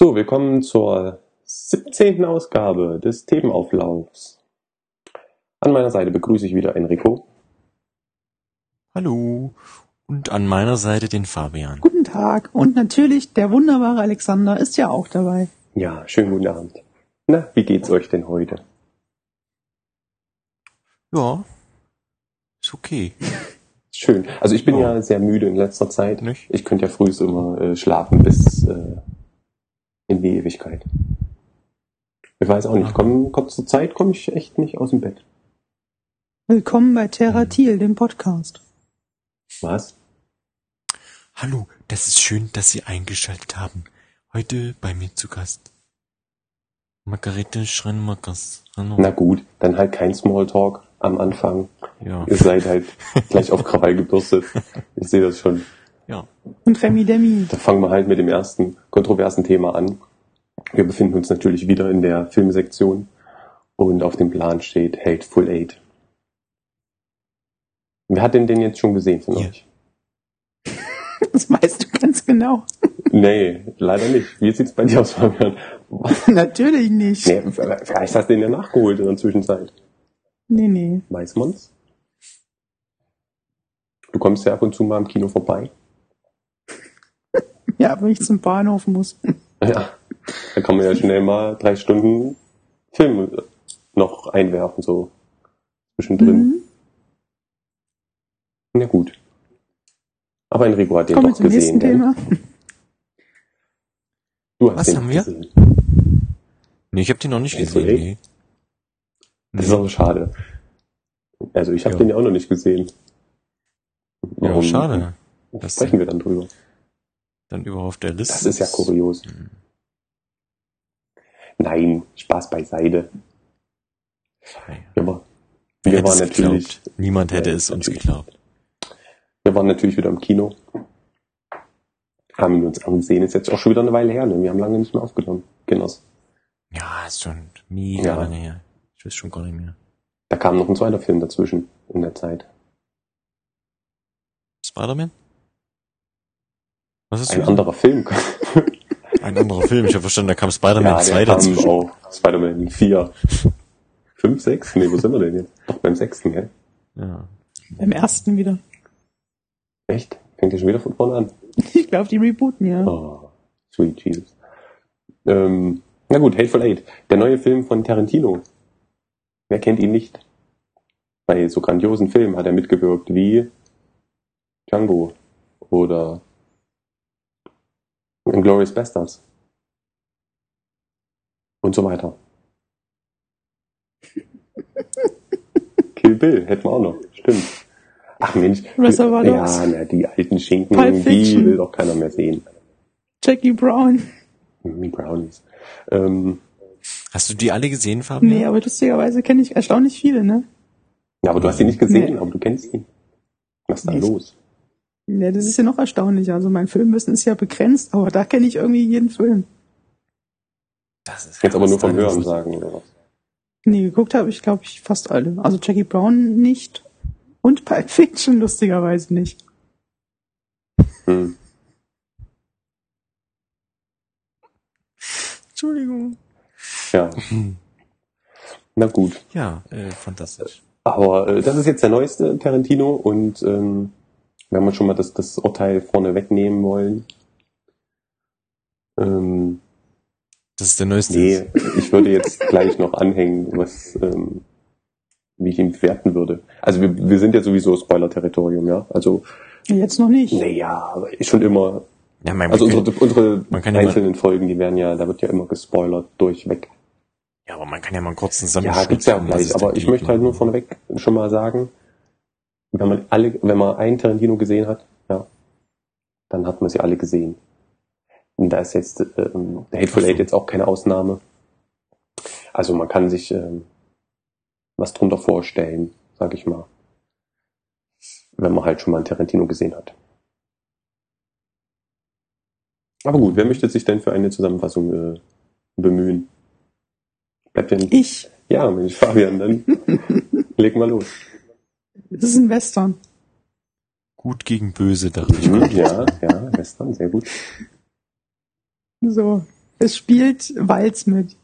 So, wir kommen zur 17. Ausgabe des Themenauflaufs. An meiner Seite begrüße ich wieder Enrico. Hallo. Und an meiner Seite den Fabian. Guten Tag. Und natürlich der wunderbare Alexander ist ja auch dabei. Ja, schönen guten Abend. Na, wie geht's euch denn heute? Ja, ist okay. Schön. Also ich bin Oh. ja sehr müde in letzter Zeit. Nicht? Ich könnte ja frühs immer äh, schlafen bis äh, in die Ewigkeit. Ich weiß auch nicht, komm, kommt zur Zeit komme ich echt nicht aus dem Bett. Willkommen bei Terra Thiel, dem Podcast. Was? Hallo, das ist schön, dass Sie eingeschaltet haben. Heute bei mir zu Gast. Margarete Schreinemakers. Hallo. Na gut, dann halt kein Smalltalk am Anfang. Ja. Ihr seid halt gleich auf Krawall gebürstet. Ich sehe das schon. Ja. Und Remi Demi. Da fangen wir halt mit dem ersten kontroversen Thema an. Wir befinden uns natürlich wieder in der Filmsektion und auf dem Plan steht Hateful Eight. Wer hat denn den jetzt schon gesehen von Ja. euch? Das weißt du ganz genau. Nee, leider nicht. Wie sieht's bei dir aus, Fabian? Natürlich nicht. Nee, vielleicht hast du den ja nachgeholt in der Zwischenzeit. Nee, nee. Weiß man's? Du kommst ja ab und zu mal im Kino vorbei. Ja, wenn ich zum Bahnhof muss. Ja, da kann man ja schnell mal drei Stunden Film noch einwerfen, so zwischendrin. Mhm. Na gut. Aber Enrico hat den Kommen wir doch zum nächsten gesehen. gell? Thema. Du hast Was den haben wir? gesehen. Nee, ich habe den noch nicht gesehen. Nee. Das ist aber schade. Also ich habe Ja. den ja auch noch nicht gesehen. Ja, schade. Das- sprechen wir dann drüber? Dann überhaupt auf der Liste. Das ist ja kurios. Hm. Nein, Spaß beiseite. Wir, war, Wer wir hätte waren es natürlich, geglaubt? Niemand hätte Ja, es uns geglaubt. wir waren natürlich wieder im Kino. Haben uns angesehen, ist jetzt auch schon wieder eine Weile her, ne? Wir haben lange nicht mehr aufgenommen. Genoss. Ja, ist schon mega Ja. lange her. Ich weiß schon gar nicht mehr. Da kam noch ein zweiter Film dazwischen in der Zeit. Spider-Man? Was ist Ein anderer Film. Ein anderer Film. Ich habe verstanden, da kam Spider-Man ja, 2 der kam dazu. auch. Spider-Man 4. 5, 6? Nee, wo sind wir denn jetzt? Doch beim sechsten, gell? Ja. Beim ersten wieder. Echt? Fängt ja schon wieder von vorne an. Ich glaube, die rebooten ja. Oh, sweet Jesus. Ähm, na gut, Hateful Eight. Der neue Film von Tarantino. Wer kennt ihn nicht? Bei so grandiosen Filmen hat er mitgewirkt wie Django oder Inglourious Bastards. Und so weiter. Kill Bill hätten wir auch noch. Stimmt. Ach Mensch. Reservoir ja, Dogs. na, die alten Schinken, die will doch keiner mehr sehen. Jackie Brown. Mm, Brownies. Ähm, Hast du die alle gesehen, Fabian? Nee, aber lustigerweise kenne ich erstaunlich viele, ne? ja, aber du hast ihn nicht gesehen, Nee. aber du kennst ihn. Was ist da Nee. los? Ja, das ist ja noch erstaunlicher. Also mein Filmwissen ist ja begrenzt, aber da kenne ich irgendwie jeden Film. Das ist Jetzt aber nur vom Hören sagen, oder was? Nee, geguckt habe ich, glaube ich, fast alle. Also Jackie Brown nicht. Und Pulp Fiction lustigerweise nicht. Hm. Entschuldigung. Ja, na gut. Ja, äh, fantastisch. Aber äh, das ist jetzt der neueste Tarantino und ähm, wenn wir schon mal das, das Urteil vorne wegnehmen wollen. Ähm, Das ist der neueste. nee, ich würde jetzt gleich noch anhängen, was ähm, wie ich ihn bewerten würde. Also wir, wir sind ja sowieso Spoiler-Territorium, ja. Also, Jetzt noch nicht. naja, aber ist schon immer Ja, mein, Also unsere, unsere man kann ja mal- einzelnen Folgen, die werden ja, da wird ja immer gespoilert durchweg. ja, aber man kann ja mal einen kurzen Ja, Zusammenschnitt gibt's ja auch gleich. Aber ich möchte halt nur vorneweg schon mal sagen, wenn man alle, wenn man einen Tarantino gesehen hat, ja, dann hat man sie alle gesehen. Und da ist jetzt ähm, der Hateful. Eight jetzt auch keine Ausnahme. Also man kann sich ähm, was drunter vorstellen, sag ich mal, wenn man halt schon mal einen Tarantino gesehen hat. Aber gut, wer möchte sich denn für eine Zusammenfassung äh, bemühen? Bleibt denn Ich. ja, Mensch, Fabian, dann leg mal los. Das ist ein Western. Gut gegen böse, dachte ich. Ja, ja, Western, sehr gut. So. Es spielt Walz mit.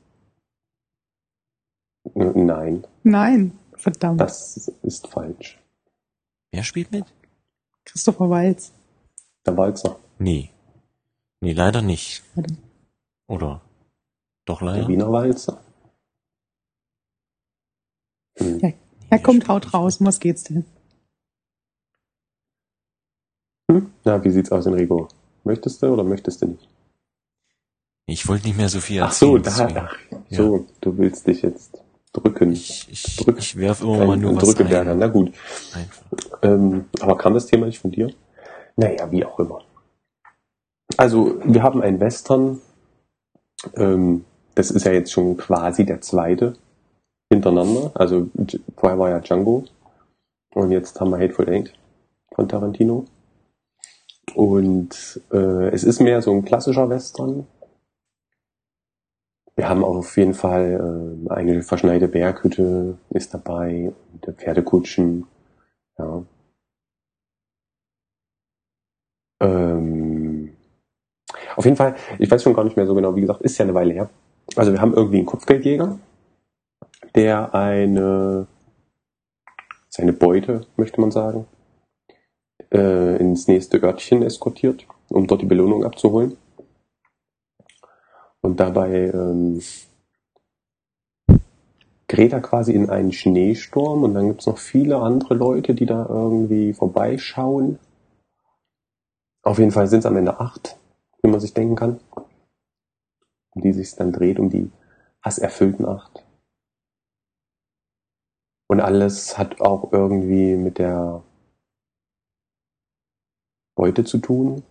Nein, Nein, verdammt. das ist falsch. Wer spielt mit? Christopher Walz. Der Walzer, Nee. Nee, leider nicht. Warte. Oder? Doch der leider? Wiener Walzer. Hm. Ja. Er kommt, haut raus. Um was geht's denn? Hm? Na, wie sieht's aus, Enrico? Möchtest du oder möchtest du nicht? Ich wollte nicht mehr so viel Ach so, erzählen, da, ach, so, du willst dich jetzt drücken. Ich, ich, Drück- ich werf immer mal Ein- nur ein was Drückeberger, ein. na gut. Ähm, aber kam das Thema nicht von dir? Naja, wie auch immer. Also, wir haben einen Western. Ähm, das ist ja jetzt schon quasi der zweite hintereinander. Also, vorher war ja Django. Und jetzt haben wir Hateful Eight von Tarantino. Und äh, es ist mehr so ein klassischer Western. Wir haben auf jeden Fall äh, eine verschneite Berghütte ist dabei, und Pferdekutschen, ja. Ähm, auf jeden Fall, ich weiß schon gar nicht mehr so genau, wie gesagt, ist ja eine Weile her. Also wir haben irgendwie einen Kopfgeldjäger, der eine seine Beute, möchte man sagen, äh, ins nächste Örtchen eskortiert, um dort die Belohnung abzuholen. Und dabei ähm, gerät er quasi in einen Schneesturm und dann gibt's noch viele andere Leute, die da irgendwie vorbeischauen. Auf jeden Fall sind es am Ende acht, wie man sich denken kann. Um die sich dann dreht, um die hasserfüllten acht. Und alles hat auch irgendwie mit der Beute zu tun,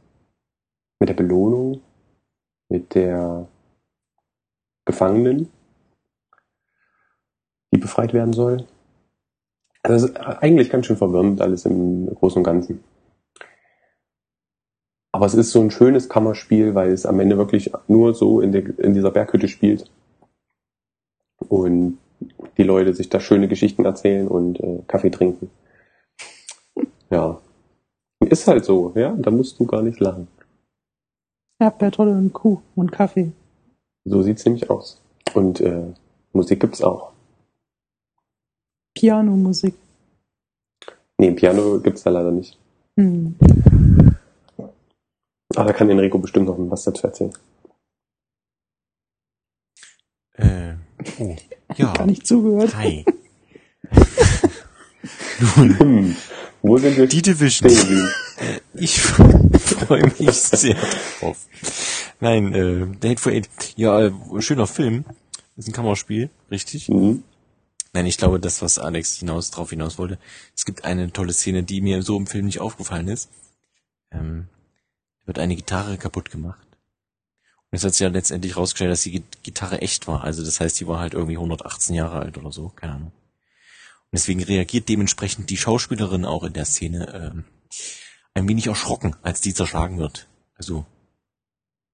mit der Belohnung, mit der Gefangenen, die befreit werden soll. Also ist eigentlich ganz schön verwirrend alles im Großen und Ganzen. Aber es ist so ein schönes Kammerspiel, weil es am Ende wirklich nur so in, der, in dieser Berghütte spielt. Und die Leute sich da schöne Geschichten erzählen und äh, Kaffee trinken. Ja. Ist halt so, ja, da musst du gar nicht lachen. Erdbeertrolle und Kuh und Kaffee. So sieht's nämlich aus. Und äh, Musik gibt's auch. Pianomusik. Nee, Piano gibt's da leider nicht. Hm. Aber da kann Enrico bestimmt noch was dazu erzählen. Äh, oh, ja. Gar nicht zugehört. Hi. Nun, Hm, wo sind wir die Division. geblieben? Ich freue mich sehr drauf. Nein, äh, The Hateful Eight. Ja, äh, schöner Film. ist ein Kammerspiel, richtig? Mhm. Nein, ich glaube, das, was Alex hinaus drauf hinaus wollte. Es gibt eine tolle Szene, die mir so im Film nicht aufgefallen ist. Ähm, wird eine Gitarre kaputt gemacht. Und es hat sich ja letztendlich rausgestellt, dass die Gi- Gitarre echt war. Also das heißt, die war halt irgendwie 118 Jahre alt oder so, keine Ahnung. Und deswegen reagiert dementsprechend die Schauspielerin auch in der Szene ähm, ein wenig erschrocken, als die zerschlagen wird. Also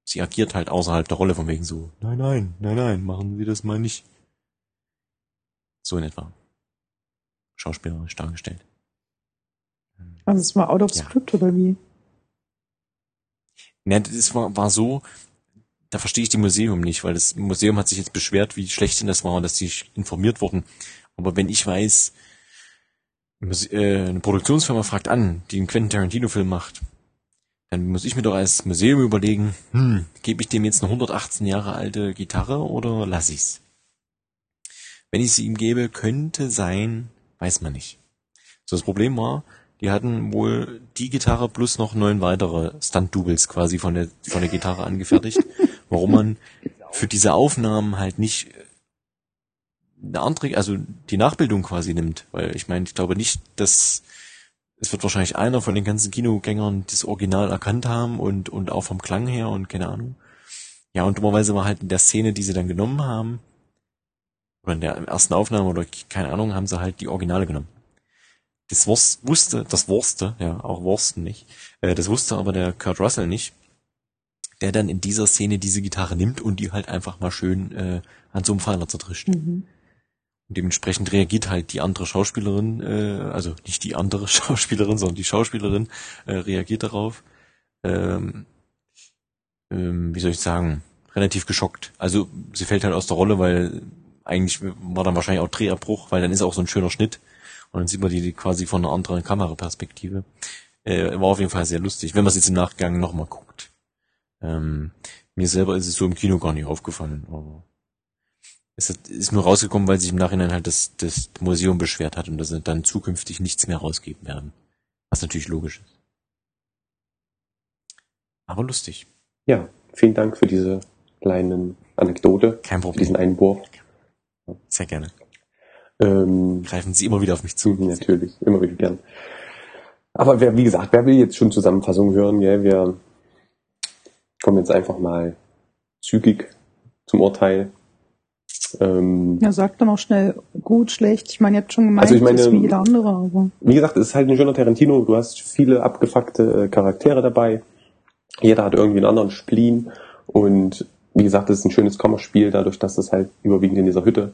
sie agiert halt außerhalb der Rolle von wegen so, nein, nein, nein, nein, machen Sie das mal nicht. So in etwa. Schauspielerisch dargestellt. Also es war out of Ja. script oder wie? Ja, das war, war so, da verstehe ich die Museum nicht, weil das Museum hat sich jetzt beschwert, wie schlecht denn das war dass sie informiert wurden. Aber wenn ich weiß, äh, eine Produktionsfirma fragt an, die einen Quentin Tarantino-Film macht, dann muss ich mir doch als Museum überlegen, hm, gebe ich dem jetzt eine 118 Jahre alte Gitarre oder lass ich's? Wenn ich sie ihm gebe, könnte sein, weiß man nicht. So, das Problem war, die hatten wohl die Gitarre plus noch neun weitere Stunt-Doubles quasi von der, von der Gitarre angefertigt, warum man für diese Aufnahmen halt nicht äh, eine andere, also die Nachbildung quasi nimmt, weil ich meine, ich glaube nicht, dass es wird wahrscheinlich einer von den ganzen Kinogängern das Original erkannt haben und, und auch vom Klang her und keine Ahnung. Ja, und dummerweise war halt in der Szene, die sie dann genommen haben, oder in der ersten Aufnahme oder keine Ahnung, haben sie halt die Originale genommen. Das wus- wusste, das wusste, ja, auch Wursten nicht, äh, das wusste aber der Kurt Russell nicht, der dann in dieser Szene diese Gitarre nimmt und die halt einfach mal schön äh, an so einem Pfeiler zertrischt. Mhm. Und dementsprechend reagiert halt die andere Schauspielerin, äh, also nicht die andere Schauspielerin, sondern die Schauspielerin äh, reagiert darauf. Ähm, ähm, wie soll ich sagen? relativ geschockt. Also sie fällt halt aus der Rolle, weil eigentlich war dann wahrscheinlich auch Drehabbruch, weil dann ist auch so ein schöner Schnitt und dann sieht man die, quasi von einer anderen Kameraperspektive. Äh, war auf jeden Fall sehr lustig, wenn man es jetzt im Nachgang nochmal guckt. Ähm, mir selber ist es so im Kino gar nicht aufgefallen, aber es ist nur rausgekommen, weil sich im Nachhinein halt das, das Museum beschwert hat und dass sie dann zukünftig nichts mehr rausgeben werden. Was natürlich logisch ist. Aber lustig. Ja, vielen Dank für diese kleinen Anekdote. Kein Für Problem. diesen Einwurf. Sehr gerne. Ähm, Greifen Sie immer wieder auf mich zu. natürlich, immer wieder gern. Aber wer, wie gesagt, wer will jetzt schon Zusammenfassung hören, ja, wir kommen jetzt einfach mal zügig zum Urteil. Ähm, Ja, sagt dann auch schnell gut, schlecht. Ich meine, ihr habt schon gemeint, Also ich meine, ist wie jeder andere, aber wie gesagt, es ist halt ein schöner Tarantino. Du hast viele abgefuckte äh, Charaktere dabei. Jeder hat irgendwie einen anderen Spleen. Und wie gesagt, es ist ein schönes Kammerspiel, dadurch, dass es halt überwiegend in dieser Hütte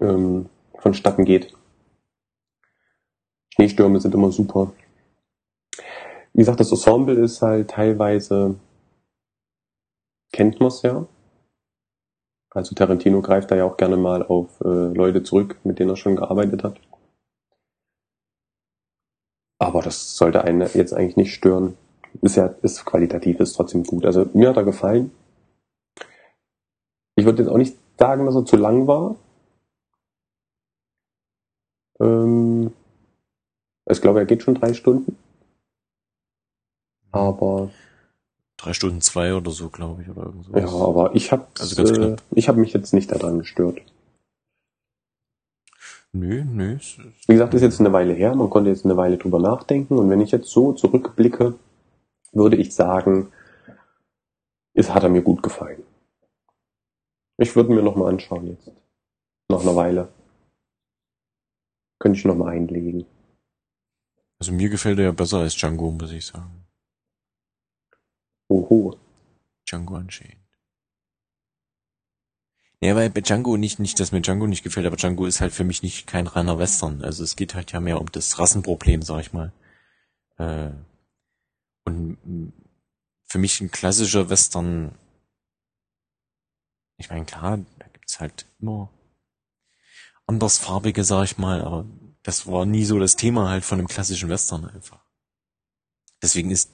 ähm, vonstatten geht. Schneestürme sind immer super. Wie gesagt, das Ensemble ist halt teilweise, kennt man es ja. Also Tarantino greift da ja auch gerne mal auf äh, Leute zurück, mit denen er schon gearbeitet hat. Aber das sollte einen jetzt eigentlich nicht stören. Ist ja, ist qualitativ, ist trotzdem gut. Also mir hat er gefallen. Ich würde jetzt auch nicht sagen, dass er zu lang war. Ähm, ich glaube, er geht schon drei Stunden. Aber Drei Stunden zwei oder so, glaube ich, oder irgend ja, sowas. aber ich habe Also äh, ich habe mich jetzt nicht daran gestört. Nö, nö. Wie gesagt, ist jetzt eine Weile her, man konnte jetzt eine Weile drüber nachdenken und wenn ich jetzt so zurückblicke, würde ich sagen, es hat er mir gut gefallen. Ich würde mir nochmal anschauen jetzt. Nach einer Weile. Könnte ich nochmal einlegen. Also mir gefällt er ja besser als Django, muss ich sagen. Oho. Django Unchained. Ja, weil bei Django nicht, nicht, dass mir Django nicht gefällt, aber Django ist halt für mich nicht kein reiner Western. Also es geht halt ja mehr um das Rassenproblem, sag ich mal. Äh, und für mich ein klassischer Western, ich meine, klar, da gibt's halt immer andersfarbige, sag ich mal, aber das war nie so das Thema halt von einem klassischen Western einfach. Deswegen ist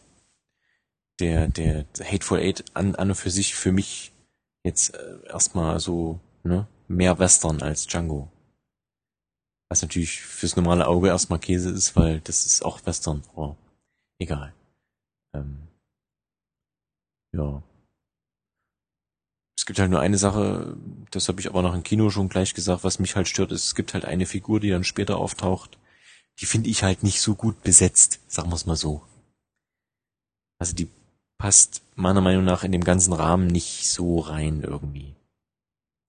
der, der Hateful Eight an, an und für sich für mich jetzt äh, erstmal so, ne, mehr Western als Django. Was natürlich fürs normale Auge erstmal Käse ist, weil das ist auch Western, aber egal. Ähm, ja. Es gibt halt nur eine Sache, das habe ich aber nach dem Kino schon gleich gesagt, was mich halt stört, ist, es gibt halt eine Figur, die dann später auftaucht, die finde ich halt nicht so gut besetzt, sagen wir es mal so. Also die passt meiner Meinung nach in dem ganzen Rahmen nicht so rein irgendwie.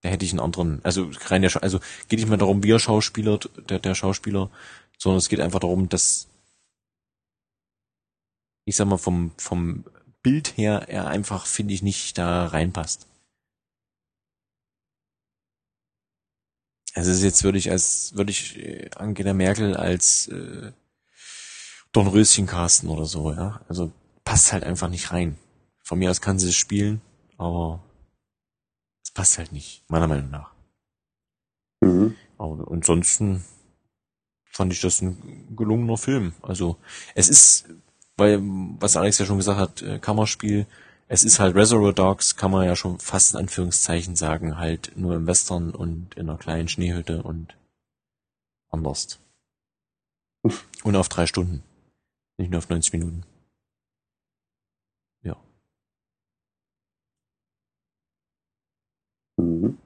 Da hätte ich einen anderen, also rein der, also geht nicht mehr darum, wie er Schauspieler, der, der Schauspieler, sondern es geht einfach darum, dass ich sag mal vom, vom Bild her er einfach, finde ich, nicht da reinpasst. Also jetzt würde ich als, würde ich äh, Angela Merkel als äh, Dornröschen casten oder so, ja. Also passt halt einfach nicht rein. Von mir aus kann sie es spielen, aber es passt halt nicht, meiner Meinung nach. Mhm. Aber ansonsten fand ich das ein gelungener Film. Also es ist, weil, was Alex ja schon gesagt hat, äh, Kammerspiel, es ist halt Reservoir Dogs, kann man ja schon fast in Anführungszeichen sagen, halt nur im Western und in einer kleinen Schneehütte und anders. Und auf drei Stunden. Nicht nur auf 90 Minuten. Ja. Mhm.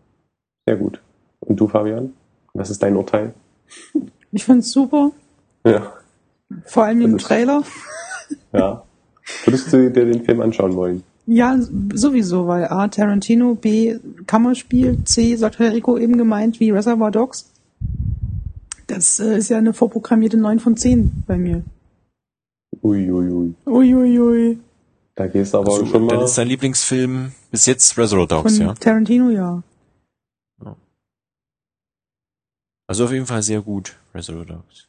Sehr gut. Und du, Fabian? Was ist dein Urteil? ich find's super. Ja. Vor allem im Trailer. Ja. Würdest du dir den Film anschauen wollen? Ja, sowieso, weil A, Tarantino, B, Kammerspiel, C, sagt Herr Rico eben gemeint, wie Reservoir Dogs. Das äh, ist ja eine vorprogrammierte 9 von 10 bei mir. Uiuiui. Uiuiui. Ui, ui. Da gehst du aber Also, schon dann mal. ist dein Lieblingsfilm bis jetzt Reservoir Dogs, Von ja? Tarantino, ja. Also auf jeden Fall sehr gut, Dogs.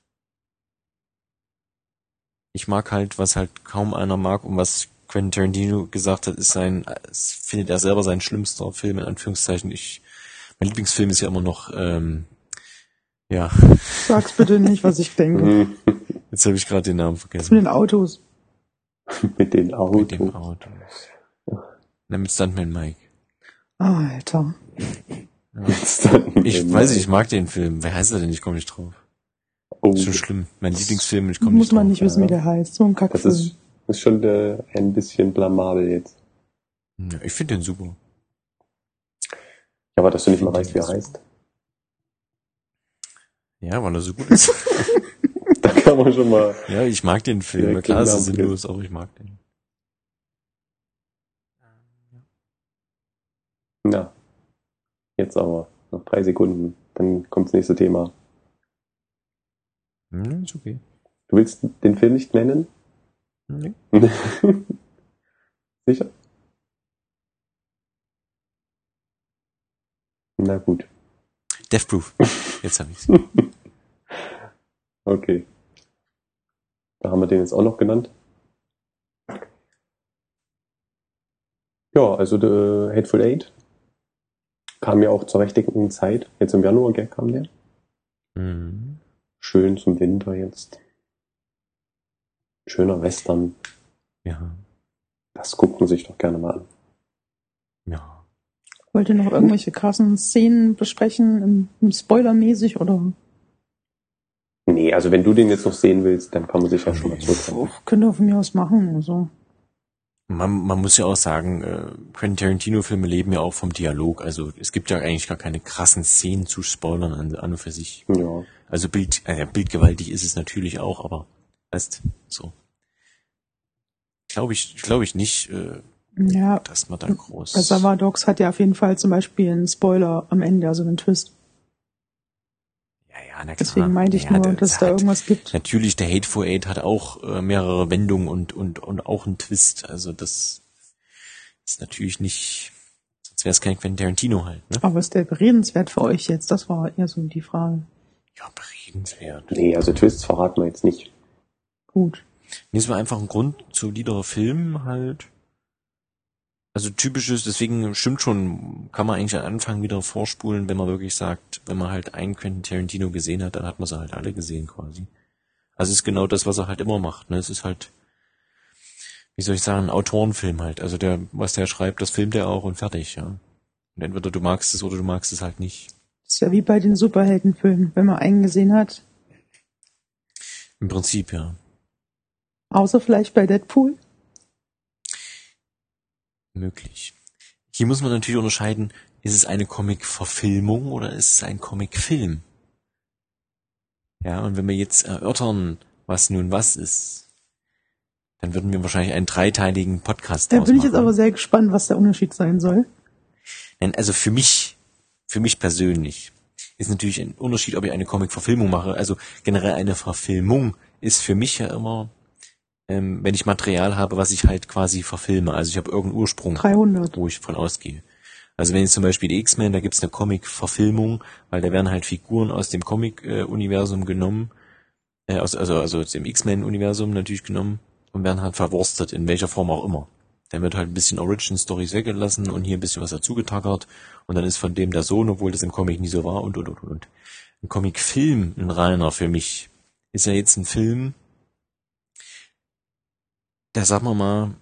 Ich mag halt, was halt kaum einer mag und was Quentin Tarantino gesagt hat, ist sein, es findet er selber sein schlimmster Film, in Anführungszeichen. Ich, mein Lieblingsfilm ist ja immer noch, ähm, ja, Sag's bitte nicht, was ich denke. Jetzt habe ich gerade den Namen vergessen. mit den Autos. Mit den Mit Autos. dem Autos. Na, mit Stuntman Mike. Alter. Ich weiß nicht, ich mag den Film. Wer heißt er denn? Ich komme nicht drauf. Oh, Ist schon schlimm. Mein Lieblingsfilm, ich komme Muss nicht man drauf. nicht wissen, wie der heißt. So ein das Kackfilm. ist, ist schon äh, ein bisschen blamabel jetzt. Ja, ich finde den super. Ja, aber dass du nicht mal weißt, wie er heißt. Ja, weil er so gut ist. Da kann man schon mal. ja, ich mag den Film. Ja, Ja, Klar ist er genau. sinnlos, aber ich mag den. Na. Jetzt aber. Noch drei Sekunden. Dann kommt das nächste Thema. Hm, ist okay. Du willst den Film nicht nennen? Nee. Sicher? Na gut. Death Proof. Jetzt habe ich's. Okay. Da haben wir den jetzt auch noch genannt. Ja, also The Hateful Eight kam ja auch zur richtigen Zeit. Jetzt im Januar gell, kam der. Mhm. Schön zum Winter jetzt. Schöner Western. Ja. Das guckt man sich doch gerne mal an. Ja. Wollt ihr noch irgendwelche krassen Szenen besprechen, im, im Spoilermäßig oder Nee, also wenn du den jetzt noch sehen willst, dann kann man sich ja schon mal oh, könnt ihr von mir aus machen? Also. Man, man muss ja auch sagen, äh, Quentin Tarantino-Filme leben ja auch vom Dialog. Also es gibt ja eigentlich gar keine krassen Szenen zu spoilern an, an und für sich. Ja. Also Bild, äh, bildgewaltig ist es natürlich auch, aber weißt so. Glaube ich, glaube ich nicht, äh, Ja, dass man da groß. Reservoir Dogs hat ja auf jeden Fall zum Beispiel einen Spoiler am Ende, also einen Twist. Ja, ja, na klar. Deswegen meinte ich ja, nur, dass der da hat- irgendwas gibt. Natürlich, der Hateful Eight hat auch äh, mehrere Wendungen und, und, und auch einen Twist. Also das ist natürlich nicht, sonst wäre es kein Quentin Tarantino halt, ne? Aber ist der beredenswert für euch jetzt? Das war eher so die Frage. Ja, beredenswert. Nee, also Twists verraten wir jetzt nicht. Gut. Nee, es war einfach ein Grund, soliderer Film halt. Also typisches, deswegen stimmt schon, kann man eigentlich am Anfang wieder vorspulen, wenn man wirklich sagt, wenn man halt einen Quentin Tarantino gesehen hat, dann hat man sie halt alle gesehen quasi. Also es ist genau das, was er halt immer macht, ne? Es ist halt, wie soll ich sagen, ein Autorenfilm halt. Also der, was der schreibt, das filmt er auch und fertig, ja. Und entweder du magst es oder du magst es halt nicht. Das ist ja wie bei den Superheldenfilmen. Wenn man einen gesehen hat, Im Prinzip, ja. außer vielleicht bei Deadpool. Möglich. Hier muss man natürlich unterscheiden, ist es eine Comic-Verfilmung oder ist es ein Comic-Film? Ja, und wenn wir jetzt erörtern, was nun was ist, dann würden wir wahrscheinlich einen dreiteiligen Podcast Da bin ich jetzt aber sehr gespannt, was der Unterschied sein soll. Nein, also für mich, für mich persönlich ist natürlich ein Unterschied, ob ich eine Comic-Verfilmung mache. Also generell eine Verfilmung ist für mich ja immer, ähm, wenn ich Material habe, was ich halt quasi verfilme. Also ich habe irgendeinen Ursprung. 300. wo ich von ausgehe. Also wenn jetzt zum Beispiel die X-Men, da gibt's eine Comic-Verfilmung, weil da werden halt Figuren aus dem Comic-Universum genommen, äh, aus, also, also aus dem X-Men-Universum natürlich genommen und werden halt verwurstet, in welcher Form auch immer. Dann wird halt ein bisschen Origin-Stories weggelassen und hier ein bisschen was dazugetackert und dann ist von dem der Sohn, obwohl das im Comic nie so war und, und, und, und. Ein Comic-Film, ein reiner für mich, ist ja jetzt ein Film, der, sagen wir mal,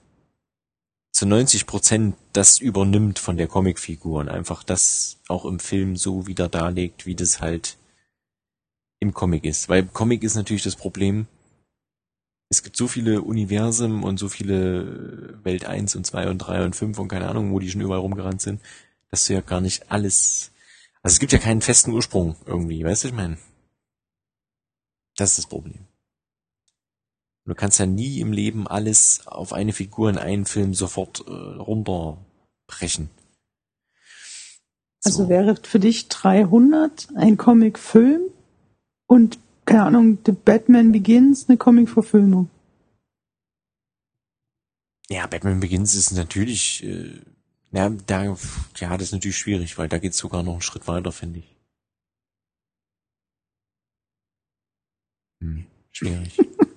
zu 90 Prozent das übernimmt von der Comicfigur und einfach das auch im Film so wieder darlegt, wie das halt im Comic ist. Weil Comic ist natürlich das Problem, es gibt so viele Universen und so viele Welt 1 und 2 und 3 und 5 und keine Ahnung, wo die schon überall rumgerannt sind, dass du ja gar nicht alles, also es gibt ja keinen festen Ursprung irgendwie, weißt du, ich meine? Das ist das Problem. Du kannst ja nie im Leben alles auf eine Figur in einen Film sofort äh, runterbrechen. Also So. wäre für dich 300 ein Comic-Film und, keine Ahnung, The Batman Begins eine Comic-Verfilmung. Ja, Batman Begins ist natürlich, äh, ja, da, ja, das ist natürlich schwierig, weil da geht's sogar noch einen Schritt weiter, finde ich. Hm, schwierig.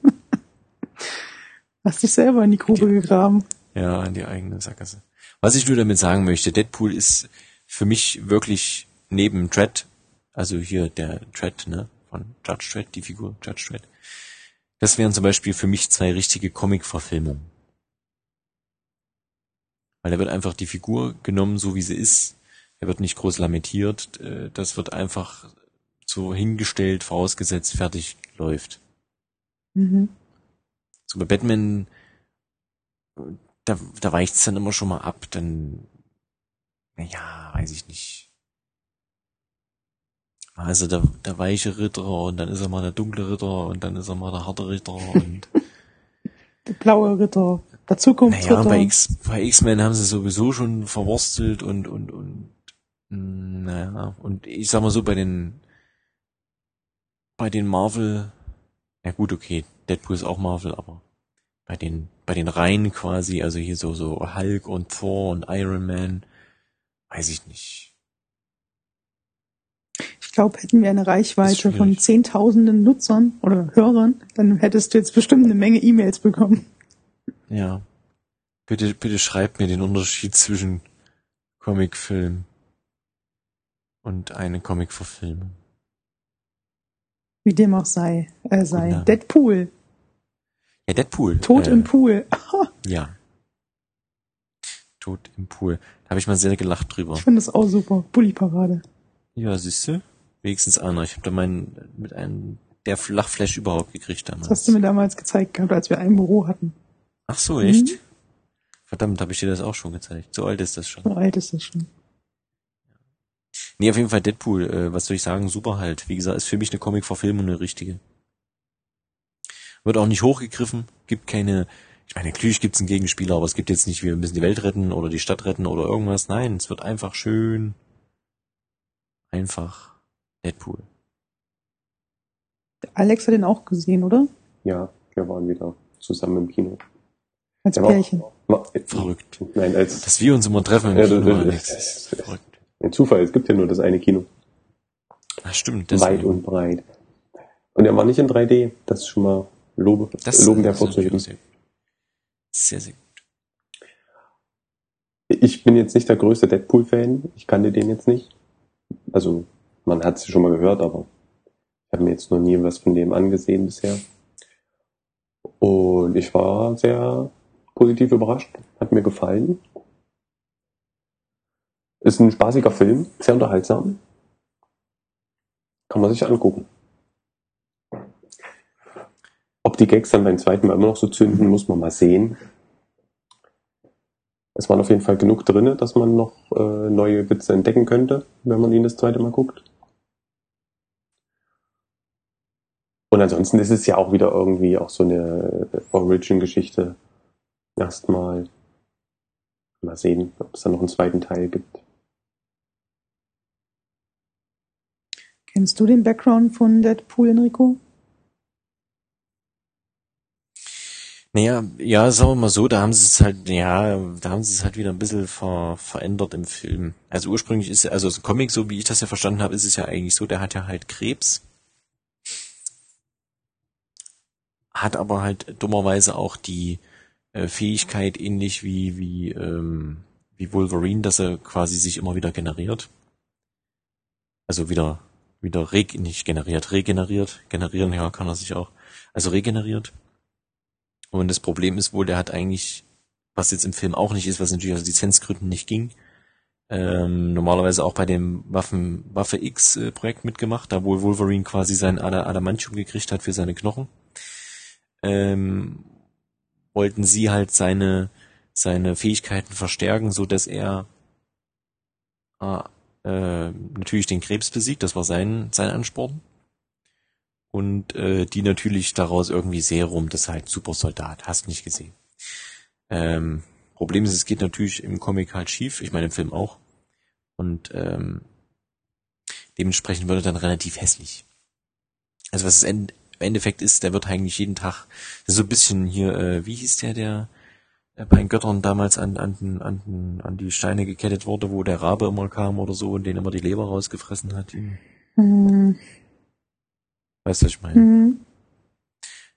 Hast dich selber in die Grube gegraben. Ja, in die eigene Sackgasse. Was ich nur damit sagen möchte, Deadpool ist für mich wirklich neben Dread, also hier der Dread, ne, von Judge Dredd, die Figur Judge Dredd, das wären zum Beispiel für mich zwei richtige Comic-Verfilmungen. Weil da wird einfach die Figur genommen, so wie sie ist. Er wird nicht groß lamentiert. äh, Das wird einfach so hingestellt, vorausgesetzt, fertig läuft. Mhm. So bei Batman, da, da weicht's dann immer schon mal ab, dann, naja, weiß ich nicht. Also der, der weiche Ritter und dann ist er mal der dunkle Ritter und dann ist er mal der harte Ritter und Der blaue Ritter. Der Zukunftsritter. naja, bei X, bei X-Men haben sie sowieso schon verwurstelt und, und, und, naja, und ich sag mal so, bei den, bei den Marvel, ja gut, okay, Deadpool ist auch Marvel, aber bei den, bei den Reihen quasi, also hier so, so Hulk und Thor und Iron Man, weiß ich nicht. Ich glaube, hätten wir eine Reichweite von zehntausenden Nutzern oder Hörern, dann hättest du jetzt bestimmt eine Menge E-Mails bekommen. Ja. Bitte, bitte schreibt mir den Unterschied zwischen Comicfilm und eine Comicverfilmung. Wie dem auch sei. Äh, sei. Deadpool. Ja, Deadpool. Tod äh, im Pool. Ja. Tod im Pool. Da habe ich mal sehr gelacht drüber. Ich finde das auch super. Bulli-Parade. Ja, siehste, wenigstens einer. Ich habe da meinen mit einem der Lachflash überhaupt gekriegt Das hast damals. du mir damals gezeigt gehabt, als wir ein Büro hatten. Ach so, echt? Mhm. Verdammt, habe ich dir das auch schon gezeigt. So alt ist das schon. So alt ist das schon. Nee, auf jeden Fall Deadpool, äh, was soll ich sagen, super halt. Wie gesagt, ist für mich eine Comic-Verfilmung eine richtige. Wird auch nicht hochgegriffen, gibt keine, ich meine, natürlich gibt's einen Gegenspieler, aber es gibt jetzt nicht, wir müssen die Welt retten oder die Stadt retten oder irgendwas. Nein, es wird einfach schön, einfach Deadpool. Alex hat den auch gesehen, oder? Ja, wir waren wieder zusammen im Kino. Als Pärchen. Verrückt. Nein, als Dass wir uns immer treffen im Ja, Kino, das- Alex. das- Verrückt. ein Zufall, es gibt ja nur das eine Kino. Ach, stimmt. Weit deswegen. und breit. Und er war nicht in 3D. Das ist schon mal Lobe, Das Loben hervorzuheben. sehr, sehr, sehr gut. Ich bin jetzt nicht der größte Deadpool-Fan. Ich kannte den jetzt nicht. Also, man hat es schon mal gehört, aber ich habe mir jetzt noch nie was von dem angesehen bisher. Und ich war sehr positiv überrascht. Hat mir gefallen. Ist ein spaßiger Film, sehr unterhaltsam. Kann man sich angucken. Ob die Gags dann beim zweiten Mal immer noch so zünden, muss man mal sehen. Es waren auf jeden Fall genug drinne, dass man noch äh, neue Witze entdecken könnte, wenn man ihn das zweite Mal guckt. Und ansonsten ist es ja auch wieder irgendwie auch so eine äh, Origin-Geschichte. Erstmal mal sehen, ob es da noch einen zweiten Teil gibt. Kennst du den Background von Deadpool, Enrico? Naja, ja, sagen wir mal so, da haben sie es halt, ja, da haben sie es halt wieder ein bisschen ver, verändert im Film. Also ursprünglich ist, also das Comic, so wie ich das ja verstanden habe, ist es ja eigentlich so, der hat ja halt Krebs. Hat aber halt dummerweise auch die äh, Fähigkeit, ähnlich wie, wie, ähm, wie Wolverine, dass er quasi sich immer wieder generiert. Also wieder, wieder reg, nicht generiert, regeneriert. Generieren, ja, kann er sich auch. Also regeneriert. Und das Problem ist wohl, der hat eigentlich, was jetzt im Film auch nicht ist, was natürlich aus Lizenzgründen nicht ging, ähm, normalerweise auch bei dem Waffen, Waffe X äh, Projekt mitgemacht, da wohl Wolverine quasi sein Ada- Adamantium gekriegt hat für seine Knochen. Ähm, wollten sie halt seine, seine Fähigkeiten verstärken, so dass er äh, äh, natürlich den Krebs besiegt, das war sein, sein Ansporn und äh, die natürlich daraus irgendwie Serum, das halt Supersoldat, hast nicht gesehen. Ähm, Problem ist, es geht natürlich im Comic halt schief, ich meine im Film auch. Und ähm, dementsprechend wird er dann relativ hässlich. Also was es im Endeffekt ist, der wird eigentlich jeden Tag so ein bisschen hier, äh, wie hieß der, der äh, bei den Göttern damals an, an, an, an die Steine gekettet wurde, wo der Rabe immer kam oder so und den immer die Leber rausgefressen hat. Hm, Weißt du, was ich meine? hm.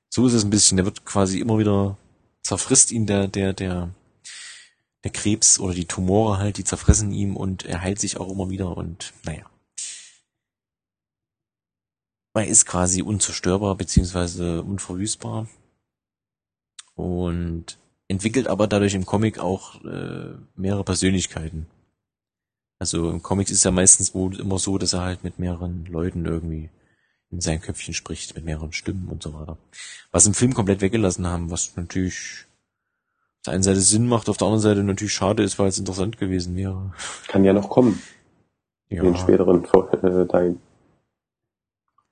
So ist es ein bisschen. Der wird quasi immer wieder zerfrisst ihn der, der, der, der Krebs oder die Tumore halt, die zerfressen ihm und er heilt sich auch immer wieder und naja. Er ist quasi unzerstörbar beziehungsweise unverwüstbar und entwickelt aber dadurch im Comic auch äh, mehrere Persönlichkeiten. Also im Comic ist ja meistens wohl immer so, dass er halt mit mehreren Leuten irgendwie sein Köpfchen spricht, mit mehreren Stimmen und so weiter. Was im Film komplett weggelassen haben, was natürlich auf der einen Seite Sinn macht, auf der anderen Seite natürlich schade ist, weil es interessant gewesen wäre. Kann ja noch kommen Ja, in den späteren äh, Teilen.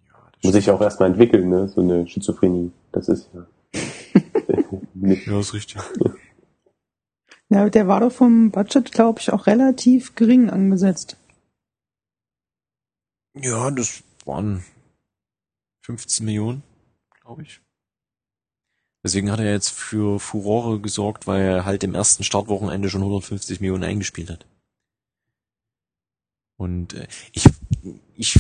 ja, das Muss sich ja auch erstmal entwickeln, ne? So eine Schizophrenie. Das ist ja. nicht. Ja, ist richtig. Ja, der war doch vom Budget, glaube ich, auch relativ gering angesetzt. Ja, das waren 15 Millionen, glaube ich. Deswegen hat er jetzt für Furore gesorgt, weil er halt im ersten Startwochenende schon 150 Millionen eingespielt hat. Und äh, ich, ich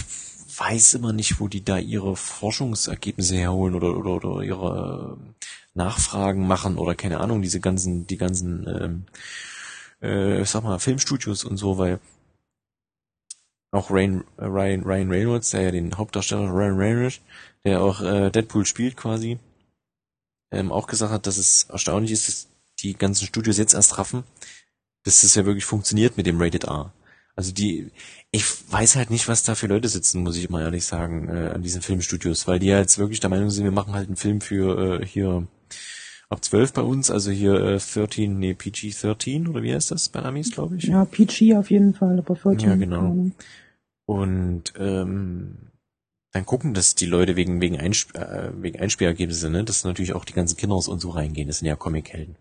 weiß immer nicht, wo die da ihre Forschungsergebnisse herholen oder, oder, oder ihre äh, Nachfragen machen oder keine Ahnung, diese ganzen, die ganzen, ähm, äh, sag mal, Filmstudios und so, weil auch Ryan, äh, Ryan, Ryan Reynolds, der ja den Hauptdarsteller Ryan Reynolds, der auch äh, Deadpool spielt quasi, ähm, auch gesagt hat, dass es erstaunlich ist, dass die ganzen Studios jetzt erst raffen, dass das ja wirklich funktioniert mit dem Rated R. Also die, ich weiß halt nicht, was da für Leute sitzen, muss ich mal ehrlich sagen, äh, an diesen Filmstudios, weil die ja jetzt wirklich der Meinung sind, wir machen halt einen Film für äh, hier ab 12 bei uns, also hier äh, 13, nee, PG-13 oder wie heißt das bei Amis, glaube ich. Ja, PG auf jeden Fall, aber 14. Ja, genau. Und ähm, dann gucken das die Leute wegen wegen, Einsp äh, wegen Einspielergebnisse, ne, dass natürlich auch die ganzen Kinders und so reingehen. Das sind ja Comic-Helden.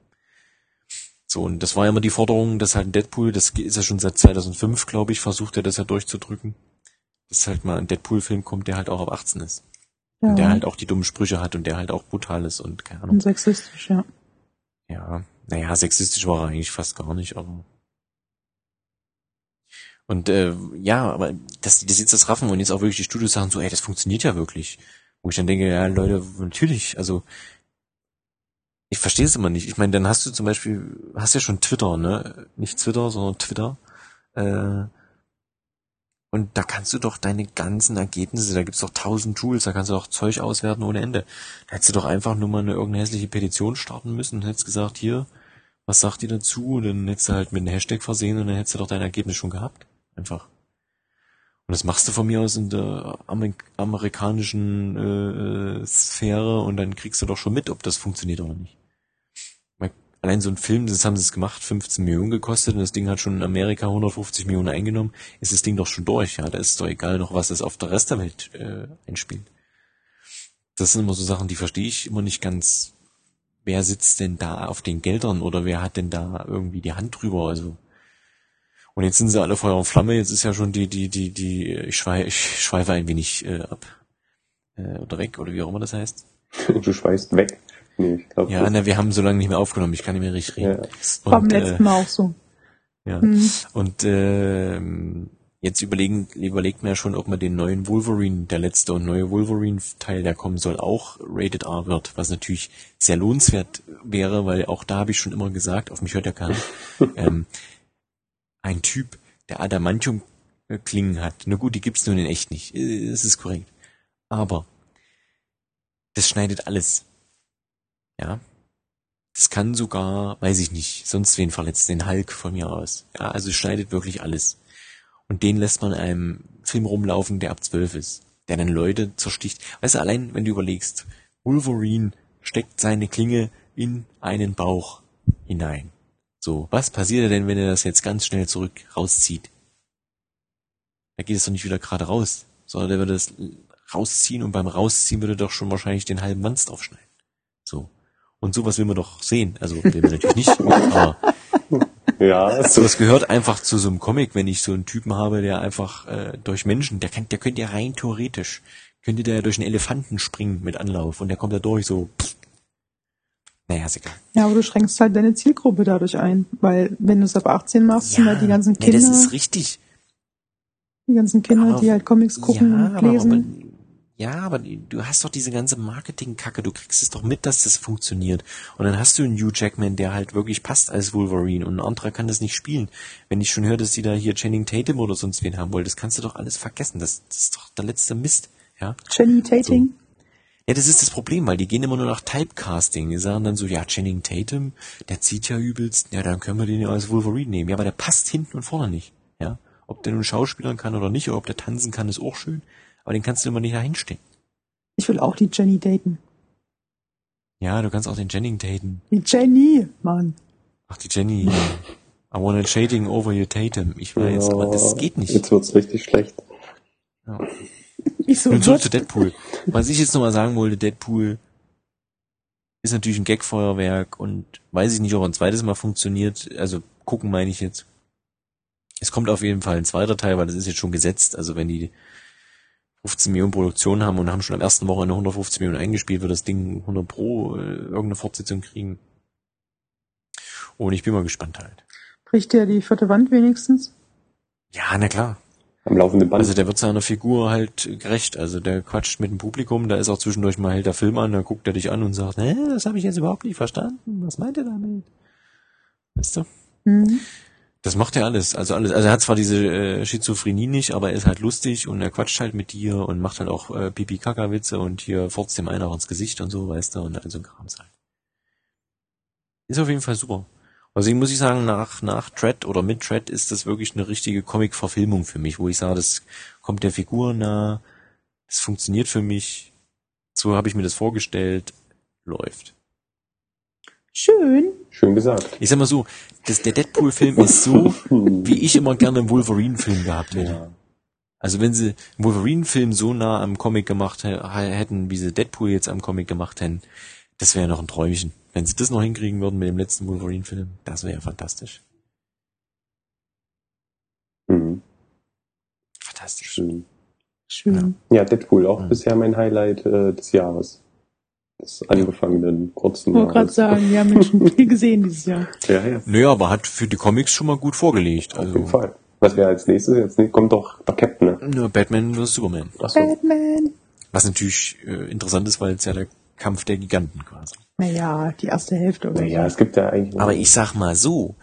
So, und das war ja immer die Forderung, dass halt ein Deadpool, das ist ja schon seit 2005, glaube ich, versucht er das ja durchzudrücken. Dass halt mal ein Deadpool-Film kommt, der halt auch ab 18 ist. Ja, Und der halt auch die dummen Sprüche hat und der halt auch brutal ist und keine Ahnung. und sexistisch, ja. Ja, naja, sexistisch war er eigentlich fast gar nicht, aber. Und äh, ja, aber dass die das jetzt das raffen und jetzt auch wirklich die Studios sagen so, ey, das funktioniert ja wirklich. Wo ich dann denke, ja, Leute, natürlich, also ich verstehe es immer nicht. Ich meine, dann hast du zum Beispiel, hast ja schon Twitter, ne? Nicht Twitter, sondern Twitter. Äh, und da kannst du doch deine ganzen Ergebnisse, da gibt's doch tausend Tools, da kannst du doch Zeug auswerten ohne Ende. Da hättest du doch einfach nur mal eine irgendeine hässliche Petition starten müssen und hättest gesagt, hier, was sagt ihr dazu? Und dann hättest du halt mit einem Hashtag versehen und dann hättest du doch dein Ergebnis schon gehabt. Einfach. Und das machst du von mir aus in der Amer amerikanischen äh, äh, Sphäre und dann kriegst du doch schon mit, ob das funktioniert oder nicht. Allein so ein Film, das haben sie es gemacht, 15 Millionen gekostet und das Ding hat schon in Amerika 150 Millionen eingenommen, ist das Ding doch schon durch, ja. Da ist doch egal noch, was es auf der Rest der Welt äh, einspielt. Das sind immer so Sachen, die verstehe ich immer nicht ganz. Wer sitzt denn da auf den Geldern oder wer hat denn da irgendwie die Hand drüber? Also und jetzt sind sie alle Feuer und Flamme, jetzt ist ja schon die, die, die, die, ich schweife, ich schweife ein wenig äh, ab. Äh, oder weg, oder wie auch immer das heißt. Du schweißt weg. Nee, ich glaube. Ja, na, wir haben so lange nicht mehr aufgenommen, ich kann nicht mehr richtig reden. ja. Das war beim äh, letzten Mal auch so. Ja. Hm. Und ähm, jetzt überlegen, überlegt man ja schon, ob man den neuen Wolverine, der letzte und neue Wolverine-Teil, der kommen soll, auch Rated R wird, was natürlich sehr lohnenswert wäre, weil auch da habe ich schon immer gesagt, auf mich hört ja keiner, ähm, ein Typ, der Adamantium-Klingen hat, na gut, die gibt's nun in echt nicht, äh, das ist korrekt. Aber das schneidet alles. Ja. Das kann sogar, weiß ich nicht, sonst wen verletzt, den Hulk von mir aus. Ja, also schneidet wirklich alles. Und den lässt man in einem Film rumlaufen, der ab zwölf ist. Der dann Leute zersticht. Weißt du, allein wenn du überlegst, Wolverine steckt seine Klinge in einen Bauch hinein. So, was passiert denn, wenn er das jetzt ganz schnell zurück rauszieht? Da geht es doch nicht wieder gerade raus, sondern der würde das rausziehen und beim Rausziehen würde doch schon wahrscheinlich den halben Wanst aufschneiden. So. Und sowas will man doch sehen. Also will man natürlich nicht, aber Ja, so, sowas gehört einfach zu so einem Comic, wenn ich so einen Typen habe, der einfach äh, durch Menschen, der kann, der könnte ja rein theoretisch, könnte der durch einen Elefanten springen mit Anlauf und der kommt da durch so. Pff. Naja, ist egal. Ja, aber du schränkst halt deine Zielgruppe dadurch ein, weil wenn du es ab 18 machst, sind halt die ganzen nee, Kinder, das ist richtig. die ganzen Kinder, Aber- die halt Comics gucken ja, und aber, lesen. aber Ja, aber du hast doch diese ganze Marketing-Kacke, du kriegst es doch mit, dass das funktioniert. Und dann hast du einen Hugh Jackman, der halt wirklich passt als Wolverine und ein anderer kann das nicht spielen. Wenn ich schon höre, dass die da hier Channing Tatum oder sonst wen haben wollen, das kannst du doch alles vergessen. Das, das ist doch der letzte Mist, ja. Jenny Tating? Ja, das ist das Problem, weil die gehen immer nur nach Typecasting. Die sagen dann so, ja, Channing Tatum, der zieht ja übelst, ja, dann können wir den ja als Wolverine nehmen. Ja, aber der passt hinten und vorne nicht, ja. Ob der nun Schauspielern kann oder nicht, oder ob der tanzen kann, ist auch schön. Aber den kannst du immer nicht dahinstellen. Ich will auch die Jenny daten. Ja, du kannst auch den Jenning daten. Die Jenny, Mann. Ach, die Jenny. I wanna shading over your Tatum. Ich weiß, aber das geht nicht. Jetzt wird's richtig schlecht. Ja. Ich so, Nun zurück zu Deadpool. Was ich jetzt nochmal sagen wollte, Deadpool ist natürlich ein Gagfeuerwerk und weiß ich nicht, ob er ein zweites Mal funktioniert. Also gucken meine ich jetzt. Es kommt auf jeden Fall ein zweiter Teil, weil das ist jetzt schon gesetzt. Also wenn die 15 Millionen Produktion haben und haben schon am ersten Wochenende 150 Millionen eingespielt, wird das Ding 100 pro äh, irgendeine Fortsetzung kriegen. Und ich bin mal gespannt halt. Bricht der die vierte Wand wenigstens? Ja, na klar. Am laufenden Band. Also der wird seiner Figur halt gerecht. Also der quatscht mit dem Publikum, da ist auch zwischendurch mal hält der Film an, dann guckt er dich an und sagt, hä, das habe ich jetzt überhaupt nicht verstanden. Was meint er damit? Weißt du? Mhm. Das macht er alles. Also alles. Also er hat zwar diese äh, Schizophrenie nicht, aber er ist halt lustig und er quatscht halt mit dir und macht halt auch äh, pipi kaka witze und hier furzt dem einer auch ins Gesicht und so, weißt du, und all so ein Krams halt. Ist auf jeden Fall super. Deswegen muss ich sagen, nach, nach Tread oder mit Tread ist das wirklich eine richtige Comic-Verfilmung für mich, wo ich sage, das kommt der Figur nah, das funktioniert für mich, so habe ich mir das vorgestellt, läuft. Schön. Schön gesagt. Ich sag mal so, das, der Deadpool-Film ist so, wie ich immer gerne einen Wolverine-Film gehabt hätte. Ja. Also wenn sie einen Wolverine-Film so nah am Comic gemacht hä- hätten, wie sie Deadpool jetzt am Comic gemacht hätten, das wäre noch ein Träumchen. Wenn sie das noch hinkriegen würden mit dem letzten Wolverine-Film, das wäre fantastisch. Hm. Fantastisch. Schön. Schön. Ja, Deadpool, auch Ja. bisher mein Highlight äh, des Jahres. Des angefangenen kurzen Ich wollte gerade sagen, wir haben Menschen viel gesehen dieses Jahr. Ja, ja. Naja, aber hat für die Comics schon mal gut vorgelegt. Auf jeden Also Fall. Was wäre als nächstes? Jetzt kommt doch der Captain. Ne? nur Batman vs. Superman. Achso. Batman. Was natürlich äh, interessant ist, weil es ja der Kampf der Giganten quasi. Naja, die erste Hälfte oder Naja, es gibt ja eigentlich. Aber ich sag mal so,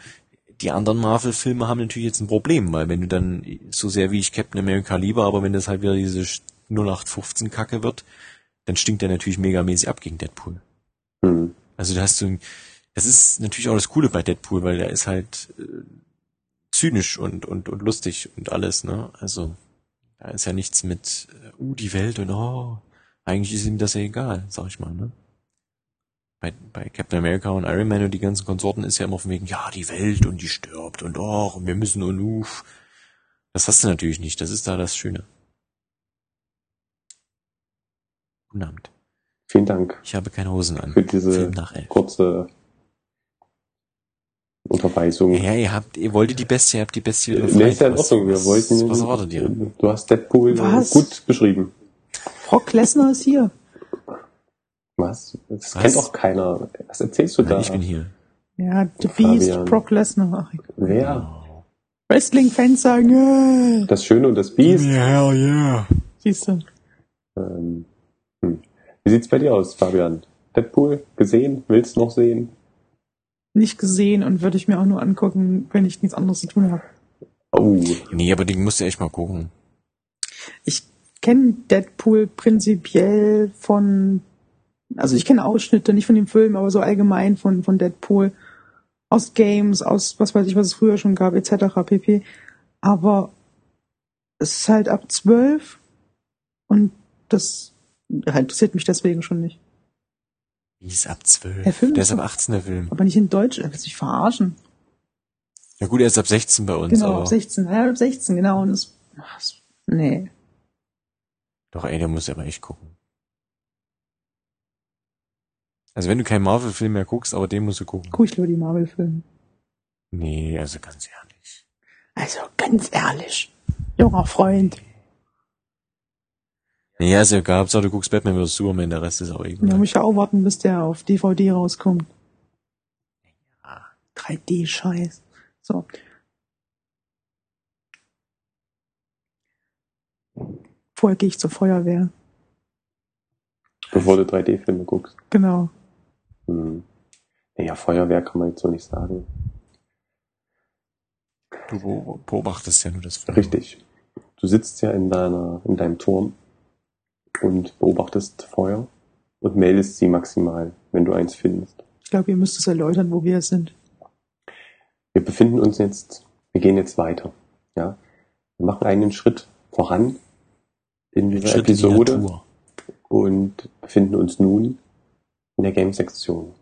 die anderen Marvel-Filme haben natürlich jetzt ein Problem, weil wenn du dann so sehr wie ich Captain America liebe, aber wenn das halt wieder diese 0815-Kacke wird, dann stinkt der natürlich megamäßig ab gegen Deadpool. Hm. Also da hast du, das ist natürlich auch das Coole bei Deadpool, weil der ist halt äh, zynisch und, und, und lustig und alles, ne? Also da ist ja nichts mit, äh, uh, die Welt und oh, eigentlich ist ihm das ja egal, sag ich mal, ne? Bei, bei Captain America und Iron Man und die ganzen Konsorten ist ja immer von wegen, ja, die Welt und die stirbt und oh, und wir müssen und uff. Das hast du natürlich nicht, das ist da das Schöne. Guten Abend. Vielen Dank Ich habe keine Hosen an. für diese kurze Unterweisung. Ja, ihr habt, ihr wolltet die Bestie, ihr habt die Bestie Nee, ist ja in Was- Ordnung. Wir was, wollten. Was erwartet ihr? Du hast Deadpool Was? gut beschrieben. Brock Lesnar ist hier. Was? Das Was? kennt doch keiner. Was erzählst du da? Nein, ich bin hier. Ja, The Beast, Fabian. Brock Lesnar. Wer? Wrestling-Fans sagen, äh, Das Schöne und das Biest. hell yeah. siehst du. Ähm, hm. Wie sieht's bei dir aus, Fabian? Deadpool gesehen? Willst noch sehen? Nicht gesehen und würde ich mir auch nur angucken, wenn ich nichts anderes zu tun habe. Oh, Nee, aber den musst du echt mal gucken. Ich kenne Deadpool prinzipiell von, also ich kenne Ausschnitte, nicht von dem Film, aber so allgemein von, von Deadpool. Aus Games, aus was weiß ich, was es früher schon gab, etc. pp. Aber es ist halt ab zwölf und das interessiert mich deswegen schon nicht. Wie ist ab 12? Der Film der ist ab doch- 18, der Film. Aber nicht in Deutsch, er will sich verarschen. Ja gut, er ist ab 16 bei uns, Genau, aber ab 16. Ja, ab 16, genau. Und das, was, nee. doch ey, der muss aber echt gucken. Also wenn du keinen Marvel-Film mehr guckst, aber den musst du gucken. Guck ich lieber die Marvel-Filme. Nee, also ganz ehrlich. Also, ganz ehrlich. Junger Freund. Nee, also egal, Hauptsache du guckst Batman vs. Superman, der Rest ist auch Da egal. muss ich ja auch warten, bis der auf DVD rauskommt. Ja. 3D-Scheiß. So. Vorher gehe ich zur Feuerwehr. bevor du 3D-Filme guckst. Genau. Hm. Naja, Feuerwehr kann man jetzt so nicht sagen. Du be- beobachtest ja nur das Feuer. Richtig. Du sitzt ja in deiner, in deinem Turm und beobachtest Feuer und meldest sie maximal, wenn du eins findest. Ich glaube, ihr müsst es erläutern, wo wir sind. Wir befinden uns jetzt, wir gehen jetzt weiter. Ja, wir machen einen Schritt voran in dieser Schritt in die Episode und befinden uns nun in der Game-Sektion.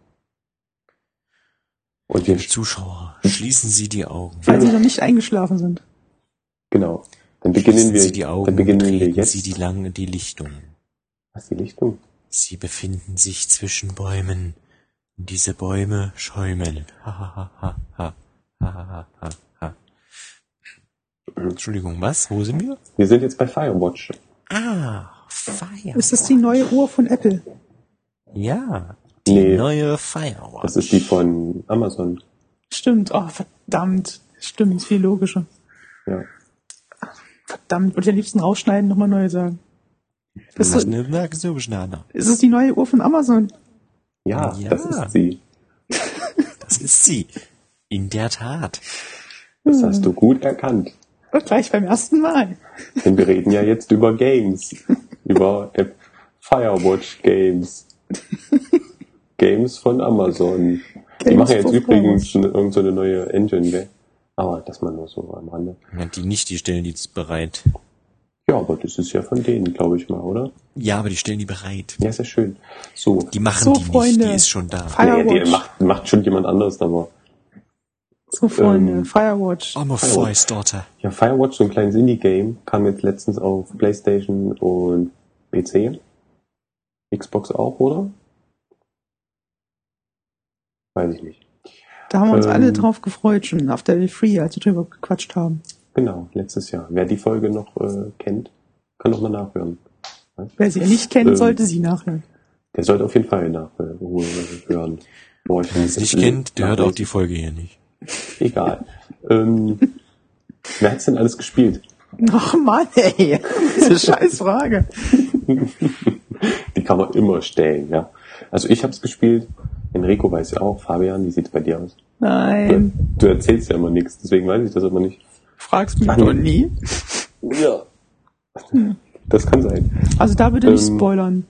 Und wir, Zuschauer, schließen Sie die Augen. Weil sie noch nicht eingeschlafen sind. genau, dann beginnen Schließen wir, Sie die Augen dann beginnen wir jetzt. Sie die lange die Lichtungen. Was ist die Lichtung? Sie befinden sich zwischen Bäumen. Und diese Bäume schäumen. Ha, ha, ha, ha, ha. Ha, ha, ha, ha. Entschuldigung, was? Wo sind wir? Wir sind jetzt bei Firewatch. Ah, Fire. Ist das die neue Uhr von Apple? Ja, die Nee. neue Firewatch. Das ist die von Amazon. Stimmt. Oh, verdammt. Stimmt, ist viel logischer. Ja. Verdammt, würde ich am liebsten rausschneiden, nochmal neu sagen. Das ist, so ist es die neue Uhr von Amazon? Ja, Ja. das ist sie. Das ist sie. In der Tat. Das hast du gut erkannt. Und gleich beim ersten Mal. Denn wir reden ja jetzt über Games. über App Firewatch Games. Games von Amazon. Die Games machen jetzt übrigens eine, irgend so eine neue Engine, gell? Aber das mal nur so am Rande. Ja, Die nicht, die stellen die bereit. Ja, aber das ist ja von denen, glaube ich mal, oder? Ja, aber die stellen die bereit. Ja, sehr schön. So. Die machen So, die nicht, Freunde. die ist schon da. Fire- Nee, die Firewatch. macht, macht schon jemand anderes, aber. So, Freunde, Ähm, Firewatch. I'm a Fire Starter. Ja, Firewatch, so ein kleines Indie-Game, kam jetzt letztens auf Playstation und PC. Xbox auch, oder? Weiß ich nicht. Da haben wir uns ähm, alle drauf gefreut schon auf der Free, als wir drüber gequatscht haben. Genau, letztes Jahr. Wer die Folge noch äh, kennt, kann noch mal nachhören. Wer sie nicht kennt, Ähm, sollte sie nachhören. Der sollte auf jeden Fall nachhören. Boah, Wer es nicht kennt, der hört auch die Folge hier nicht. Egal. ähm, wer hat's denn alles gespielt? Ach Mann, ey. Diese scheiß Frage. Die kann man immer stellen, ja. Also ich hab's gespielt. Enrico weiß ja auch. Fabian, wie sieht's bei dir aus? Nein, Du erzählst ja immer nichts, deswegen weiß ich das immer nicht. fragst mich doch nie. Ja. Das kann sein. Also da bitte nicht Ähm, spoilern.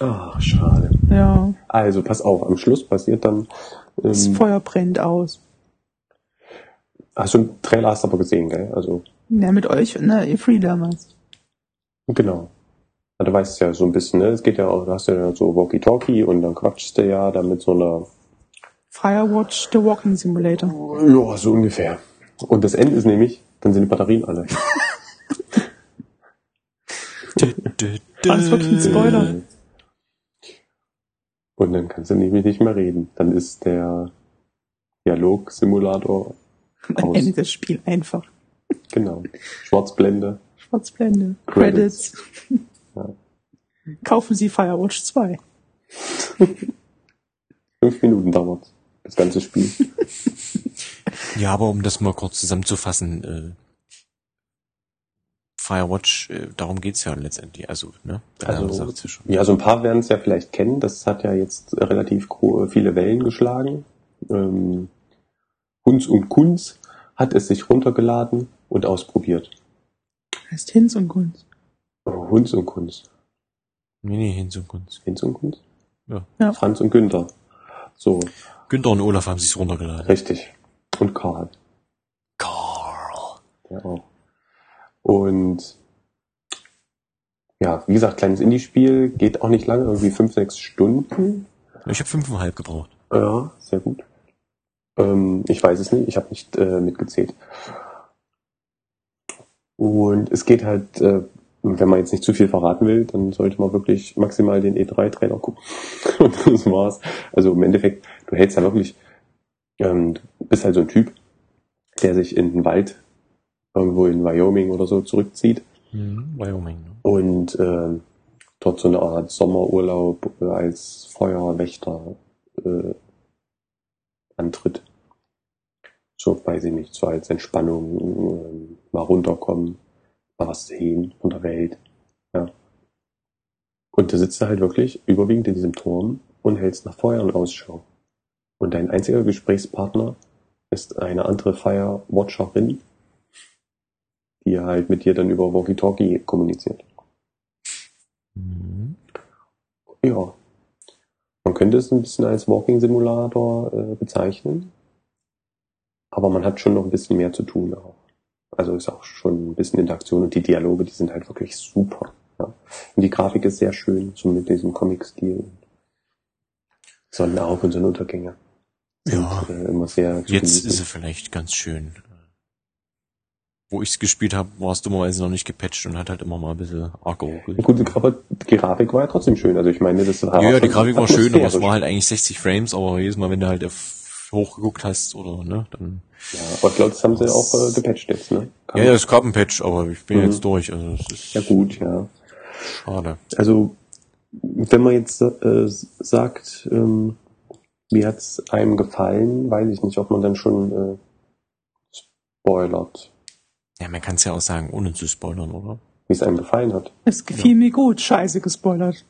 Ach, schade. Ja, Also, pass auf, am Schluss passiert dann. das Ähm, Feuer brennt aus. hast du einen Trailer hast du aber gesehen, gell? Also, Ja, mit euch, ne, ihr damals. genau. Du weißt ja so ein bisschen, ne? Es geht ja auch, du hast ja so Walkie-Talkie und dann quatschst du ja da mit so einer, Firewatch, The Walking Simulator. ja, so ungefähr. Und das Ende ist nämlich, dann sind die Batterien alle. Das wirklich ein Spoiler? Und dann kannst du nämlich nicht mehr reden. Dann ist der Dialog-Simulator Man aus. endet das Spiel einfach. Genau. Schwarzblende. Schwarzblende. Credits. Credits. Ja. Kaufen Sie Firewatch 2. Fünf Minuten dauert das ganze Spiel. Ja, aber um das mal kurz zusammenzufassen, äh, Firewatch, äh, darum geht's ja letztendlich. Also, ne? Also, sagt's ja schon. ja, so ein paar werden es ja vielleicht kennen. Das hat ja jetzt relativ viele Wellen geschlagen. Ähm, Hunz und Kunz hat es sich runtergeladen und ausprobiert. Heißt Hinz und Kunz. Oh, Hunz und Kunz. Nee, nee, Hinz und Kunz. Hinz und Kunz? Ja. Ja. Franz und Günther. So, Günther und Olaf haben sich's runtergeladen. richtig. Und Karl. Carl. Der auch. Und ja, wie gesagt, kleines Indie-Spiel, geht auch nicht lange, irgendwie fünf, sechs Stunden. Ich habe fünfeinhalb gebraucht. Ja, sehr gut. Ähm, ich weiß es nicht, ich habe nicht äh, mitgezählt. Und es geht halt, äh, wenn man jetzt nicht zu viel verraten will, dann sollte man wirklich maximal den E3-Trailer gucken. Und das war's. Also im Endeffekt, du hältst ja wirklich, ähm, du bist halt so ein Typ, der sich in den Wald irgendwo in Wyoming oder so zurückzieht Mhm, Wyoming. Ne? und ähm, dort so eine Art Sommerurlaub äh, als Feuerwächter äh, antritt. So, weiß ich nicht, so als Entspannung, ähm, mal runterkommen, was sehen von der Welt. Ja. Und da sitzt du halt wirklich überwiegend in diesem Turm und hältst nach Feuern Ausschau. Und dein einziger Gesprächspartner ist eine andere Firewatcherin, die halt mit dir dann über Walkie-Talkie kommuniziert. Mhm. Ja. Man könnte es ein bisschen als Walking Simulator äh, bezeichnen. Aber man hat schon noch ein bisschen mehr zu tun auch. Also ist auch schon ein bisschen Interaktion und die Dialoge, die sind halt wirklich super. Ja. Und die Grafik ist sehr schön, so mit diesem Comic-Stil. Sonnenauf- und Sonnenuntergänge. Ja. Äh, immer sehr Jetzt ist er vielleicht ganz schön. Wo ich es gespielt habe, war es dummerweise noch nicht gepatcht und hat halt immer mal ein bisschen arg geruckelt. Gut, aber die Grafik war ja trotzdem schön. Also ich meine, das war Ja, ja, die Grafik war schön, aber es war halt eigentlich 60 Frames, aber jedes Mal, wenn du halt auf hochgeguckt hast oder ne, dann. Ja, aber ich glaube, das haben sie auch äh, gepatcht jetzt, ne? Kann Ja, ja, es gab ein Patch, aber ich bin Mhm. jetzt durch, also es ist ja gut, ja. schade. Also, wenn man jetzt äh, sagt, ähm, wie hat's einem gefallen, weiß ich nicht, ob man dann schon äh, spoilert, Ja, man kann es ja auch sagen, ohne zu spoilern, oder? wie es einem gefallen hat. Es gefiel mir gut, scheiße gespoilert.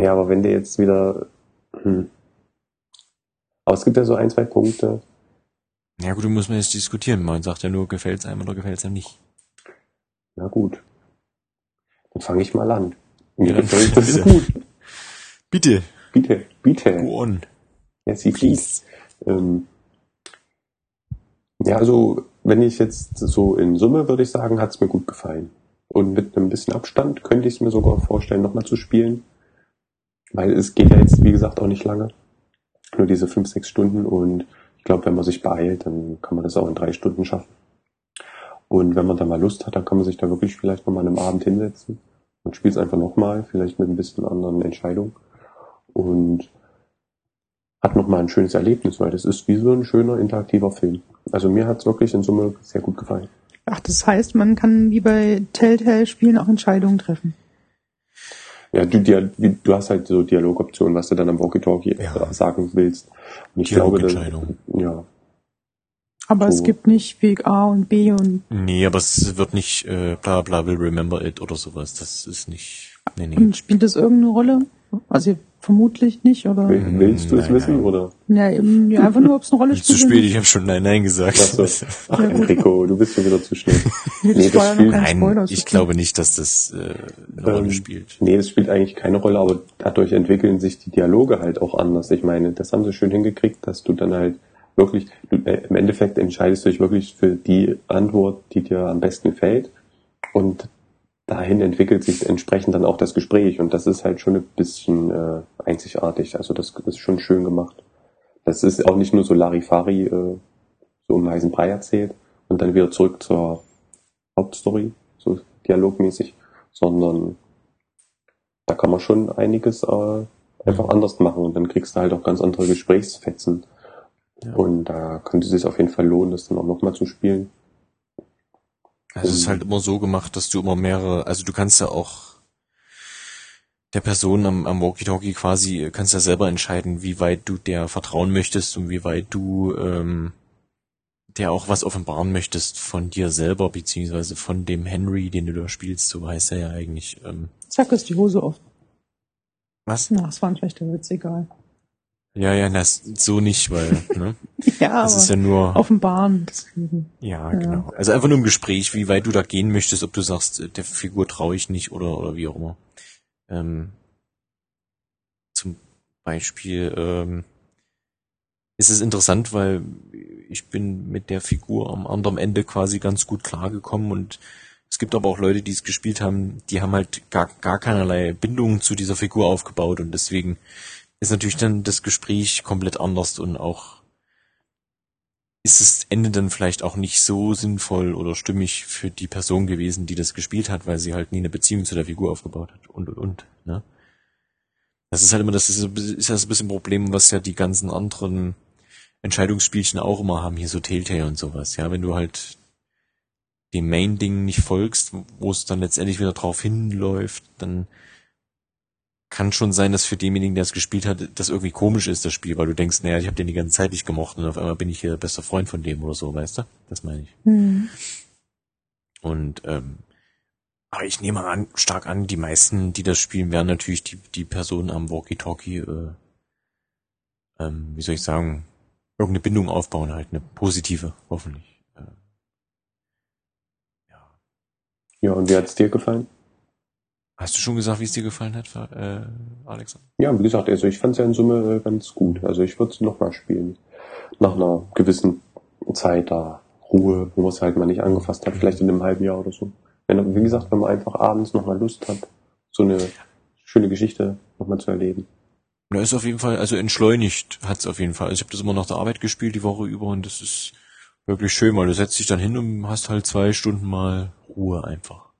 Ja, aber wenn der jetzt wieder... Hm. Aber es gibt ja so ein, zwei Punkte. Ja gut, du musst man jetzt diskutieren. Man sagt ja nur, gefällt's einem oder gefällt's einem nicht. Na gut. Dann fange ich mal an. Mir Ja, gefällt das ist bitte. gut. Bitte, Bitte, bitte. go on. Ja, sie fließt. Ähm, ja, also wenn ich jetzt so in Summe würde ich sagen, hat es mir gut gefallen. Und mit einem bisschen Abstand könnte ich es mir sogar vorstellen, nochmal zu spielen. Weil es geht ja jetzt, wie gesagt, auch nicht lange. Nur diese fünf, sechs Stunden. Und ich glaube, wenn man sich beeilt, dann kann man das auch in drei Stunden schaffen. Und wenn man da mal Lust hat, dann kann man sich da wirklich vielleicht nochmal an einem Abend hinsetzen und spielt es einfach nochmal, vielleicht mit ein bisschen anderen Entscheidungen. Und hat nochmal ein schönes Erlebnis, weil das ist wie so ein schöner interaktiver Film. Also mir hat es wirklich in Summe sehr gut gefallen. Ach, das heißt, man kann wie bei Telltale-Spielen auch Entscheidungen treffen. Ja, du, du hast halt so Dialogoptionen, was du dann am Walkie-Talkie Ja. sagen willst. Und ich glaube, das, Dialogentscheidung. ja, Aber es So. gibt nicht Weg A und B und Nee, aber es wird nicht äh, bla bla will remember it oder sowas. Das ist nicht. Nee, nee. Und spielt das irgendeine Rolle? Also vermutlich nicht, oder? Will- willst du es Nein, wissen nein. oder? Ja, eben, ja, einfach nur, ob es eine Rolle Zu spielt. spät, ich habe schon Nein Nein gesagt. Ach, so. Ach Ja. Enrico, du bist schon wieder zu schnell. Nee, das das war ja noch Spiel- kein Nein, Spoiler. ich glaube nicht, dass das äh, eine Rolle Ähm, spielt. Nee, das spielt eigentlich keine Rolle, aber dadurch entwickeln sich die Dialoge halt auch anders. Ich meine, das haben sie schön hingekriegt, dass du dann halt wirklich, du, äh, im Endeffekt entscheidest du dich wirklich für die Antwort, die dir am besten gefällt. Und dahin entwickelt sich entsprechend dann auch das Gespräch. Und das ist halt schon ein bisschen äh, einzigartig. Also das ist schon schön gemacht. Das ist auch nicht nur so Larifari, äh, so um heißen Brei erzählt und dann wieder zurück zur Hauptstory, so dialogmäßig, sondern da kann man schon einiges äh, einfach anders machen und dann kriegst du halt auch ganz andere Gesprächsfetzen. Ja. Und da könnte es sich auf jeden Fall lohnen, das dann auch nochmal zu spielen. Also es ist halt immer so gemacht, dass du immer mehrere, also du kannst ja auch der Person am, am Walkie-Talkie quasi, kannst ja selber entscheiden, wie weit du der vertrauen möchtest und wie weit du ähm, der auch was offenbaren möchtest von dir selber, beziehungsweise von dem Henry, den du da spielst, so heißt er ja eigentlich. Ähm, Zack, ist die Hose offen. was? Na, das war ein schlechter Witz, egal. Ja, ja, das so nicht, weil, ne? Ja, Das ist ja nur. offenbaren, deswegen. Ja, Ja. genau. Also einfach nur im Gespräch, wie weit du da gehen möchtest, ob du sagst, äh, der Figur traue ich nicht oder, oder wie auch immer. Ähm, zum Beispiel ähm, ist es interessant, weil ich bin mit der Figur am anderen Ende quasi ganz gut klargekommen und es gibt aber auch Leute, die es gespielt haben, die haben halt gar, gar keinerlei Bindung zu dieser Figur aufgebaut und deswegen ist natürlich dann das Gespräch komplett anders und auch ist das Ende dann vielleicht auch nicht so sinnvoll oder stimmig für die Person gewesen, die das gespielt hat, weil sie halt nie eine Beziehung zu der Figur aufgebaut hat und und und. Ne? Das ist halt immer das ist, ist das ein bisschen ein Problem, was ja die ganzen anderen Entscheidungsspielchen auch immer haben, hier so Telltale und sowas. Ja, wenn du halt dem Main-Ding nicht folgst, wo es dann letztendlich wieder drauf hinläuft, dann kann schon sein, dass für denjenigen, der es gespielt hat, das irgendwie komisch ist, das Spiel, weil du denkst, naja, ich habe den die ganze Zeit nicht gemocht und auf einmal bin ich hier bester Freund von dem oder so, weißt du? Das meine ich. Hm. Und ähm, Aber ich nehme an, stark an, die meisten, die das spielen, werden natürlich die, die Personen am Walkie-Talkie, äh, ähm, wie soll ich sagen, irgendeine Bindung aufbauen halt, eine positive, hoffentlich. Äh, ja. Ja, und wie hat's dir gefallen? Hast du schon gesagt, wie es dir gefallen hat, äh, Alexa? Ja, wie gesagt, also ich fand es ja in Summe äh, ganz gut. Also ich würde es nochmal spielen. Nach einer gewissen Zeit da Ruhe, wo man es halt mal nicht angefasst hat, vielleicht in einem halben Jahr oder so. Wenn, wie gesagt, wenn man einfach abends nochmal Lust hat, so eine schöne Geschichte nochmal zu erleben. Na, ist auf jeden Fall, also entschleunigt hat's auf jeden Fall. Also ich habe das immer nach der Arbeit gespielt die Woche über und das ist wirklich schön, weil du setzt dich dann hin und hast halt zwei Stunden mal Ruhe einfach.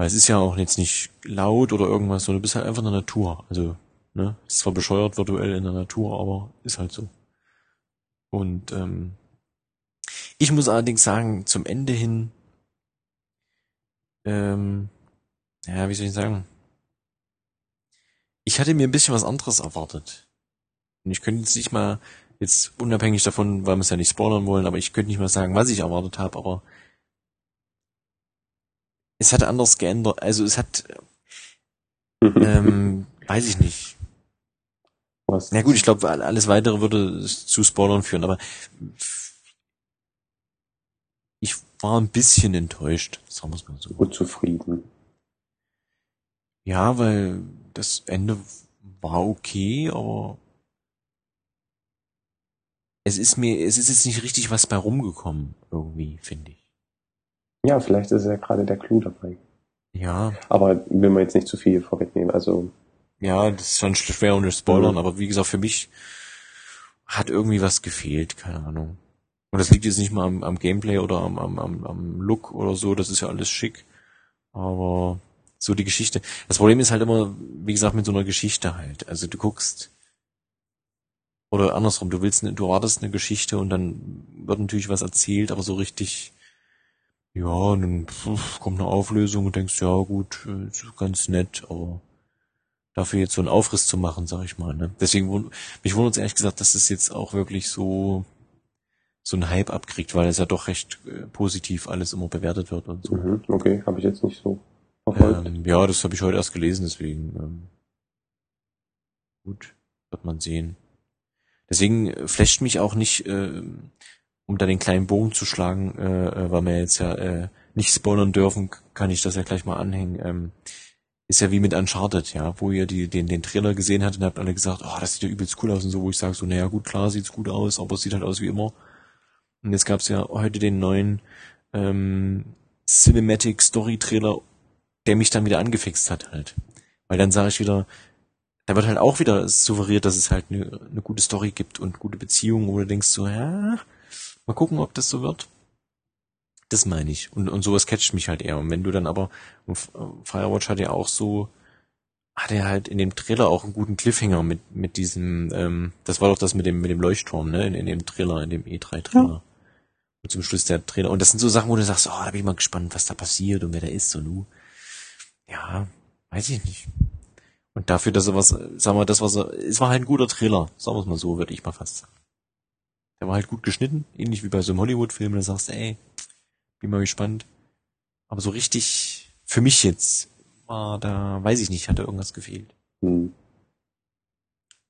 Weil es ist ja auch jetzt nicht laut oder irgendwas, sondern du bist halt einfach in der Natur. Also, ne, ist zwar bescheuert virtuell in der Natur, aber ist halt so. Und ähm, ich muss allerdings sagen, zum Ende hin, ähm, ja, wie soll ich sagen? Ich hatte mir ein bisschen was anderes erwartet. Und ich könnte jetzt nicht mal, jetzt unabhängig davon, weil wir es ja nicht spoilern wollen, aber ich könnte nicht mal sagen, was ich erwartet habe, aber es hat anders geändert. Also es hat, ähm, weiß ich nicht. Was? Na gut, ich glaube, alles weitere würde zu Spoilern führen, aber ich war ein bisschen enttäuscht, sagen wir es mal so. Und zufrieden. Ja, weil das Ende war okay, aber es ist mir, es ist jetzt nicht richtig was bei rumgekommen, irgendwie, finde ich. Ja, vielleicht ist ja gerade der Clou dabei. Ja. Aber will man jetzt nicht zu viel vorwegnehmen, also. Ja, das ist schon schwer ohne Spoilern, mhm. aber wie gesagt, für mich hat irgendwie was gefehlt, keine Ahnung. Und das liegt jetzt nicht mal am, am Gameplay oder am, am, am, am Look oder so, das ist ja alles schick. Aber so die Geschichte. Das Problem ist halt immer, wie gesagt, mit so einer Geschichte halt. Also du guckst, oder andersrum, du willst, du erwartest eine Geschichte und dann wird natürlich was erzählt, aber so richtig, ja, dann kommt eine Auflösung und denkst, ja gut, ist ganz nett, aber dafür jetzt so einen Aufriss zu machen, sag ich mal. Ne? Deswegen, mich wundert es ehrlich gesagt, dass das jetzt auch wirklich so so einen Hype abkriegt, weil es ja doch recht äh, positiv alles immer bewertet wird und so. Mhm, okay, habe ich jetzt nicht so verfolgt. Ähm, ja, das habe ich heute erst gelesen, deswegen ähm, gut, wird man sehen. Deswegen äh, flasht mich auch nicht, äh, um da den kleinen Bogen zu schlagen, äh, äh, weil wir jetzt ja äh, nicht spoilern dürfen, kann ich das ja gleich mal anhängen. Ähm, ist ja wie mit Uncharted, ja, wo ihr die, den, den Trailer gesehen habt und habt alle gesagt, oh, das sieht ja übelst cool aus und so, wo ich sage so, naja gut, klar sieht's gut aus, aber es sieht halt aus wie immer. Und jetzt gab's ja heute den neuen ähm, Cinematic Story Trailer, der mich dann wieder angefixt hat halt. Weil dann sage ich wieder, da wird halt auch wieder suggeriert, dass es halt eine, eine gute Story gibt und gute Beziehungen, wo du denkst so, ja, mal gucken, ob das so wird. Das meine ich. Und, und sowas catcht mich halt eher. Und wenn du dann aber, Firewatch hat ja auch so, hat er halt in dem Trailer auch einen guten Cliffhanger mit, mit diesem, ähm, das war doch das mit dem, mit dem Leuchtturm, ne, in, in dem Trailer, in dem E3-Trailer. Ja zum Schluss der Trainer. Und das sind so Sachen, wo du sagst, oh, da bin ich mal gespannt, was da passiert und wer da ist und nu. Ja, weiß ich nicht. Und dafür, dass er was, sagen wir, das was er, es war halt ein guter Trailer, sagen wir es mal so, würde ich mal fast sagen. Der war halt gut geschnitten, ähnlich wie bei so einem Hollywood-Film, da sagst du, ey, bin mal gespannt. Aber so richtig, für mich jetzt, war da, weiß ich nicht, hat da irgendwas gefehlt. Hm.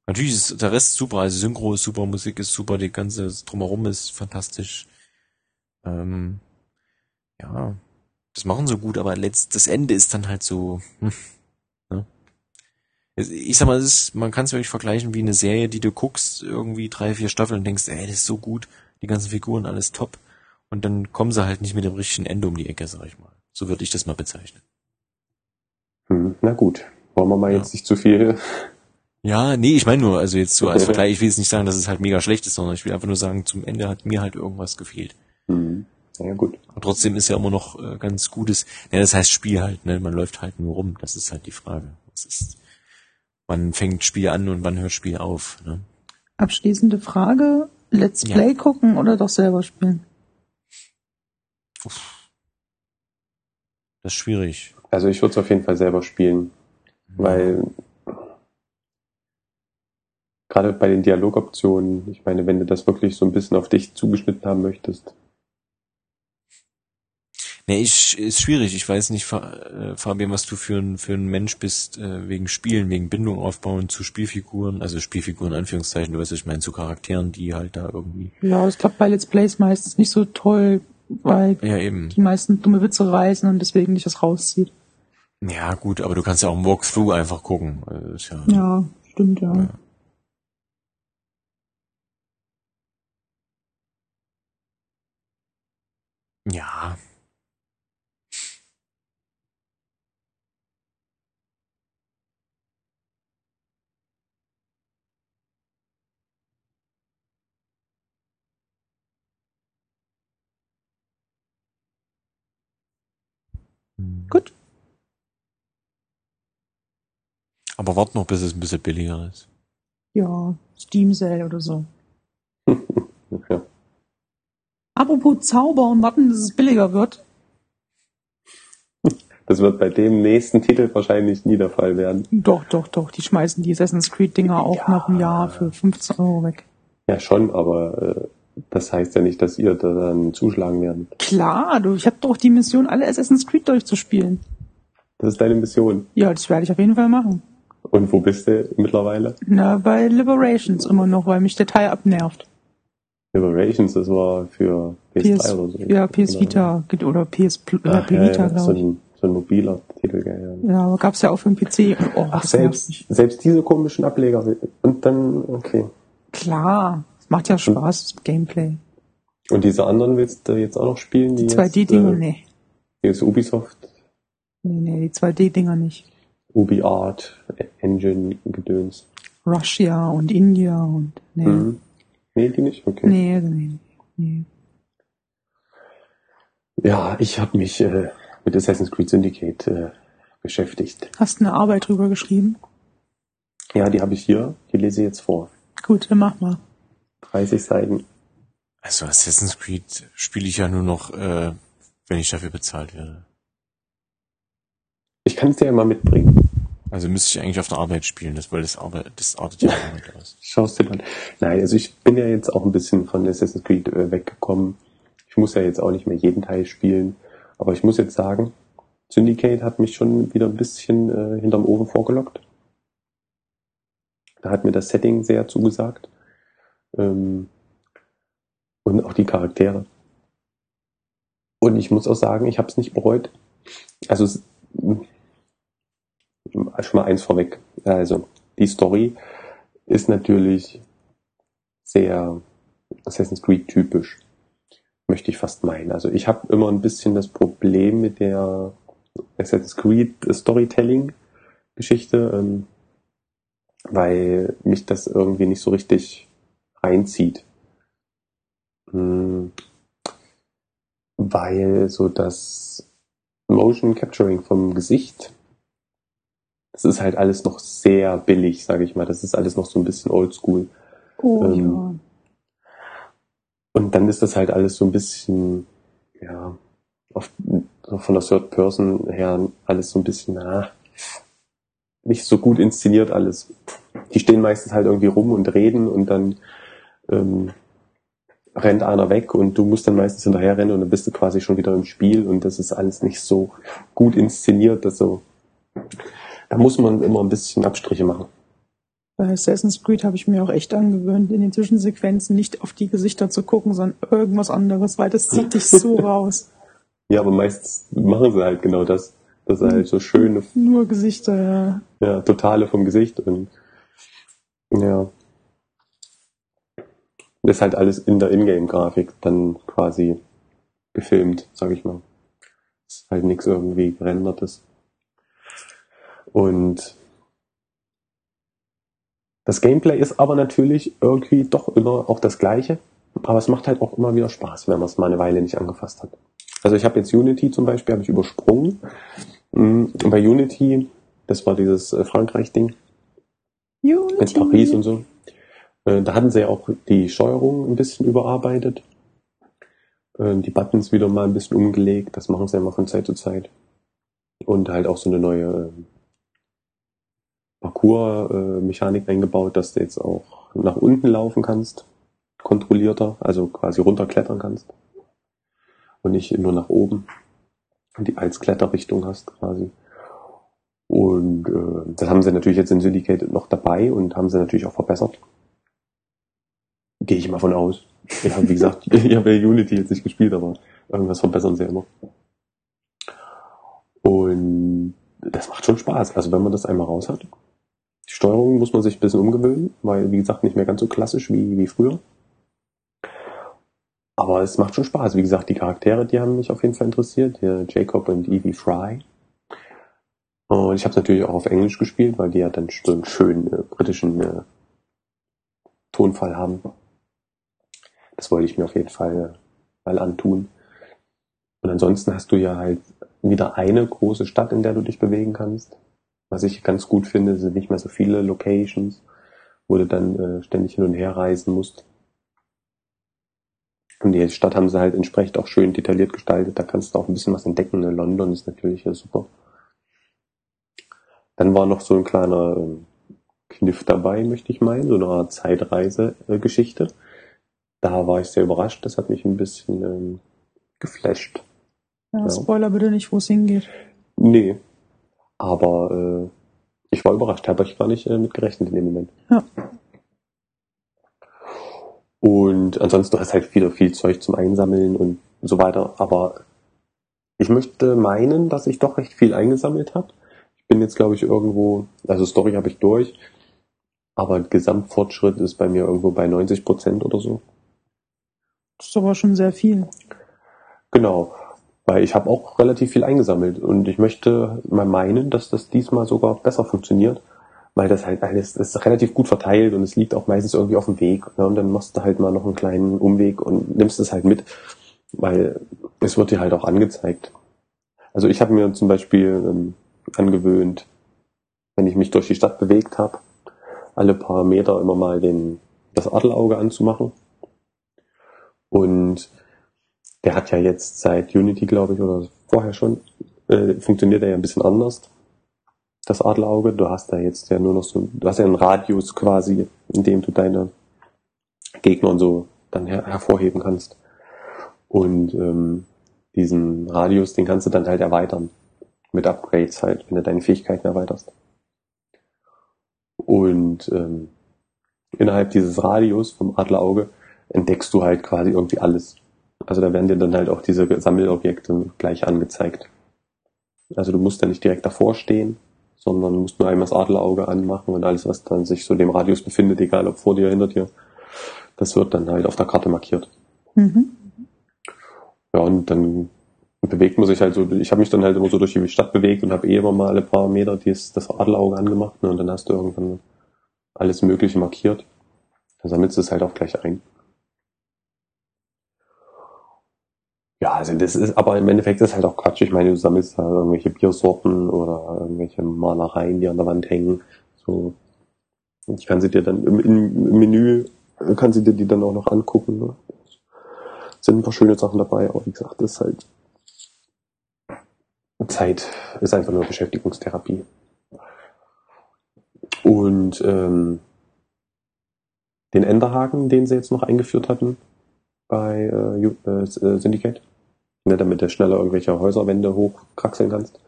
Natürlich ist der Rest super, also Synchro ist super, Musik ist super, die ganze Drumherum ist fantastisch. Ähm, ja, das machen sie gut, aber letzt, das Ende ist dann halt so. Ich sag mal, ist, man kann es wirklich vergleichen wie eine Serie, die du guckst, irgendwie drei, vier Staffeln und denkst, ey, das ist so gut, die ganzen Figuren, alles top. Und dann kommen sie halt nicht mit dem richtigen Ende um die Ecke, sag ich mal. So würde ich das mal bezeichnen. Hm, na gut, wollen wir mal ja. jetzt nicht zu viel. Ja, nee, ich meine nur, also jetzt so als Vergleich, ich will jetzt nicht sagen, dass es halt mega schlecht ist, sondern ich will einfach nur sagen, zum Ende hat mir halt irgendwas gefehlt. Mhm. Ja, gut. Aber trotzdem ist ja immer noch äh, ganz gutes, ja, das heißt Spiel halt, ne? Man läuft halt nur rum. Das ist halt die Frage. Was ist, wann fängt Spiel an und wann hört Spiel auf, ne? Abschließende Frage. Let's Play ja. gucken oder doch selber spielen? Das ist schwierig. Also ich würde es auf jeden Fall selber spielen, mhm. weil gerade bei den Dialogoptionen, ich meine, wenn du das wirklich so ein bisschen auf dich zugeschnitten haben möchtest, Nee, ich, ist schwierig. Ich weiß nicht, äh, Fabian, was du für ein, für ein Mensch bist, äh, wegen Spielen, wegen Bindung aufbauen zu Spielfiguren, also Spielfiguren Anführungszeichen, du weißt, was ich meine, zu Charakteren, die halt da irgendwie, Ja, es klappt bei Let's Plays meistens nicht so toll, weil ja eben. die meisten dumme Witze reißen und deswegen nicht das rauszieht. Ja, gut, aber du kannst ja auch im Walkthrough einfach gucken. Also, ja, Ja, stimmt, ja. Ja. ja. Hm. Gut. Aber wart noch, bis es ein bisschen billiger ist. Ja, Steam Sale oder so. Ja. Apropos Zauber und warten, bis es billiger wird. Das wird bei dem nächsten Titel wahrscheinlich nie der Fall werden. Doch, doch, doch. Die schmeißen die Assassin's Creed Dinger auch Ja. nach einem Jahr für 15 Euro weg. Ja, schon, aber äh, das heißt ja nicht, dass ihr da dann zuschlagen werdet. Klar, du, ich habe doch die Mission, alle Assassin's Creed durchzuspielen. Das ist deine Mission. Ja, das werde ich auf jeden Fall machen. Und wo bist du mittlerweile? Na, bei Liberations immer noch, weil mich der Teil abnervt. Liberations, das war für PS3 PS, oder so. ja, PS Vita oder PS, oder Ach, ja, Vita, ja, so glaube ich. ein, so ein mobiler Titel, gell, ja. Ja, aber gab's ja auch für den PC. Oh, Ach, selbst, selbst diese komischen Ableger. Und dann, okay. Klar, macht ja Spaß, das Gameplay. Und diese anderen willst du jetzt auch noch spielen? Die, Die jetzt, 2D-Dinger, äh, nee. die Jetzt Ubisoft, Nee, nee, die 2D-Dinger nicht. Ubi Art, Engine, Gedöns. Russia und India und, nee. Mhm. Nee, die nicht? Okay. Nee, nee, nee. Ja, ich habe mich äh, mit Assassin's Creed Syndicate äh, beschäftigt. Hast eine Arbeit drüber geschrieben? Ja, die habe ich hier. Die lese ich jetzt vor. Gut, dann mach mal. 30 Seiten. Also Assassin's Creed spiele ich ja nur noch, äh, wenn ich dafür bezahlt werde. Ich kann es dir ja mal mitbringen. Also müsste ich eigentlich auf der Arbeit spielen, das, weil das, Arbeit, das artet ja damit aus. Schaust dir mal. Nein, also ich bin ja jetzt auch ein bisschen von Assassin's Creed äh, weggekommen. Ich muss ja jetzt auch nicht mehr jeden Teil spielen. Aber ich muss jetzt sagen, Syndicate hat mich schon wieder ein bisschen äh, hinterm Ofen vorgelockt. Da hat mir das Setting sehr zugesagt. Ähm, und auch die Charaktere. Und ich muss auch sagen, ich habe es nicht bereut. Also es, schon mal eins vorweg. Also die Story ist natürlich sehr Assassin's Creed typisch, möchte ich fast meinen. Also ich habe immer ein bisschen das Problem mit der Assassin's Creed Storytelling Geschichte, ähm, weil mich das irgendwie nicht so richtig reinzieht. Hm, Weil so das Motion Capturing vom Gesicht das ist halt alles noch sehr billig, sage ich mal. Das ist alles noch so ein bisschen oldschool. Oh, Ähm, Und dann ist das halt alles so ein bisschen, ja, auf, von der Third Person her alles so ein bisschen, na, nicht so gut inszeniert alles. Die stehen meistens halt irgendwie rum und reden und dann ähm, rennt einer weg und du musst dann meistens hinterher rennen und dann bist du quasi schon wieder im Spiel und das ist alles nicht so gut inszeniert, dass so da muss man immer ein bisschen Abstriche machen. Bei Assassin's Creed habe ich mir auch echt angewöhnt, in den Zwischensequenzen nicht auf die Gesichter zu gucken, sondern irgendwas anderes, weil das zieht dich so raus. Ja, aber meistens machen sie halt genau das. Das ist halt so schöne, Nur Gesichter, ja. ja, totale vom Gesicht und ja. Ist halt alles in der Ingame-Grafik dann quasi gefilmt, sag ich mal. ist halt nichts irgendwie gerendertes. Und das Gameplay ist aber natürlich irgendwie doch immer auch das gleiche. Aber es macht halt auch immer wieder Spaß, wenn man es mal eine Weile nicht angefasst hat. Also ich habe jetzt Unity zum Beispiel, habe ich übersprungen. Mm, Und bei Unity, das war dieses äh, Frankreich-Ding mit Unity. Paris und so. Äh, Da hatten sie ja auch die Steuerung ein bisschen überarbeitet. Äh, Die Buttons wieder mal ein bisschen umgelegt. Das machen sie ja mal von Zeit zu Zeit. Und halt auch so eine neue ähm, Parcours-Mechanik eingebaut, dass du jetzt auch nach unten laufen kannst. Kontrollierter, also quasi runterklettern kannst. Und nicht nur nach oben. die als Kletterrichtung hast quasi. Und äh, das haben sie natürlich jetzt in Syndicate noch dabei und haben sie natürlich auch verbessert. Gehe ich mal von aus. Ja, wie gesagt, ich habe ja Unity jetzt nicht gespielt, aber irgendwas verbessern sie immer. Und das macht schon Spaß. Also wenn man das einmal raus hat. Die Steuerung muss man sich ein bisschen umgewöhnen, weil, wie gesagt, nicht mehr ganz so klassisch wie, wie früher. Aber es macht schon Spaß. Wie gesagt, die Charaktere, die haben mich auf jeden Fall interessiert. Hier Jacob und Evie Fry. Und ich habe es natürlich auch auf Englisch gespielt, weil die ja dann so einen schönen äh, britischen äh, Tonfall haben. Das wollte ich mir auf jeden Fall äh, mal antun. Und ansonsten hast du ja halt wieder eine große Stadt, in der du dich bewegen kannst. Was ich ganz gut finde, sind nicht mehr so viele Locations, wo du dann äh, ständig hin und her reisen musst. Und die Stadt haben sie halt entsprechend auch schön detailliert gestaltet. Da kannst du auch ein bisschen was entdecken. Ne? London ist natürlich ja super. Dann war noch so ein kleiner ähm, Kniff dabei, möchte ich meinen, so eine Art Zeitreise-Geschichte. Da war ich sehr überrascht. Das hat mich ein bisschen ähm, geflasht. Ja, Spoiler bitte nicht, wo es hingeht. Nee. Aber äh, ich war überrascht, habe ich gar nicht äh, mit gerechnet in dem Moment. Ja. Und ansonsten hast halt wieder viel Zeug zum Einsammeln und so weiter. Aber ich möchte meinen, dass ich doch recht viel eingesammelt habe. Ich bin jetzt, glaube ich, irgendwo, also Story habe ich durch, aber Gesamtfortschritt ist bei mir irgendwo bei 90 Prozent oder so. Das ist aber schon sehr viel. Genau. Weil ich habe auch relativ viel eingesammelt und ich möchte mal meinen, dass das diesmal sogar besser funktioniert, weil das halt alles ist relativ gut verteilt und es liegt auch meistens irgendwie auf dem Weg. Ne? Und dann machst du halt mal noch einen kleinen Umweg und nimmst es halt mit, weil es wird dir halt auch angezeigt. Also ich habe mir zum Beispiel ähm, angewöhnt, wenn ich mich durch die Stadt bewegt habe, alle paar Meter immer mal den, das Adelauge anzumachen. Und der hat ja jetzt seit Unity, glaube ich, oder vorher schon, äh, funktioniert er ja ein bisschen anders. Das Adlerauge, du hast da jetzt ja nur noch so, du hast ja einen Radius quasi, in dem du deine Gegner und so dann her hervorheben kannst. Und ähm, diesen Radius, den kannst du dann halt erweitern. Mit Upgrades halt, wenn du deine Fähigkeiten erweiterst. Und ähm, innerhalb dieses Radius vom Adlerauge entdeckst du halt quasi irgendwie alles. Also da werden dir dann halt auch diese Sammelobjekte gleich angezeigt. Also du musst da nicht direkt davor stehen, sondern du musst nur einmal das Adlerauge anmachen und alles, was dann sich so dem Radius befindet, egal ob vor dir oder hinter dir, das wird dann halt auf der Karte markiert. Mhm. Ja, und dann bewegt man sich halt so, ich habe mich dann halt immer so durch die Stadt bewegt und habe eh immer mal alle paar Meter dies, das Adlerauge angemacht ne, und dann hast du irgendwann alles Mögliche markiert. Dann sammelst du es halt auch gleich ein. Ja, also das ist, aber im Endeffekt ist halt auch Quatsch. Ich meine, du sammelst da irgendwelche Biersorten oder irgendwelche Malereien, die an der Wand hängen. So. Ich kann sie dir dann im, im Menü, kann sie dir die dann auch noch angucken. Ne? Sind ein paar schöne Sachen dabei, aber wie gesagt, das ist halt Zeit ist einfach nur Beschäftigungstherapie. Und ähm, den Enderhaken, den sie jetzt noch eingeführt hatten bei äh, äh, Syndicate, ne, damit du schneller irgendwelche Häuserwände hochkraxeln kannst.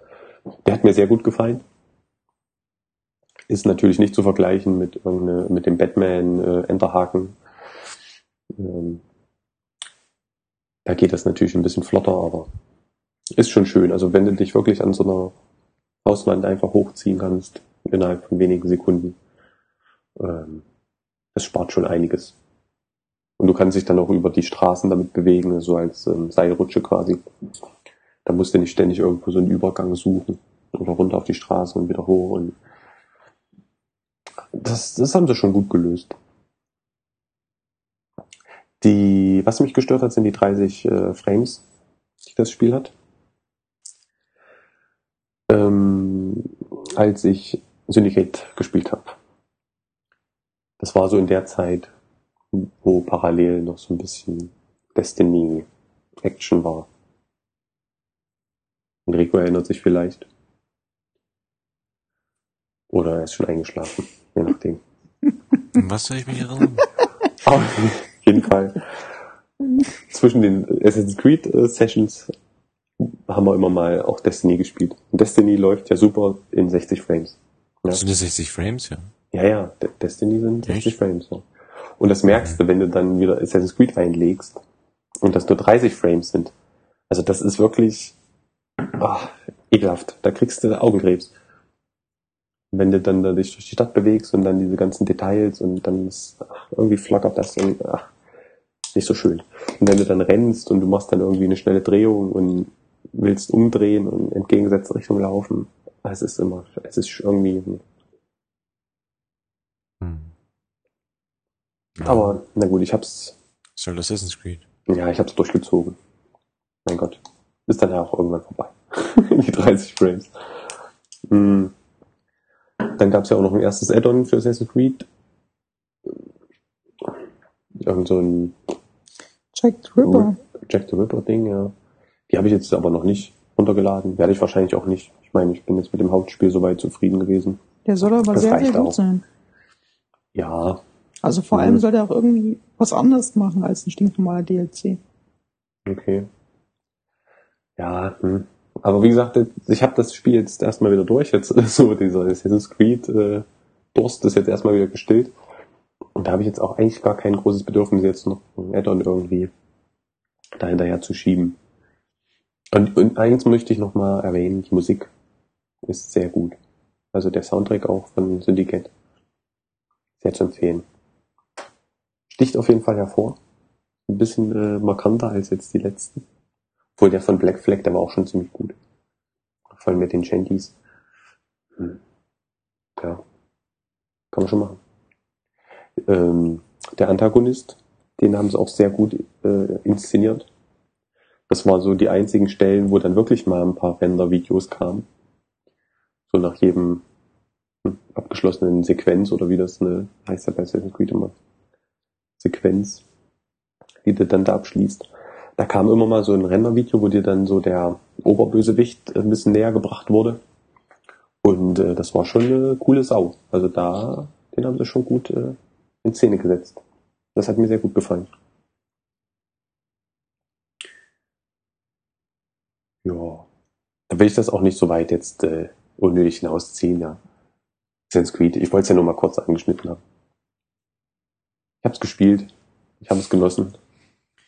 Der hat mir sehr gut gefallen. Ist natürlich nicht zu vergleichen mit, mit dem Batman äh. Ähm, da geht das natürlich ein bisschen flotter, aber ist schon schön. Also wenn du dich wirklich an so einer Hauswand einfach hochziehen kannst, innerhalb von wenigen Sekunden, ähm, das spart schon einiges. Und du kannst dich dann auch über die Straßen damit bewegen, so als ähm, Seilrutsche quasi. Da musst du nicht ständig irgendwo so einen Übergang suchen oder runter auf die Straße und wieder hoch. Und das, das haben sie schon gut gelöst. Die, was mich gestört hat, sind die 30 äh, Frames, die das Spiel hat. Ähm, als ich Syndicate gespielt habe. Das war so in der Zeit, wo parallel noch so ein bisschen Destiny Action war. Enrico erinnert sich vielleicht. Oder er ist schon eingeschlafen, je nachdem. Was soll ich mich erinnern? auf jeden Fall. Zwischen den Assassin's Creed äh, Sessions haben wir immer mal auch Destiny gespielt. Und Destiny läuft ja super in 60 Frames. Ja, Sind das 60 Frames, ja? ja, ja De Destiny sind 60 Echt? Frames. Ja. Und das merkst du, wenn du dann wieder Assassin's Creed reinlegst und das nur 30 Frames sind. Also das ist wirklich ah, ekelhaft. Da kriegst du Augenkrebs. Wenn du dann da dich durch die Stadt bewegst und dann diese ganzen Details und dann ist, ach, irgendwie flackert das und ach, nicht so schön. Und wenn du dann rennst und du machst dann irgendwie eine schnelle Drehung und willst umdrehen und entgegengesetzte Richtung laufen, es ist immer, es ist irgendwie, Hm. Ja, aber na gut, ich hab's, Ist halt Assassin's Creed. ja, ich hab's durchgezogen. Mein Gott. Ist dann ja auch irgendwann vorbei. Die 30 Frames. Mm. Dann gab's ja auch noch ein erstes Add-on für Assassin's Creed. Irgend so ein Jack the Ripper. Jack the Ripper Ding, ja. Die habe ich jetzt aber noch nicht runtergeladen. Werde ich wahrscheinlich auch nicht. Ich meine, ich bin jetzt mit dem Hauptspiel soweit zufrieden gewesen. Der soll aber Das sehr, reicht sehr gut auch. sein. Ja, Also vor Mhm. allem soll der auch irgendwie was anderes machen als ein stinknormaler DLC. okay. Ja, hm. aber wie gesagt, ich habe das Spiel jetzt erstmal wieder durch. Jetzt ist so dieser Assassin's Creed äh, Durst ist jetzt erstmal wieder gestillt. Und da habe ich jetzt auch eigentlich gar kein großes Bedürfnis, jetzt noch ein Add-on irgendwie da hinterher zu schieben. Und, und eins möchte ich noch mal erwähnen, die Musik ist sehr gut. Also der Soundtrack auch von Syndicate. Sehr zu empfehlen. Sticht auf jeden Fall hervor. Ein bisschen äh, markanter als jetzt die letzten. Obwohl der von Black Flag, der war auch schon ziemlich gut. Vor allem mit den Shanties. Hm. Ja. Kann man schon machen. Ähm, der Antagonist, den haben sie auch sehr gut äh, inszeniert. Das war so die einzigen Stellen, wo dann wirklich mal ein paar Render-Videos kamen. So nach jedem hm, abgeschlossenen Sequenz oder wie das ne, heißt ja bei Assassin's Creed immer. Sequenz, die du dann da abschließt. Da kam immer mal so ein Render-Video, wo dir dann so der Oberbösewicht ein bisschen näher gebracht wurde. Und äh, das war schon eine coole Sau. Also da, den haben sie schon gut äh, in Szene gesetzt. Das hat mir sehr gut gefallen. Ja. Da will ich das auch nicht so weit jetzt äh, unnötig hinausziehen, ja. Creed, ich wollte es ja nur mal kurz angeschnitten haben. Ich habe es gespielt, ich habe es genossen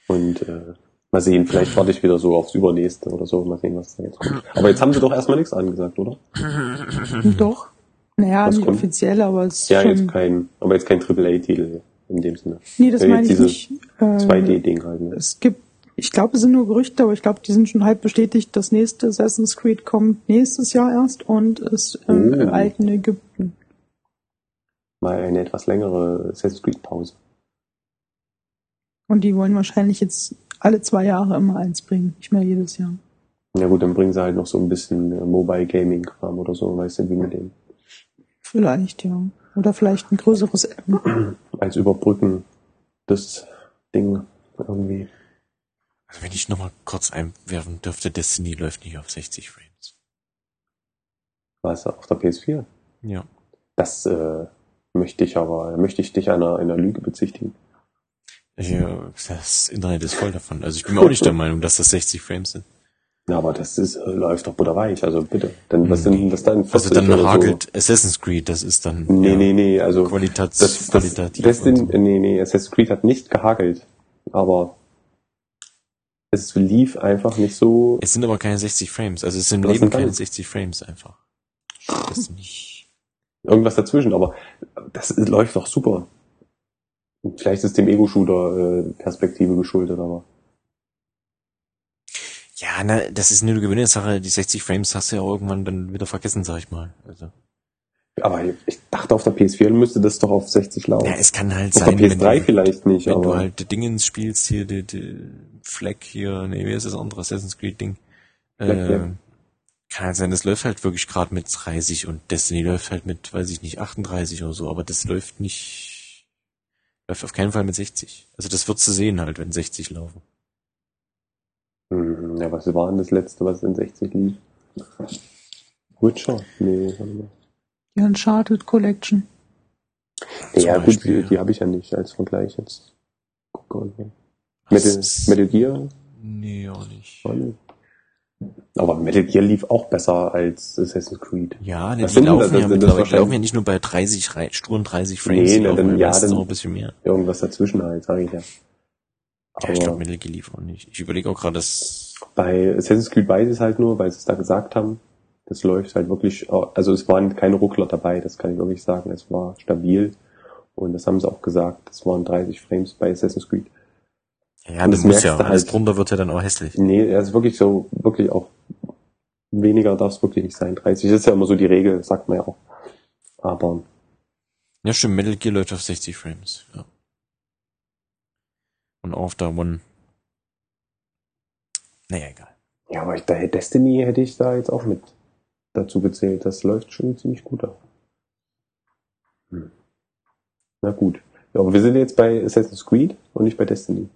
und äh, mal sehen, vielleicht warte ich wieder so aufs Übernächste oder so, mal sehen, was da jetzt kommt. Aber jetzt haben sie doch erstmal nichts angesagt, oder? Doch. Naja, Was nicht kommt? offiziell, aber es ist Ja, schon. jetzt kein, aber jetzt kein AAA-Titel in dem Sinne. nee, das ja, meine ich nicht. Äh, 2D-Ding halt. Ne? Es gibt, ich glaube, es sind nur Gerüchte, aber ich glaube, die sind schon halb bestätigt. Das nächste Assassin's Creed kommt nächstes Jahr erst und ist im Oh. alten Ägypten. Mal eine etwas längere Assassin's Creed-Pause. Und die wollen wahrscheinlich jetzt alle zwei Jahre immer eins bringen, nicht mehr jedes Jahr. Ja gut, dann bringen sie halt noch so ein bisschen äh, Mobile Gaming-Kram oder so, weißt du, wie mit dem. Vielleicht, ja. Oder vielleicht ein größeres M. Als Überbrücken das Ding irgendwie. Also wenn ich nochmal kurz einwerfen dürfte, Destiny läuft nicht auf 60 Frames. Was auf der PS4? Ja. Das äh, möchte ich aber, möchte ich dich einer, einer Lüge bezichtigen. Ja, das Internet ist voll davon. Also ich bin auch nicht der Meinung, dass das 60 Frames sind. Ja, aber das ist, äh, läuft doch butterweich, also bitte. Dann, was sind das dann? Also 40 dann oder so? hagelt Assassin's Creed, das ist dann Nee, ja, nee, nee, also Qualitats, das, das, qualitativ. das sind, so. nee, nee, Assassin's Creed hat nicht gehagelt, aber es lief einfach nicht so. Es sind aber keine 60 Frames. Also es sind Was Leben keine 60 Frames einfach. Das ist nicht. irgendwas dazwischen, aber das läuft doch super. Vielleicht ist dem Ego-Shooter-Perspektive geschuldet, aber Ja, na, das ist eine Gewinnersache. Die 60 Frames hast du ja auch irgendwann dann wieder vergessen, sag ich mal. Also, aber ich dachte auf der PS4 müsste das doch auf 60 laufen. ja, es kann halt auf sein, der wenn PS3 du, vielleicht nicht, wenn du aber halt die Dingens spielst, hier, die, die Flag hier, nee, wie ist das andere Assassin's Creed Ding? Black Äh, Flag. kann halt sein, das läuft halt wirklich gerade mit 30 und Destiny läuft halt mit, weiß ich nicht, 38 oder so, aber das läuft nicht, läuft auf keinen Fall mit 60. Also das wird zu sehen halt, wenn 60 laufen. Hm, ja, was war denn das letzte, was in 60 lief? Witcher? Nee, warte mal. Die Uncharted Collection. Ja, Zum gut, Beispiel, die, die habe ich ja nicht als Vergleich jetzt. Guck mal. Metal, Metal Gear? Nee, auch nicht. Oh, nee. Aber Metal Gear lief auch besser als Assassin's Creed. Ja, ne, Das die sind- laufen das- ja das mittlerweile, laufen ja nicht nur bei 30, Rei- sturen 30 Frames, Nee, ne, dann- ja dann- noch ein bisschen mehr. Irgendwas dazwischen halt, sage ich ja. Ja, ich glaube, Aber Metal Gear lief auch nicht. Ich überlege auch gerade, dass, bei Assassin's Creed weiß ich es halt nur, weil sie es da gesagt haben. Das läuft halt wirklich, also es waren keine Ruckler dabei, das kann ich wirklich sagen. Es war stabil. Und das haben sie auch gesagt. Es waren 30 Frames bei Assassin's Creed. Ja, das das muss ja, du alles halt. drunter wird ja dann auch hässlich. Nee, er ist wirklich so, wirklich auch, weniger darf es wirklich nicht sein. 30 ist ja immer so die Regel, sagt man ja auch. Aber, Ja, stimmt, Metal Gear läuft auf 60 Frames, ja. Und auf der One. Naja, egal. ja, aber ich, da, Destiny hätte ich da jetzt auch mit dazu gezählt. Das läuft schon ziemlich gut auf. Hm. Na gut. Ja, aber wir sind jetzt bei Assassin's Creed und nicht bei Destiny.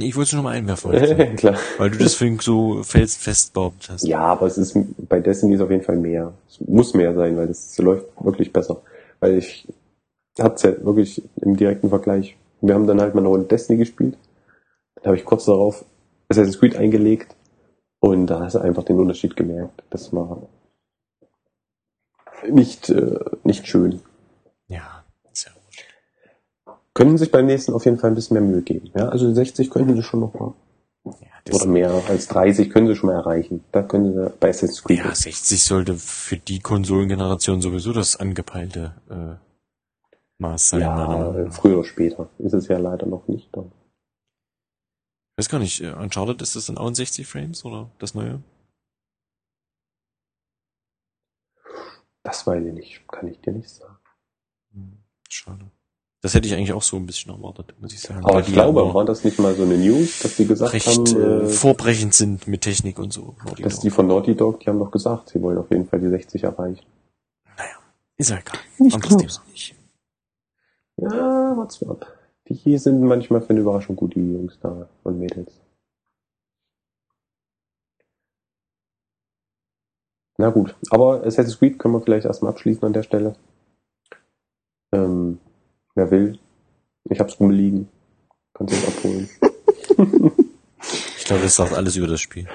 Ich wollte es nur mal einwerfen, heute, Klar. weil du das vorhin so felsenfest behauptet hast. Ja, aber es ist bei Destiny ist auf jeden Fall mehr. Es muss mehr sein, weil das läuft wirklich besser. Weil ich hab's ja wirklich im direkten Vergleich. Wir haben dann halt mal eine Runde Destiny gespielt. Dann habe ich kurz darauf Assassin's Creed eingelegt und da hast du einfach den Unterschied gemerkt. Das war nicht, äh, nicht schön. Ja. Können sich beim nächsten auf jeden Fall ein bisschen mehr Mühe geben. Ja, also 60 könnten sie schon noch mal. Ja, Oder mehr als 30 können sie schon mal erreichen. Da können sie bei Assassin's Creed. ja, 60 sollte für die Konsolengeneration sowieso das angepeilte äh, Maß sein. Ja, früher oder später. Ist es ja leider noch nicht. Dann. Ich weiß gar nicht, äh, Uncharted ist das dann auch in 60 Frames oder das neue? Das weiß ich nicht. Kann ich dir nicht sagen. Hm, Schade. Das hätte ich eigentlich auch so ein bisschen erwartet, muss ich sagen. Aber ich glaube, war das nicht mal so eine News, dass die gesagt recht haben, äh, äh, vorbrechend sind mit Technik und so. Naughty dass Dog. die von Naughty Dog, die haben doch gesagt, sie wollen auf jeden Fall die 60 erreichen. Ist ja egal. Ich Anderes nicht. Ja, what's up. Die hier sind manchmal für eine Überraschung gut, die Jungs da und Mädels. Na gut, aber Assassin's Creed können wir vielleicht erstmal abschließen an der Stelle. Ähm, wer will, ich hab's rumliegen. Kannst du es abholen. Ich glaube, das sagt alles über das Spiel.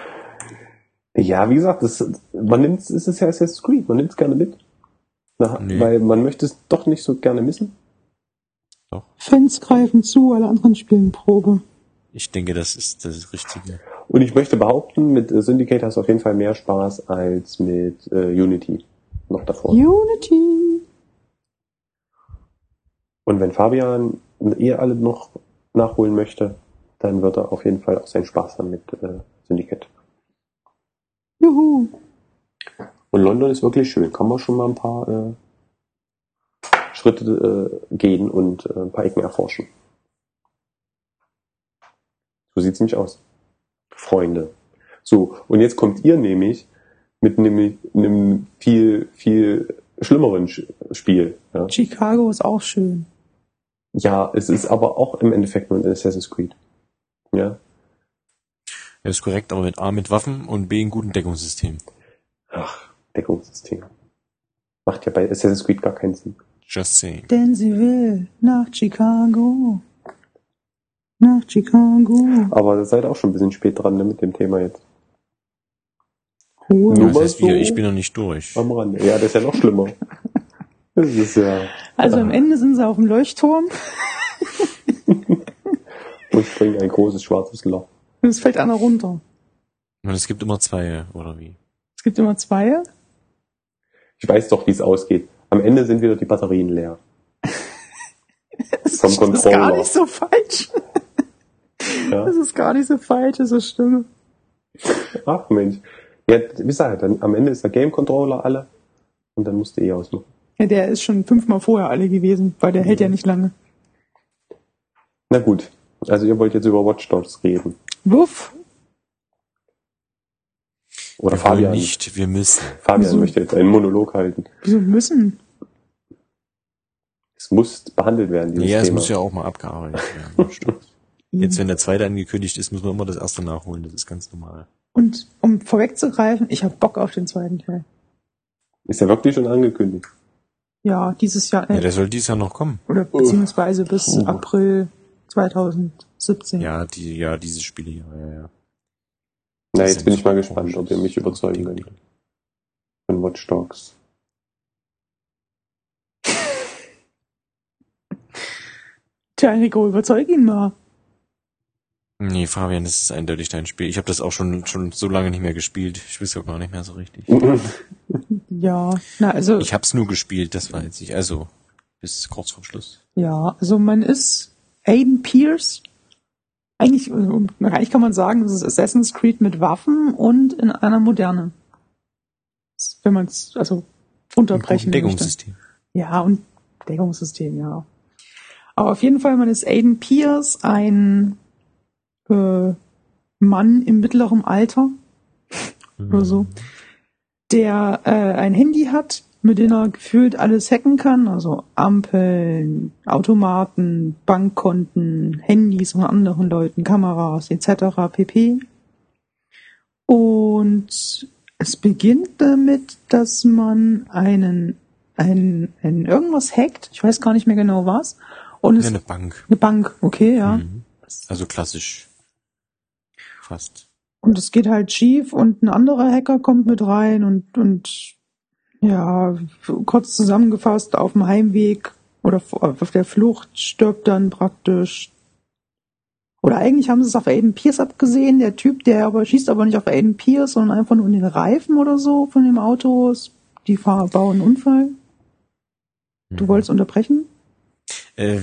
Ja, wie gesagt, das, man nimmt, es ist ja Assassin's Creed, man nimmt es gerne mit. Na, Nee. Weil man möchte es doch nicht so gerne missen. Fans greifen zu, alle anderen spielen Probe. Ich denke, das ist das Richtige. Und ich möchte behaupten, mit äh, Syndicate hast du auf jeden Fall mehr Spaß als mit äh, Unity noch davor. Unity. Und wenn Fabian ihr alle noch nachholen möchte, dann wird er auf jeden Fall auch seinen Spaß haben mit äh, Syndicate. Juhu. Und London ist wirklich schön. Kann man schon mal ein paar äh, Schritte äh, gehen und äh, ein paar Ecken erforschen. So sieht's nämlich aus. Freunde. So, und jetzt kommt ihr nämlich mit einem, einem viel, viel schlimmeren Sch- Spiel. Ja? Chicago ist auch schön. Ja, es ist aber auch im Endeffekt nur ein Assassin's Creed. Ja. Ja, ist korrekt, aber mit A mit Waffen und B ein guten Deckungssystem. Ach, Deckungssystem. Macht ja bei Assassin's Creed gar keinen Sinn. Just saying. Denn sie will nach Chicago. Nach Chicago. Aber ihr seid auch schon ein bisschen spät dran ne, mit dem Thema jetzt. Ruhe. Nur Das heißt wieder, so. ich bin noch nicht durch. Am Rande. Ja, das ist ja noch schlimmer. Das ist ja. Also am Ende sind sie auf dem Leuchtturm. Und springen ein großes schwarzes Loch. Und es fällt einer runter. Und es gibt immer zwei, oder wie? Es gibt immer zwei. Ich weiß doch, wie es ausgeht. Am Ende sind wieder die Batterien leer. Das Vom ist gar nicht so falsch. Ja. Das ist gar nicht so falsch, das ist Stimme. Ach Mensch. Ja, wie gesagt, dann am Ende ist der Game Controller alle und dann musst du eh ausmachen. Ja, der ist schon fünfmal vorher alle gewesen, weil der hält ja nicht lange. Na gut. Also ihr wollt jetzt über Watch Dogs reden. Wuff. Oder wir Fabian. nicht, wir müssen. Fabian Wieso? möchte jetzt einen Monolog halten. Wieso müssen? Es muss behandelt werden, dieses Ja, es Thema. muss ja auch mal abgearbeitet werden. Jetzt, wenn der zweite angekündigt ist, muss man immer das erste nachholen. Das ist ganz normal. Und um vorwegzugreifen, ich habe Bock auf den zweiten Teil. Ist ja wirklich schon angekündigt. Ja, dieses Jahr, Ja, äh, der soll dieses Jahr noch kommen. oder beziehungsweise bis Oh. April 2017. Ja, die, ja, diese Spiele, ja, ja, ja. Na, jetzt bin ich mal gespannt, ob ihr mich überzeugen könnt. Von Watch Dogs. Tja, Enrico, überzeug ihn mal. Nee, Fabian, das ist eindeutig dein Spiel. Ich habe das auch schon schon so lange nicht mehr gespielt. Ich weiß auch gar nicht mehr so richtig. Ja, na, also, Ich hab's nur gespielt, das weiß ich. Also bis kurz vor Schluss. ja, also man ist Aiden Pierce. Eigentlich, äh, eigentlich kann man sagen, das ist Assassin's Creed mit Waffen und in einer Moderne. Wenn man es also unterbrechen möchte. Deckungssystem. Ja, und Deckungssystem, ja. Aber auf jeden Fall, man ist Aiden Pierce, ein äh, Mann im mittleren Alter oder so, der äh, ein Handy hat, mit dem er gefühlt alles hacken kann, also Ampeln, Automaten, Bankkonten, Handys von anderen Leuten, Kameras etc. pp. Und es beginnt damit, dass man einen, einen, einen irgendwas hackt, ich weiß gar nicht mehr genau was, und es Ja, eine Bank. eine Bank, okay, ja. Mhm. Also klassisch. Fast. Und es geht halt schief und ein anderer Hacker kommt mit rein und, und ja, kurz zusammengefasst, auf dem Heimweg oder auf der Flucht stirbt dann praktisch. Oder eigentlich haben sie es auf Aiden Pierce abgesehen, der Typ, der aber schießt aber nicht auf Aiden Pierce, sondern einfach nur in den Reifen oder so von dem Auto. Die Fahrer bauen einen Unfall. Du Mhm. wolltest unterbrechen? Äh,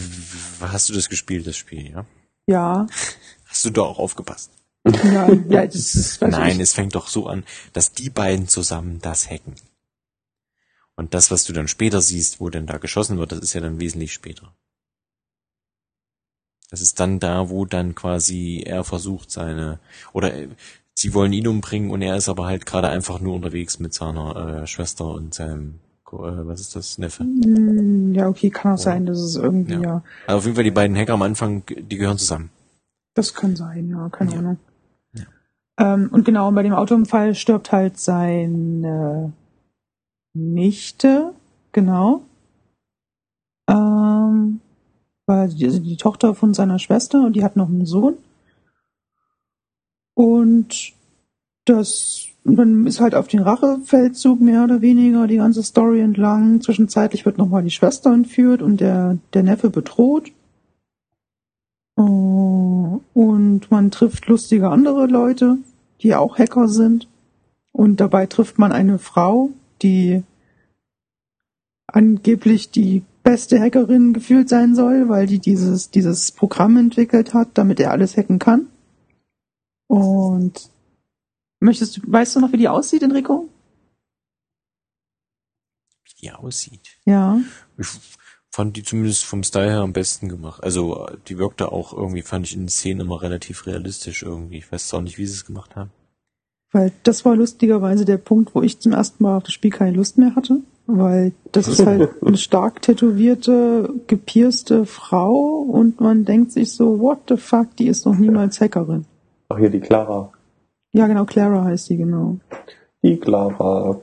hast du das gespielt, das Spiel, ja? Ja, Hast du da auch aufgepasst? Ja, ja, das ist, Nein, ich. es fängt doch so an, dass die beiden zusammen das hacken. Und das, was du dann später siehst, wo denn da geschossen wird, das ist ja dann wesentlich später. Das ist dann da, wo dann quasi er versucht seine, oder äh, sie wollen ihn umbringen und er ist aber halt gerade einfach nur unterwegs mit seiner äh, Schwester und seinem, äh, was ist das, Neffe. Hm, Ja, okay, kann auch sein, dass es irgendwie, Ja. ja, Also auf jeden Fall die beiden Hacker am Anfang, die gehören zusammen. das kann sein, ja, keine Ja. Ahnung. Ähm, und genau, bei dem Autounfall stirbt halt seine Nichte, genau. Ähm, weil die, also die Tochter von seiner Schwester und die hat noch einen Sohn. Und das, man ist halt auf den Rachefeldzug mehr oder weniger die ganze Story entlang. Zwischenzeitlich wird nochmal die Schwester entführt und der, der Neffe bedroht. Oh, Und man trifft lustige andere Leute, die auch Hacker sind. Und dabei trifft man eine Frau, die angeblich die beste Hackerin gefühlt sein soll, weil die dieses, dieses Programm entwickelt hat, damit er alles hacken kann. Und möchtest du, weißt du noch, wie die aussieht, Enrico? Wie die aussieht. Ja. Ich fand die zumindest vom Style her am besten gemacht. Also die wirkte auch irgendwie, fand ich in den Szenen immer relativ realistisch irgendwie. Ich weiß auch nicht, wie sie es gemacht haben. Weil das war lustigerweise der Punkt, wo ich zum ersten Mal auf das Spiel keine Lust mehr hatte. Weil das ist halt eine stark tätowierte, gepierste Frau und man denkt sich so, what the fuck, die ist noch niemals Hackerin. Ach, hier die Clara. Ja, genau, Clara heißt sie, genau. Die Clara.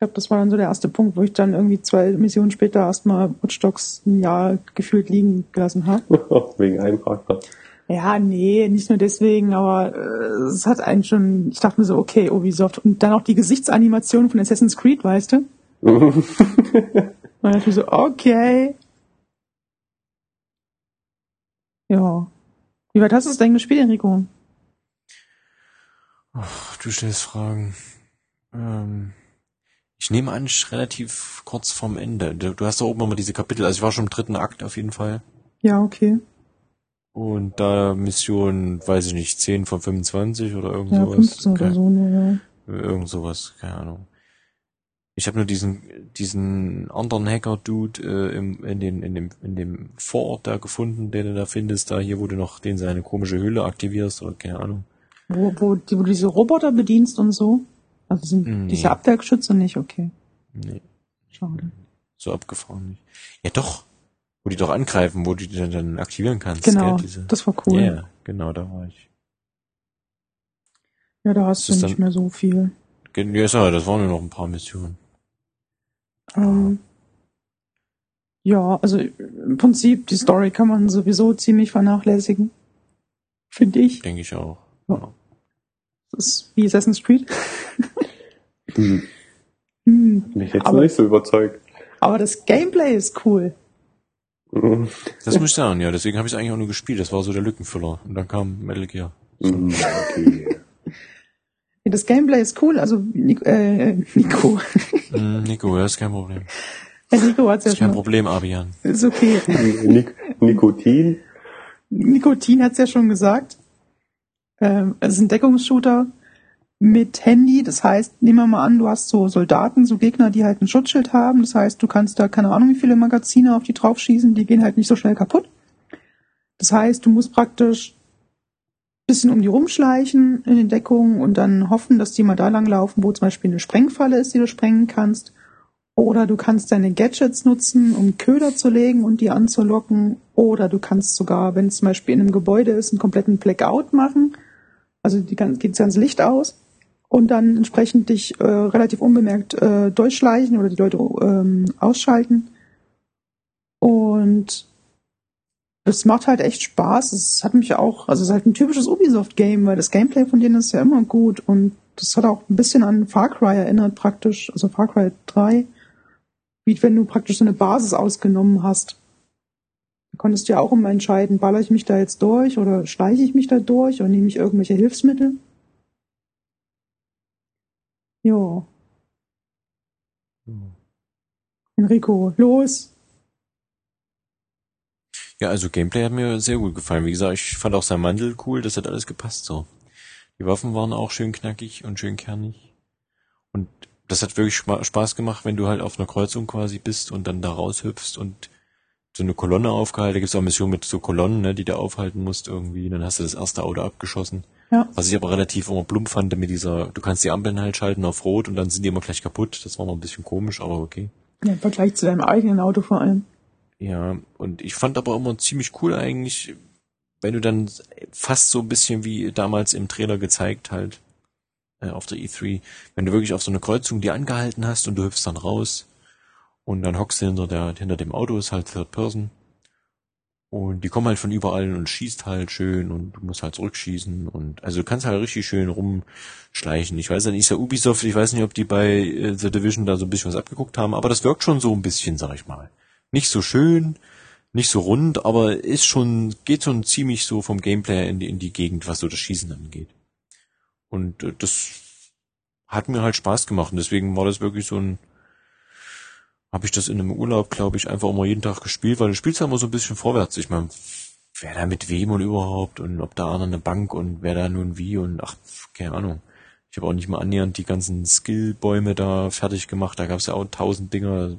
Ich glaube, das war dann so der erste Punkt, wo ich dann irgendwie zwei Missionen später erstmal Watch Dogs ein Jahr gefühlt liegen gelassen habe. Wegen einem Charakter. Ja, nee, nicht nur deswegen, aber äh, es hat einen schon, ich dachte mir so, okay, Ubisoft. Und dann auch die Gesichtsanimation von Assassin's Creed, weißt du? Und dann dachte ich so, okay. Ja. Wie weit hast du es denn gespielt, Enrico? Ach, du stellst Fragen. Ähm, ich nehme an, ich relativ kurz vorm Ende. Du, du hast da oben immer diese Kapitel. Also ich war schon im dritten Akt auf jeden Fall. Ja, okay. Und da Mission, weiß ich nicht, 10 von 25 oder irgend Ja, sowas. 15 oder so, ne, ja. Irgend sowas, keine Ahnung. Ich habe nur diesen diesen anderen Hacker-Dude äh, im, in, den, in, dem, in dem Vorort da gefunden, den du da findest, da hier, wo du noch den seine komische Höhle aktivierst oder keine Ahnung. Wo, wo, die, wo du diese Roboter bedienst und so? Also sind Nee. diese Abwehrgeschütze nicht, okay. Nee, Schade. so abgefahren nicht. Ja doch, wo die doch angreifen, wo du die dann, dann aktivieren kannst. Genau, Gell, das war cool. Ja, genau, da war ich. Ja, da hast Das du nicht mehr so viel. Ja, sorry, das waren nur noch ein paar Missionen. Ähm, ja, also im Prinzip, die Story kann man sowieso ziemlich vernachlässigen. Finde ich. Denke ich auch. Ja. Das ist wie Assassin's Creed. Hm. Hm. Mich jetzt Aber- nicht so überzeugt. Aber das Gameplay ist cool. Mhm. Das muss ich sagen, ja. Deswegen habe ich es eigentlich auch nur gespielt. Das war so der Lückenfüller. Und dann kam Metal Gear. Mhm, Okay. Ja, Das Gameplay ist cool. Also Nico, äh, Nico, Mm, Nico, ja, ist kein Problem. Nico hat's ja Ist kein schon. Problem, Abian. Ist okay. Nik Nikotin. Nikotin hat's ja schon gesagt. Ähm, es ist ein Deckungsshooter mit Handy. Das heißt, nehmen wir mal an, du hast so Soldaten, so Gegner, die halt ein Schutzschild haben. Das heißt, du kannst da keine Ahnung, wie viele Magazine auf die draufschießen. Die gehen halt nicht so schnell kaputt. Das heißt, du musst praktisch bisschen um die rumschleichen in den Deckungen und dann hoffen, dass die mal da lang laufen, wo zum Beispiel eine Sprengfalle ist, die du sprengen kannst. Oder du kannst deine Gadgets nutzen, um Köder zu legen und die anzulocken. Oder du kannst sogar, wenn es zum Beispiel in einem Gebäude ist, einen kompletten Blackout machen. Also die gan- geht das ganze Licht aus. Und dann entsprechend dich äh, relativ unbemerkt äh, durchschleichen oder die Leute ähm, ausschalten. Und es macht halt echt Spaß. Es hat mich auch, also es ist halt ein typisches Ubisoft-Game, weil das Gameplay von denen ist ja immer gut und das hat auch ein bisschen an Far Cry erinnert praktisch, also Far Cry 3, wie wenn du praktisch so eine Basis ausgenommen hast. Du konntest ja auch immer entscheiden, baller ich mich da jetzt durch oder schleiche ich mich da durch oder nehme ich irgendwelche Hilfsmittel. Jo, Enrico, los! Ja, also Gameplay hat mir sehr gut gefallen. Wie gesagt, ich fand auch sein Mandel cool, das hat alles gepasst so. Die Waffen waren auch schön knackig und schön kernig. Und das hat wirklich Spaß gemacht, wenn du halt auf einer Kreuzung quasi bist und dann da raushüpfst und so eine Kolonne aufgehalten. Da gibt's auch Missionen mit so Kolonnen, ne, die du aufhalten musst irgendwie. Dann hast du das erste Auto abgeschossen. Ja. Was ich aber relativ immer plump fand mit dieser, du kannst die Ampeln halt schalten auf Rot und dann sind die immer gleich kaputt. Das war noch ein bisschen komisch, aber okay. Ja, Im Vergleich zu deinem eigenen Auto vor allem. Ja, und ich fand aber immer ziemlich cool eigentlich, wenn du dann fast so ein bisschen wie damals im Trailer gezeigt halt, äh, auf der E3, wenn du wirklich auf so eine Kreuzung die angehalten hast und du hüpfst dann raus und dann hockst du hinter der, hinter dem Auto, ist halt Third Person. Und die kommen halt von überall und schießt halt schön und du musst halt zurückschießen und also du kannst halt richtig schön rumschleichen. Ich weiß ja nicht, ist ja Ubisoft, ich weiß nicht, ob die bei äh, The Division da so ein bisschen was abgeguckt haben, aber das wirkt schon so ein bisschen, sag ich mal. Nicht so schön, nicht so rund, aber ist schon, geht schon ziemlich so vom Gameplay in die, in die Gegend, was so das Schießen angeht. Und äh, das hat mir halt Spaß gemacht und deswegen war das wirklich so ein, habe ich das in einem Urlaub, glaube ich, einfach immer jeden Tag gespielt, weil du spielst ja immer so ein bisschen vorwärts. Ich meine, wer da mit wem und überhaupt und ob da einer eine Bank und wer da nun wie und ach, keine Ahnung. Ich habe auch nicht mal annähernd die ganzen Skillbäume da fertig gemacht. Da gab es ja auch tausend Dinger,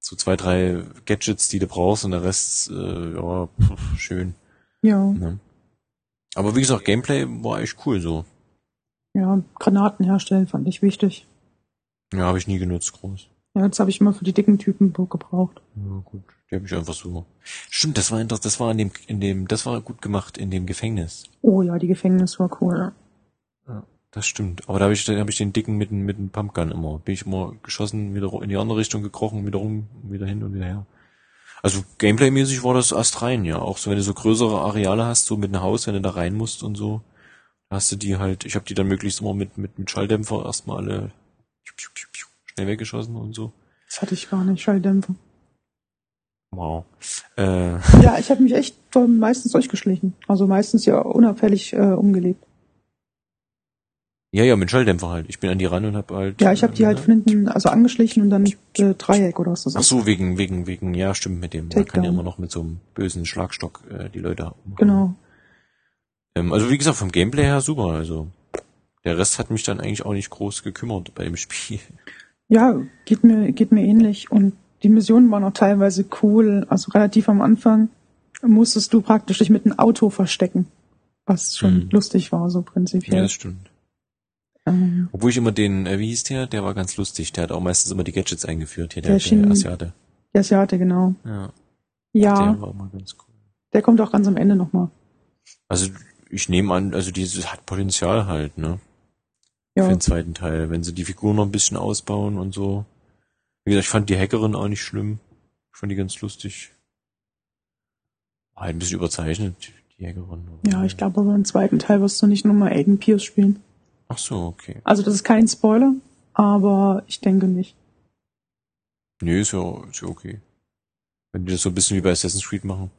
so zwei, drei Gadgets, die du brauchst und der Rest, äh, ja, pff, schön. Ja, Ne? Aber wie gesagt, Gameplay war echt cool so. ja, Granaten herstellen fand ich wichtig. Ja, habe ich nie genutzt, groß. Ja, jetzt habe ich immer für die dicken Typen gebraucht. Ja, gut. Die habe ich einfach so. Stimmt, das war inter- das war in dem, in dem, das war gut gemacht in dem Gefängnis. Oh ja, die Gefängnis war cool. Ja. Das stimmt. Aber da habe ich, da habe ich den dicken mit, dem- mit dem Pumpgun immer. Bin ich immer geschossen, wieder in die andere Richtung gekrochen, wieder rum, wieder hin und wieder her. Also Gameplay-mäßig war das erst rein, ja. Auch so, wenn du so größere Areale hast, so mit einem Haus, wenn du da rein musst und so, da hast du die halt, ich habe die dann möglichst immer mit, mit, mit Schalldämpfer erstmal alle schnell weggeschossen und so. Das hatte ich gar nicht, Schalldämpfer. Wow. Äh, Ja, ich habe mich echt meistens durchgeschlichen. Also meistens ja unauffällig äh, umgelegt. ja, ja, mit Schalldämpfer halt. Ich bin an die ran und hab halt. Ja, ich habe die äh, halt von hinten also angeschlichen und dann äh, Dreieck oder was das Ach ist. so, wegen, wegen, wegen, ja, stimmt, mit dem. Man kann Takedown. ja immer noch mit so einem bösen Schlagstock äh, die Leute umhauen. Genau. Ähm, also wie gesagt, vom Gameplay her super. Also der Rest hat mich dann eigentlich auch nicht groß gekümmert bei dem Spiel. Ja, geht mir, geht mir ähnlich. Und die Missionen waren auch teilweise cool. Also relativ am Anfang musstest du praktisch dich mit einem Auto verstecken. Was schon Mhm. lustig war, so Ja, prinzipiell. das stimmt. ähm, Obwohl ich immer den, äh, wie hieß der? Der war ganz lustig. Der hat auch meistens immer die Gadgets eingeführt. Hier, der, Der der, Asiate. der Asiate, genau. Ja, Ja, der war immer ganz cool. der kommt auch ganz am Ende nochmal. Also ich nehme an, also dieses hat Potenzial halt, ne? Ja, Für den zweiten Teil, wenn sie die Figur noch ein bisschen ausbauen und so. Wie gesagt, ich fand die Hackerin auch nicht schlimm. Ich fand die ganz lustig. War halt ein bisschen überzeichnet, Jägerin. Ja, ich glaube aber im zweiten Teil wirst du nicht nochmal Aiden Pierce spielen. Ach so, okay. Also das ist kein Spoiler, aber ich denke nicht. Nee, ist ja, ist ja okay. Wenn die das so ein bisschen wie bei Assassin's Creed machen.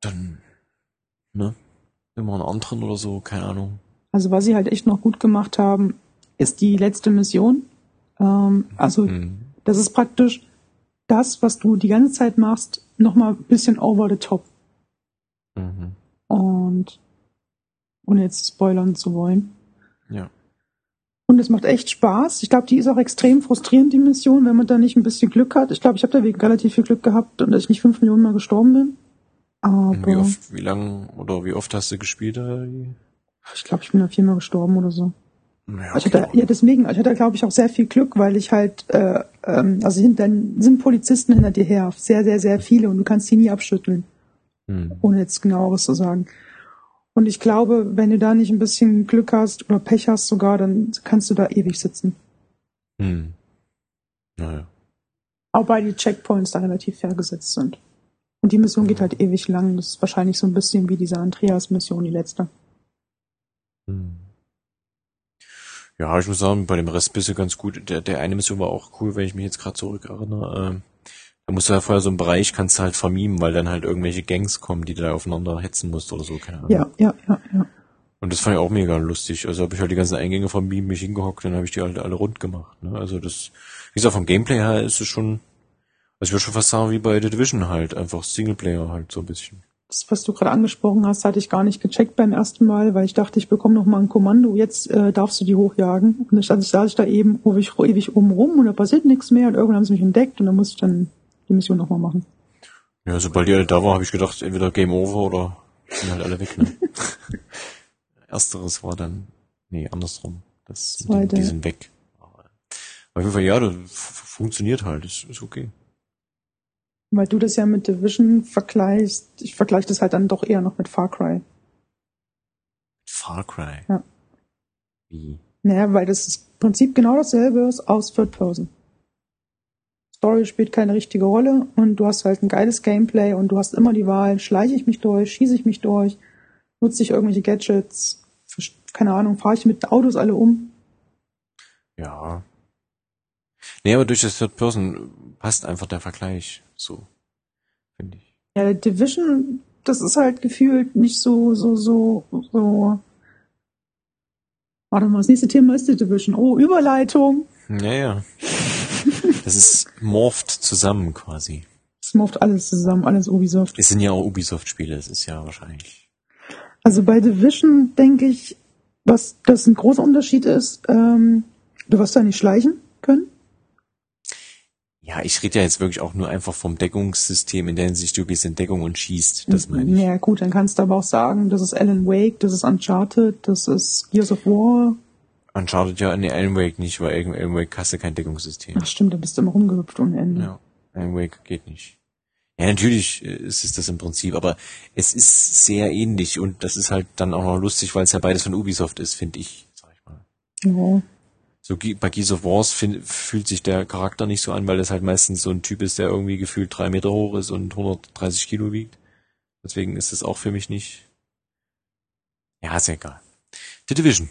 Dann, ne? Immer einen anderen oder so, keine Ahnung. Also was sie halt echt noch gut gemacht haben, ist die letzte Mission. Ähm, also Hm. das ist praktisch das, was du die ganze Zeit machst, nochmal ein bisschen over the top. Mhm. Und ohne jetzt spoilern zu wollen. Ja. Und es macht echt Spaß. Ich glaube, die ist auch extrem frustrierend, die Mission, wenn man da nicht ein bisschen Glück hat. Ich glaube, ich habe da wegen relativ viel Glück gehabt und dass ich nicht fünf Millionen Mal gestorben bin. Und wie Aber oft, wie lang oder wie oft hast du gespielt? äh, ich glaube, ich bin da viermal gestorben oder so. Ja, Ich hatte, ja, deswegen, ich hatte, glaube ich, auch sehr viel Glück, weil ich halt, äh, ähm, also hinter, sind Polizisten hinter dir her. Sehr, sehr, sehr viele und du kannst die nie abschütteln, Hm. ohne jetzt genaueres zu sagen. Und ich glaube, wenn du da nicht ein bisschen Glück hast oder Pech hast sogar, dann kannst du da ewig sitzen. Hm. Naja. Auch weil die Checkpoints da relativ fair gesetzt sind. Und die Mission geht halt ewig lang. Das ist wahrscheinlich so ein bisschen wie diese Andreas-Mission, die letzte. Hm. Ja, ich muss sagen, bei dem Rest bist du ganz gut. Der, der eine Mission war auch cool, wenn ich mich jetzt gerade zurückerinnere. Ähm, da musst du ja vorher so einen Bereich, kannst du halt vermimen, weil dann halt irgendwelche Gangs kommen, die du da aufeinander hetzen musst oder so, keine Ahnung. Ja, ja, ja, ja. Und das fand ich auch mega lustig. Also habe ich halt die ganzen Eingänge vermieden, mich hingehockt, dann habe ich die halt alle rund gemacht. Ne? Also das, wie gesagt, vom Gameplay her ist es schon, also ich würde schon fast sagen, wie bei The Division halt, einfach Singleplayer halt so ein bisschen. Das, was du gerade angesprochen hast, hatte ich gar nicht gecheckt beim ersten Mal, weil ich dachte, ich bekomme noch mal ein Kommando, jetzt äh, darfst du die hochjagen. Und dann ich, saß ich da eben ewig, ewig oben rum und da passiert nichts mehr und irgendwann haben sie mich entdeckt und dann musste ich dann die Mission noch mal machen. Ja, sobald die alle da war, habe ich gedacht, entweder Game Over oder sind halt alle weg. Ne? Ersteres war dann, nee, andersrum. Das, Zweite. die sind weg. Aber auf jeden Fall, ja, das funktioniert halt, ist, ist okay. Weil du das ja mit Division vergleichst, ich vergleiche das halt dann doch eher noch mit Far Cry. Far Cry. Ja. Wie? Naja, weil das ist im Prinzip genau dasselbe ist aus Third Person. Story spielt keine richtige Rolle und du hast halt ein geiles Gameplay und du hast immer die Wahl, schleiche ich mich durch, schieße ich mich durch, nutze ich irgendwelche Gadgets, keine Ahnung, fahre ich mit Autos alle um. Ja. Nee, aber durch das Third Person passt einfach der Vergleich so, finde ich. Ja, Division, das ist halt gefühlt nicht so, so, so, so. Warte mal, das nächste Thema ist die Division. Oh, Überleitung. Ja, ja. Das ist morpht zusammen quasi. Es morpht alles zusammen, alles Ubisoft. Es sind ja auch Ubisoft-Spiele, das ist ja wahrscheinlich. Also bei Division denke ich, was das ein großer Unterschied ist, ähm, du wirst da nicht schleichen können. Ja, ich rede ja jetzt wirklich auch nur einfach vom Deckungssystem, in der Hinsicht, du gehst in Deckung und schießt. Das meine ich. Ja gut, dann kannst du aber auch sagen, das ist Alan Wake, das ist Uncharted, das ist Gears of War. Uncharted ja in Alan Wake nicht, weil Alan Wake hast du kein Deckungssystem. Ach stimmt, da bist du immer rumgehüpft ohne Ende. Ja, Alan Wake geht nicht. Ja, natürlich äh, ist es das im Prinzip, aber es ist sehr ähnlich und das ist halt dann auch noch lustig, weil es ja beides von Ubisoft ist, finde ich, sag ich mal. Ja. So bei Gears of Wars find, fühlt sich der Charakter nicht so an, weil das halt meistens so ein Typ ist, der irgendwie gefühlt drei Meter hoch ist und 130 Kilo wiegt. Deswegen ist es auch für mich nicht. Ja, ist ja egal. The Division.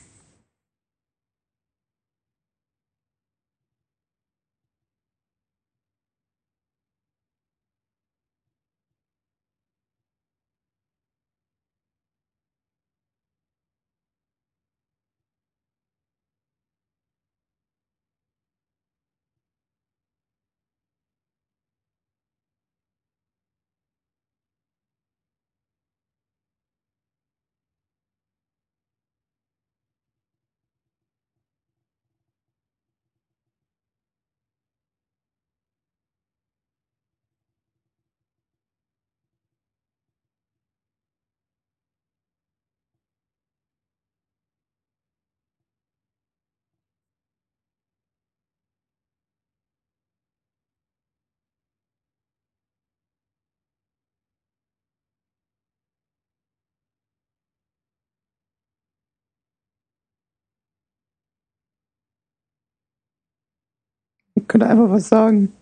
Könnte einfach was sagen.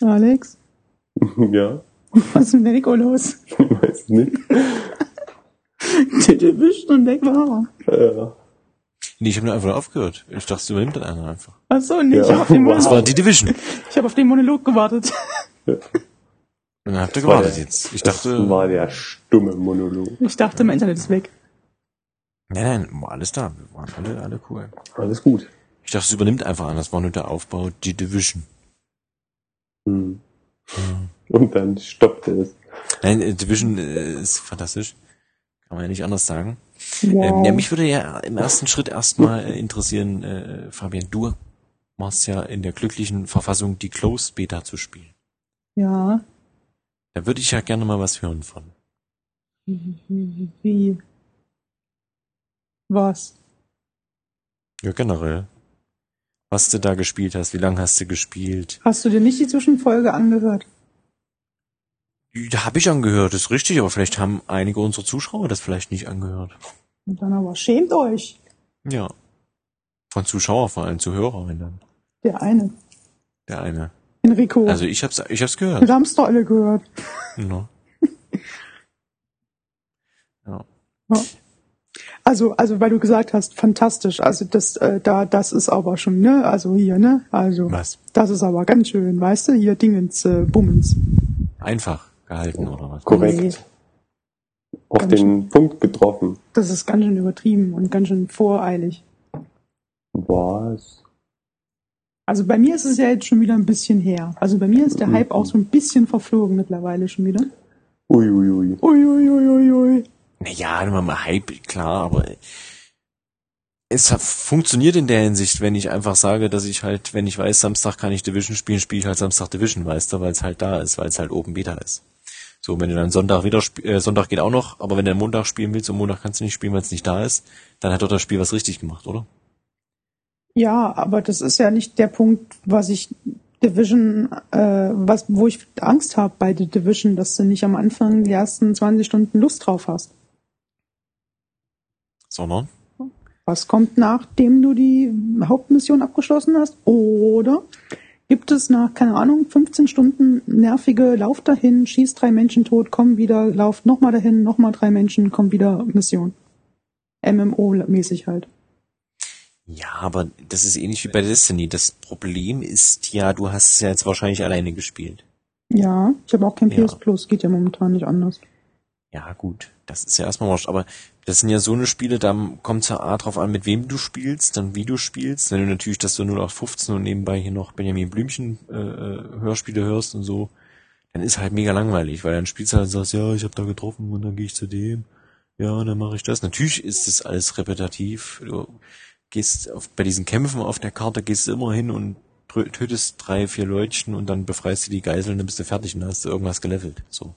Alex? ja, Was ist mit Nico los? weiß nicht. Der erwischt und weg war er. Äh, Nee, ich habe nur einfach aufgehört. Ich dachte, es übernimmt dann einer einfach. Ach so, nee, ich Ja. habe auf, den Wow. Das Monolog- war die Division. ich hab auf den Monolog gewartet. Und dann habt ihr Das war gewartet der- jetzt. Ich das dachte, war der stumme Monolog. Ich dachte, mein Internet ist weg. Nein, nein, war alles da. Wir waren alle, alle cool. Alles gut. Ich dachte, es übernimmt einfach einer. Das war nur der Aufbau, die Division. Hm. Und dann stoppte es. Nein, äh, Division äh, ist fantastisch. Kann man ja nicht anders sagen. Wow. Ähm, ja, mich würde ja im ersten Schritt erstmal äh, interessieren, äh, Fabian, du warst ja in der glücklichen Verfassung, die Closed Beta zu spielen. ja. Da würde ich ja gerne mal was hören von. Wie? Was? Ja, generell. Was du da gespielt hast, wie lange hast du gespielt? Hast du dir nicht die Zwischenfolge angehört? Da habe ich angehört, ist richtig, aber vielleicht haben einige unserer Zuschauer das vielleicht nicht angehört. Und dann aber schämt euch. Ja. Von Zuschauer vor allem, Zuhörer, wenn dann. Der eine. Der eine. Enrico. Also ich hab's, ich hab's wir gehört. haben's doch alle gehört. No. Ja. Also, also, weil du gesagt hast, fantastisch. Also, das, äh, da, das ist aber schon, ne? Also hier, ne? Also, Was? das ist aber ganz schön, weißt du? Hier Dingens, äh, Bummens. Einfach gehalten oder was? Korrekt. Nee. Auf Ganz den Punkt getroffen. Das ist ganz schön übertrieben und ganz schön voreilig. Was? Also bei mir ist es ja jetzt schon wieder ein bisschen her. Also bei mir ist der Hype auch so ein bisschen verflogen mittlerweile schon wieder. Uiuiui. Uiuiuiui. Ui, ui. Naja, nur mal Hype, klar, aber es hat- funktioniert in der Hinsicht, wenn ich einfach sage, dass ich halt, wenn ich weiß, Samstag kann ich Division spielen, spiele ich halt Samstag Division, weißt du, weil es halt da ist, weil es halt Open Beta ist. So, wenn du dann Sonntag wieder äh, Sonntag geht auch noch, aber wenn du Montag spielen willst und Montag kannst du nicht spielen, weil es nicht da ist, dann hat doch das Spiel was richtig gemacht, oder? Ja, aber das ist ja nicht der Punkt, was ich Division, äh, was, wo ich Angst habe bei der Division, dass du nicht am Anfang die ersten 20 Stunden Lust drauf hast. Sondern, Was kommt, nachdem du die Hauptmission abgeschlossen hast? Oder gibt es nach, keine Ahnung, 15 Stunden nervige Lauf dahin, schieß drei Menschen tot, komm wieder, lauf nochmal dahin, nochmal drei Menschen, komm wieder, Mission. MMO-mäßig halt. ja, aber das ist ähnlich wie bei Destiny. Das Problem ist ja, du hast es ja jetzt wahrscheinlich alleine gespielt. Ja, ich habe auch kein Ja. PS Plus, geht ja momentan nicht anders. Ja, gut, das ist ja erstmal wurscht, aber das sind ja so eine Spiele, da kommt es ja A drauf an, mit wem du spielst, dann wie du spielst. Wenn du natürlich das so 0815 und nebenbei hier noch Benjamin Blümchen äh, äh, Hörspiele hörst und so, dann ist halt mega langweilig, weil dann spielst du halt und sagst, ja, ich habe da getroffen und dann gehe ich zu dem. Ja, dann mache ich das. Natürlich ist das alles repetitiv. Du gehst auf, bei diesen Kämpfen auf der Karte, gehst du immer hin und tötest drei, vier Leutchen und dann befreist du die Geiseln, dann bist du fertig und dann hast du irgendwas gelevelt. So.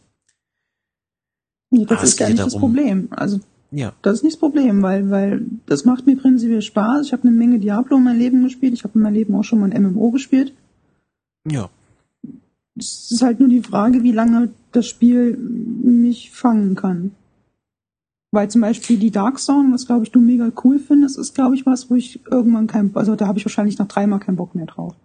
Nee, das es ist geht nicht das darum- Problem. Also Ja. das ist nicht das Problem, weil, weil das macht mir prinzipiell Spaß. Ich habe eine Menge Diablo in meinem Leben gespielt. Ich habe in meinem Leben auch schon mal ein MMO gespielt. Ja. Es ist halt nur die Frage, wie lange das Spiel mich fangen kann. Weil zum Beispiel die Dark Zone, was glaube ich du mega cool findest, ist glaube ich was, wo ich irgendwann kein, also da habe ich wahrscheinlich nach dreimal keinen Bock mehr drauf.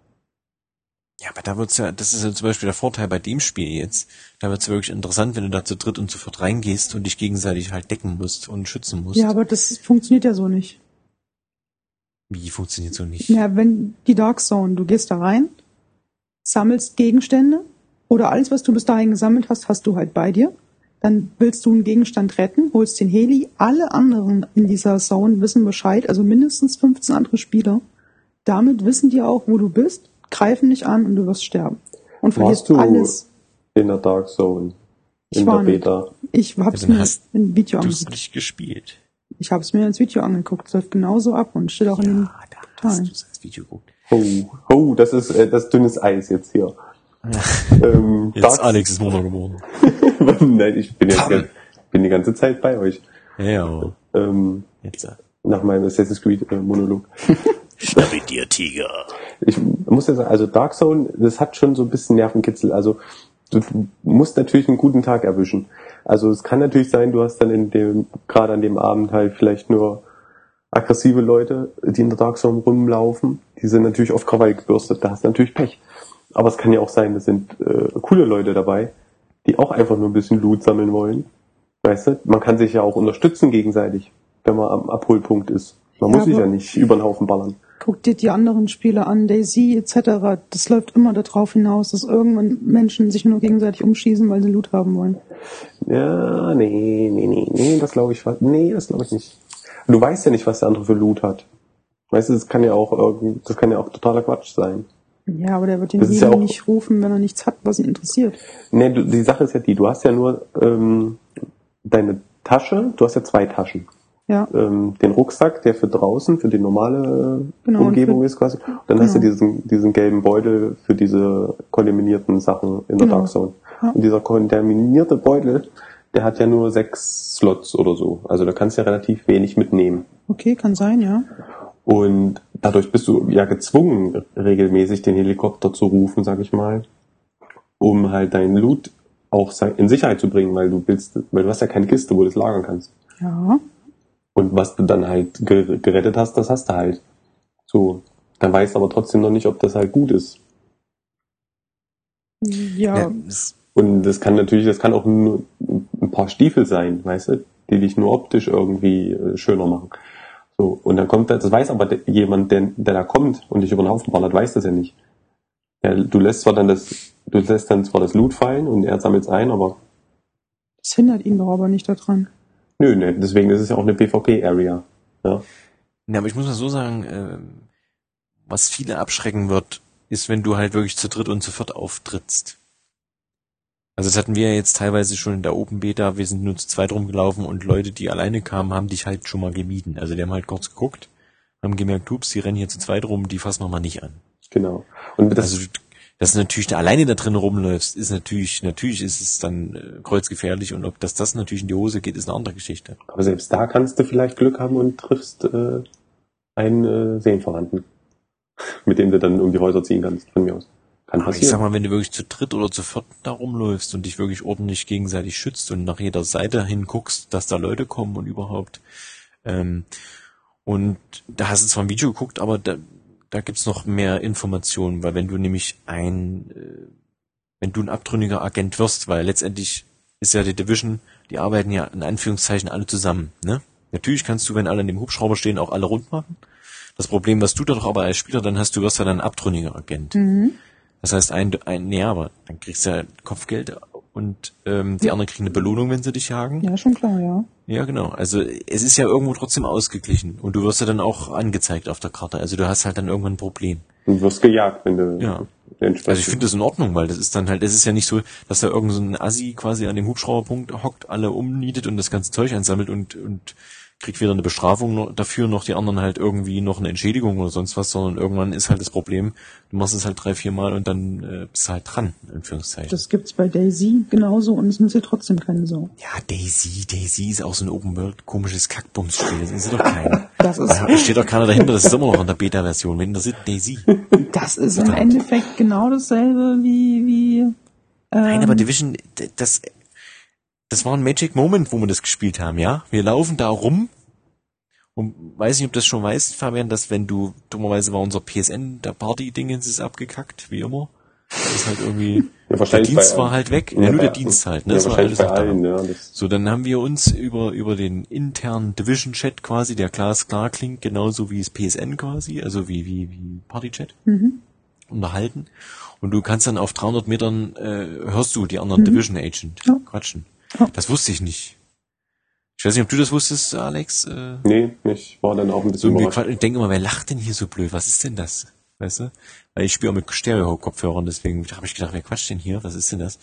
Ja, aber da wird's ja, das ist ja zum Beispiel der Vorteil bei dem Spiel jetzt. Da wird's wirklich interessant, wenn du da zu dritt und zu viert reingehst und dich gegenseitig halt decken musst und schützen musst. Ja, aber das funktioniert ja so nicht. Wie funktioniert so nicht? Ja, wenn die Dark Zone, du gehst da rein, sammelst Gegenstände oder alles, was du bis dahin gesammelt hast, hast du halt bei dir. Dann willst du einen Gegenstand retten, holst den Heli. Alle anderen in dieser Zone wissen Bescheid, also mindestens 15 andere Spieler. Damit wissen die auch, wo du bist, greifen dich an und du wirst sterben. Und verlierst Warst du alles. in der Dark Zone? Ich In war der nicht. Beta? Ich hab's Ja, mir hast im Video Du hast angeguckt. nicht gespielt. Ich hab's mir ins Video angeguckt. Es läuft genauso ab und steht auch in den Ja, da hast Teilen. du das Video geguckt. Oh, oh, das ist äh, das dünnes Eis jetzt hier. Ähm, Jetzt Dark- Alex ist Mutter geworden. Nein, ich bin, jetzt, Pam. bin die ganze Zeit bei euch. Ja, ja, Ähm, jetzt. äh, nach meinem Assassin's Creed äh, Monolog. Schnapp dir, Tiger. Ich muss ja sagen, also Dark Zone, das hat schon so ein bisschen Nervenkitzel. Also du musst natürlich einen guten Tag erwischen. Also es kann natürlich sein, du hast dann in dem, gerade an dem Abend halt vielleicht nur aggressive Leute, die in der Dark Zone rumlaufen. Die sind natürlich auf Krawall gebürstet, da hast du natürlich Pech. aber es kann ja auch sein, es sind äh, coole Leute dabei, die auch einfach nur ein bisschen Loot sammeln wollen. Weißt du, man kann sich ja auch unterstützen gegenseitig, wenn man am Abholpunkt ist. Man Ja, muss sich ja nicht über den Haufen ballern. Guck dir die anderen Spiele an, Daisy etc. Das läuft immer darauf hinaus, dass irgendwann Menschen sich nur gegenseitig umschießen, weil sie Loot haben wollen. Ja, nee, nee, nee, nee, das glaube ich, nee, das glaube ich nicht. Du weißt ja nicht, was der andere für Loot hat. Weißt du, das kann ja auch irgend, das kann ja auch totaler Quatsch sein. Ja, aber der wird den ja auch- nicht rufen, wenn er nichts hat, was ihn interessiert. Nee, du, die Sache ist ja die, du hast ja nur ähm, deine Tasche, du hast ja zwei Taschen. Ja, Ähm, den Rucksack, der für draußen, für die normale äh, Genau, und Umgebung für- ist quasi. Dann hast du genau. diesen, diesen gelben Beutel für diese kontaminierten Sachen in der Genau. Dark Zone. Ja. Und dieser kontaminierte Beutel, der hat ja nur sechs Slots oder so. Also da kannst du ja relativ wenig mitnehmen. okay, kann sein, ja. Und dadurch bist du ja gezwungen, regelmäßig den Helikopter zu rufen, sag ich mal, um halt deinen Loot auch in Sicherheit zu bringen, weil du willst, weil du hast ja keine Kiste, wo du es lagern kannst. Ja, Und was du dann halt ge- gerettet hast, das hast du halt. So. Dann weißt du aber trotzdem noch nicht, ob das halt gut ist. ja, Und das kann natürlich, das kann auch nur ein paar Stiefel sein, weißt du, die dich nur optisch irgendwie äh, schöner machen. So, und dann kommt das, das weiß aber jemand, der, der da kommt und dich über den Haufen ballert, weiß das ja nicht. Ja, du lässt zwar dann das, du lässt dann zwar das Loot fallen und er sammelt es ein, aber das hindert ihn doch aber nicht daran. Nö, ne, deswegen ist es ja auch eine PvP-Area. Ja. Ja, aber ich muss mal so sagen, ähm, was viele abschrecken wird, ist, wenn du halt wirklich zu dritt und zu viert auftrittst. Also das hatten wir ja jetzt teilweise schon in der Open Beta, wir sind nur zu zweit rumgelaufen und Leute, die alleine kamen, haben dich halt schon mal gemieden. Also die haben halt kurz geguckt, haben gemerkt, ups, die rennen hier zu zweit rum, die fassen wir mal nicht an. Genau. Und das, Also, dass du natürlich da alleine da drin rumläufst, ist natürlich, natürlich ist es dann äh, kreuzgefährlich und ob das das natürlich in die Hose geht, ist eine andere Geschichte. aber selbst da kannst du vielleicht Glück haben und triffst äh, einen äh, Seelenverwandten, mit dem du dann um die Häuser ziehen kannst, von mir aus. Kann Aber ich passieren. sag mal, wenn du wirklich zu dritt oder zu viert da rumläufst und dich wirklich ordentlich gegenseitig schützt und nach jeder Seite hinguckst, dass da Leute kommen und überhaupt. Ähm, und da hast du zwar ein Video geguckt, aber da, da gibt's noch mehr Informationen, weil wenn du nämlich ein, äh, wenn du ein abtrünniger Agent wirst, weil letztendlich ist ja die Division, die arbeiten ja in Anführungszeichen alle zusammen, ne? Natürlich kannst du, wenn alle in dem Hubschrauber stehen, auch alle rund machen. Das Problem, was du da doch aber als Spieler dann hast, du wirst ja dann ein abtrünniger Agent. Mhm. Das heißt, ein, ein, nee, aber dann kriegst du ja Kopfgeld und ähm, die anderen kriegen eine Belohnung, wenn sie dich jagen. Ja, schon klar, ja. Ja, genau. Also es ist ja irgendwo trotzdem ausgeglichen und du wirst ja dann auch angezeigt auf der Karte. Also du hast halt dann irgendwann ein Problem. Und wirst gejagt, wenn du Ja. entsprechend. Also ich finde das in Ordnung, weil das ist dann halt, es ist ja nicht so, dass da irgend so ein Assi quasi an dem Hubschrauberpunkt hockt, alle umnietet und das ganze Zeug einsammelt und, und kriegt wieder eine Bestrafung dafür, noch die anderen halt irgendwie noch eine Entschädigung oder sonst was, sondern irgendwann ist halt das Problem, du machst es halt drei, vier Mal und dann äh, bist du halt dran, in Anführungszeichen. Das gibt's bei Daisy genauso und es sind sie trotzdem keine Sau. Ja, Daisy, Daisy ist auch so ein Open World komisches Kackbumsspiel. Das ist doch keiner. Das ist, Da steht doch keiner dahinter, das ist immer noch in der Beta-Version. Wenn das ist Daisy. das ist im Endeffekt genau dasselbe wie, wie, ähm, Nein, aber Division, d- das, das war ein Magic Moment, wo wir das gespielt haben, ja? Wir laufen da rum und weiß nicht, ob du das schon weißt, Fabian, dass wenn du, dummerweise war unser PSN, der Party-Dingens ist abgekackt, wie immer. Das ist halt irgendwie, Ja, der Dienst bei- war halt weg, ja, Ja, nur der Dienst halt, ne? Ja, Das war alles noch da. allen, ja. Das, So, dann haben wir uns über, über den internen Division-Chat quasi, der glasklar klingt, genauso wie es PSN quasi, also wie, wie, wie Party-Chat, Mhm. unterhalten. Und du kannst dann auf 300 Metern, äh, hörst du die anderen Division-Agent Ja. quatschen. Das wusste ich nicht. Ich weiß nicht, ob du das wusstest, Alex. Äh, nee, ich war dann auch ein so bisschen. Quatsch- ich denke immer, wer lacht denn hier so blöd? Was ist denn das? Weißt du? Weil ich spiele auch mit Stereo-Kopfhörern, deswegen habe ich gedacht, wer quatscht denn hier? Was ist denn das?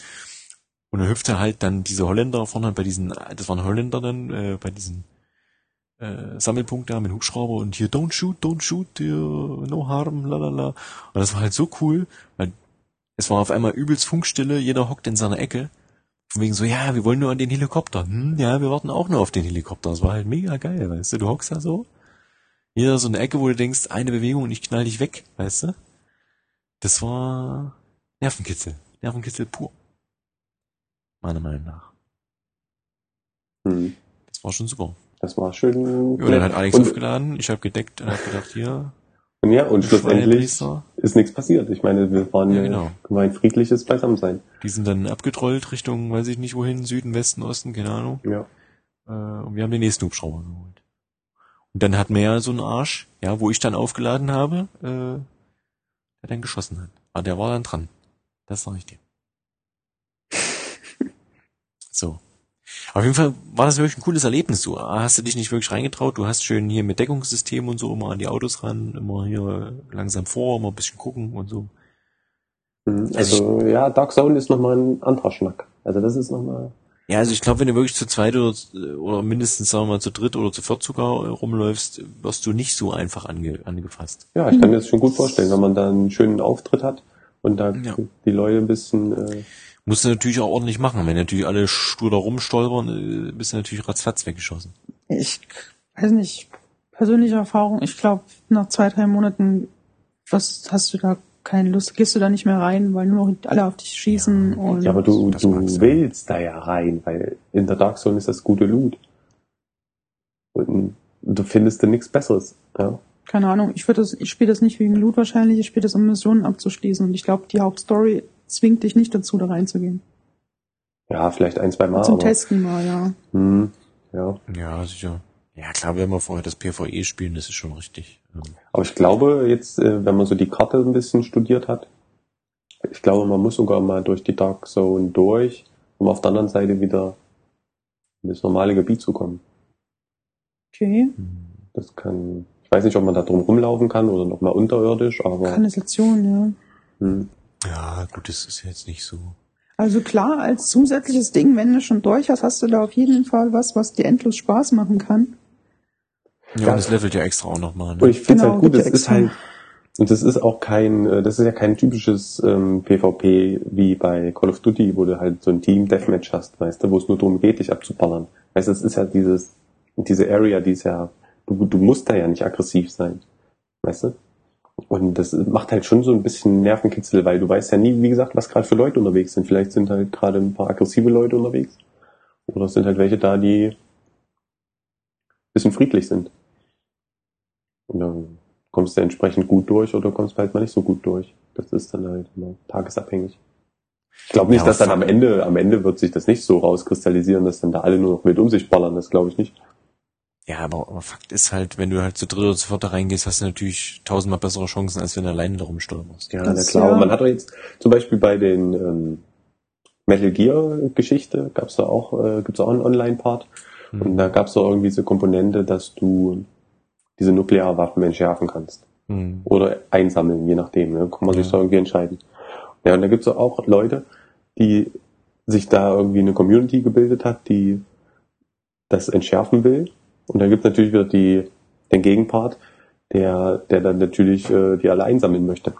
Und dann hüpfte halt dann diese Holländer vorne bei diesen, das waren Holländer dann, äh, bei diesen äh, Sammelpunkt da mit Hubschrauber und hier don't shoot, don't shoot, hier, no harm, lalala. Und das war halt so cool, weil es war auf einmal übelst Funkstille, jeder hockt in seiner Ecke. Von wegen so, ja, wir wollen nur an den Helikopter. Hm, ja, wir warten auch nur auf den Helikopter. Das war halt mega geil, weißt du? Du hockst da so, jeder so eine Ecke, wo du denkst, eine Bewegung und ich knall dich weg, weißt du? Das war Nervenkitzel. Nervenkitzel pur. Meiner Meinung nach. Hm. Das war schon super. Das war schön. Ja, dann hat Alex und, aufgeladen, ich habe gedeckt und hab gedacht, hier, Ja, und schlussendlich ist nichts passiert. Ich meine, wir waren Ja, ja, genau. war ein friedliches Beisammensein. Die sind dann abgetrollt Richtung, weiß ich nicht wohin, Süden, Westen, Osten, keine Ahnung. Ja. Äh, und wir haben den nächsten Hubschrauber geholt. Und dann hat mehr so einen Arsch, ja, wo ich dann aufgeladen habe, äh, der dann geschossen hat. Aber der war dann dran. Das sag ich dir. so. Auf jeden Fall war das wirklich ein cooles Erlebnis. Du hast du dich nicht wirklich reingetraut. Du hast schön hier mit Deckungssystem und so immer an die Autos ran, immer hier langsam vor, immer ein bisschen gucken und so. Mhm. Also, ja, Dark Zone ist nochmal ein anderer Schnack. Also das ist nochmal. Ja, also ich glaube, wenn du wirklich zu zweit oder, oder mindestens, sagen wir mal, zu dritt oder zu viert sogar rumläufst, wirst du nicht so einfach ange, angefasst. Ja, ich kann mir das schon gut vorstellen, wenn man da einen schönen Auftritt hat und da Ja. die Leute ein bisschen. Äh, Musst du natürlich auch ordentlich machen. Wenn natürlich alle stur da rumstolpern, äh, bist du natürlich ratzfatz weggeschossen. Ich weiß nicht, persönliche Erfahrung, ich glaube, nach zwei, drei Monaten was, hast du da keine Lust, gehst du da nicht mehr rein, weil nur noch alle auf dich schießen und ja, aber du, du sein. willst da ja rein, weil in der Dark Zone ist das gute Loot. Und du findest da nichts Besseres. Ja. keine Ahnung, ich das, ich spiele das nicht wegen Loot wahrscheinlich, ich spiele das, um Missionen abzuschließen und ich glaube, die Hauptstory zwingt dich nicht dazu, da reinzugehen. ja, vielleicht ein, zwei Mal. Zum aber, Testen mal, ja. Hm, ja. Ja, sicher. Ja, klar, wenn wir vorher das PvE spielen, das ist schon richtig. Ähm, Aber ich glaube jetzt, äh, wenn man so die Karte ein bisschen studiert hat, ich glaube, man muss sogar mal durch die Dark Zone durch, um auf der anderen Seite wieder in das normale Gebiet zu kommen. Okay. Das kann, ich weiß nicht, ob man da drum rumlaufen kann oder noch mal unterirdisch, aber Kanalisation, ja. hm, Ja, gut, das ist jetzt nicht so. Also klar, als zusätzliches Ding, wenn du schon durch hast, hast du da auf jeden Fall was, was dir endlos Spaß machen kann. Ja, Ja. und es levelt ja extra auch nochmal. und Ne? ich finde Genau, halt gut, es ist halt, und das ist auch kein, äh, das ist ja kein typisches ähm, PvP wie bei Call of Duty, wo du halt so ein Team Deathmatch hast, weißt du, wo es nur darum geht, dich abzuballern. Weißt du, es ist ja dieses, diese Area, die ist ja, du, du musst da ja nicht aggressiv sein, weißt du? Und das macht halt schon so ein bisschen Nervenkitzel, weil du weißt ja nie, wie gesagt, was gerade für Leute unterwegs sind. Vielleicht sind halt gerade ein paar aggressive Leute unterwegs. Oder es sind halt welche da, die ein bisschen friedlich sind. Und dann kommst du entsprechend gut durch oder kommst halt mal nicht so gut durch. Das ist dann halt immer tagesabhängig. Ich glaube nicht, Ja, dass dann am Ende, am Ende wird sich das nicht so rauskristallisieren, dass dann da alle nur noch mit um sich ballern. Das glaube ich nicht. Ja, aber, aber Fakt ist halt, wenn du halt zu dritt oder zu viert da reingehst, hast du natürlich tausendmal bessere Chancen, als wenn du alleine da rumstolperst. Ja, Das na klar. ja- Man hat doch jetzt zum Beispiel bei den ähm, Metal Gear Geschichte gab's da auch, äh, gibt's auch einen Online-Part. Hm. Und da gab's doch irgendwie diese Komponente, dass du diese Nuklearwaffen entschärfen kannst. Hm. Oder einsammeln, je nachdem. Ne? Kann man sich Ja. da irgendwie entscheiden. Ja, und da gibt's auch Leute, die sich da irgendwie eine Community gebildet hat, die das entschärfen will. Und dann gibt's natürlich wieder die, den Gegenpart, der, der dann natürlich äh, die alle einsammeln möchte.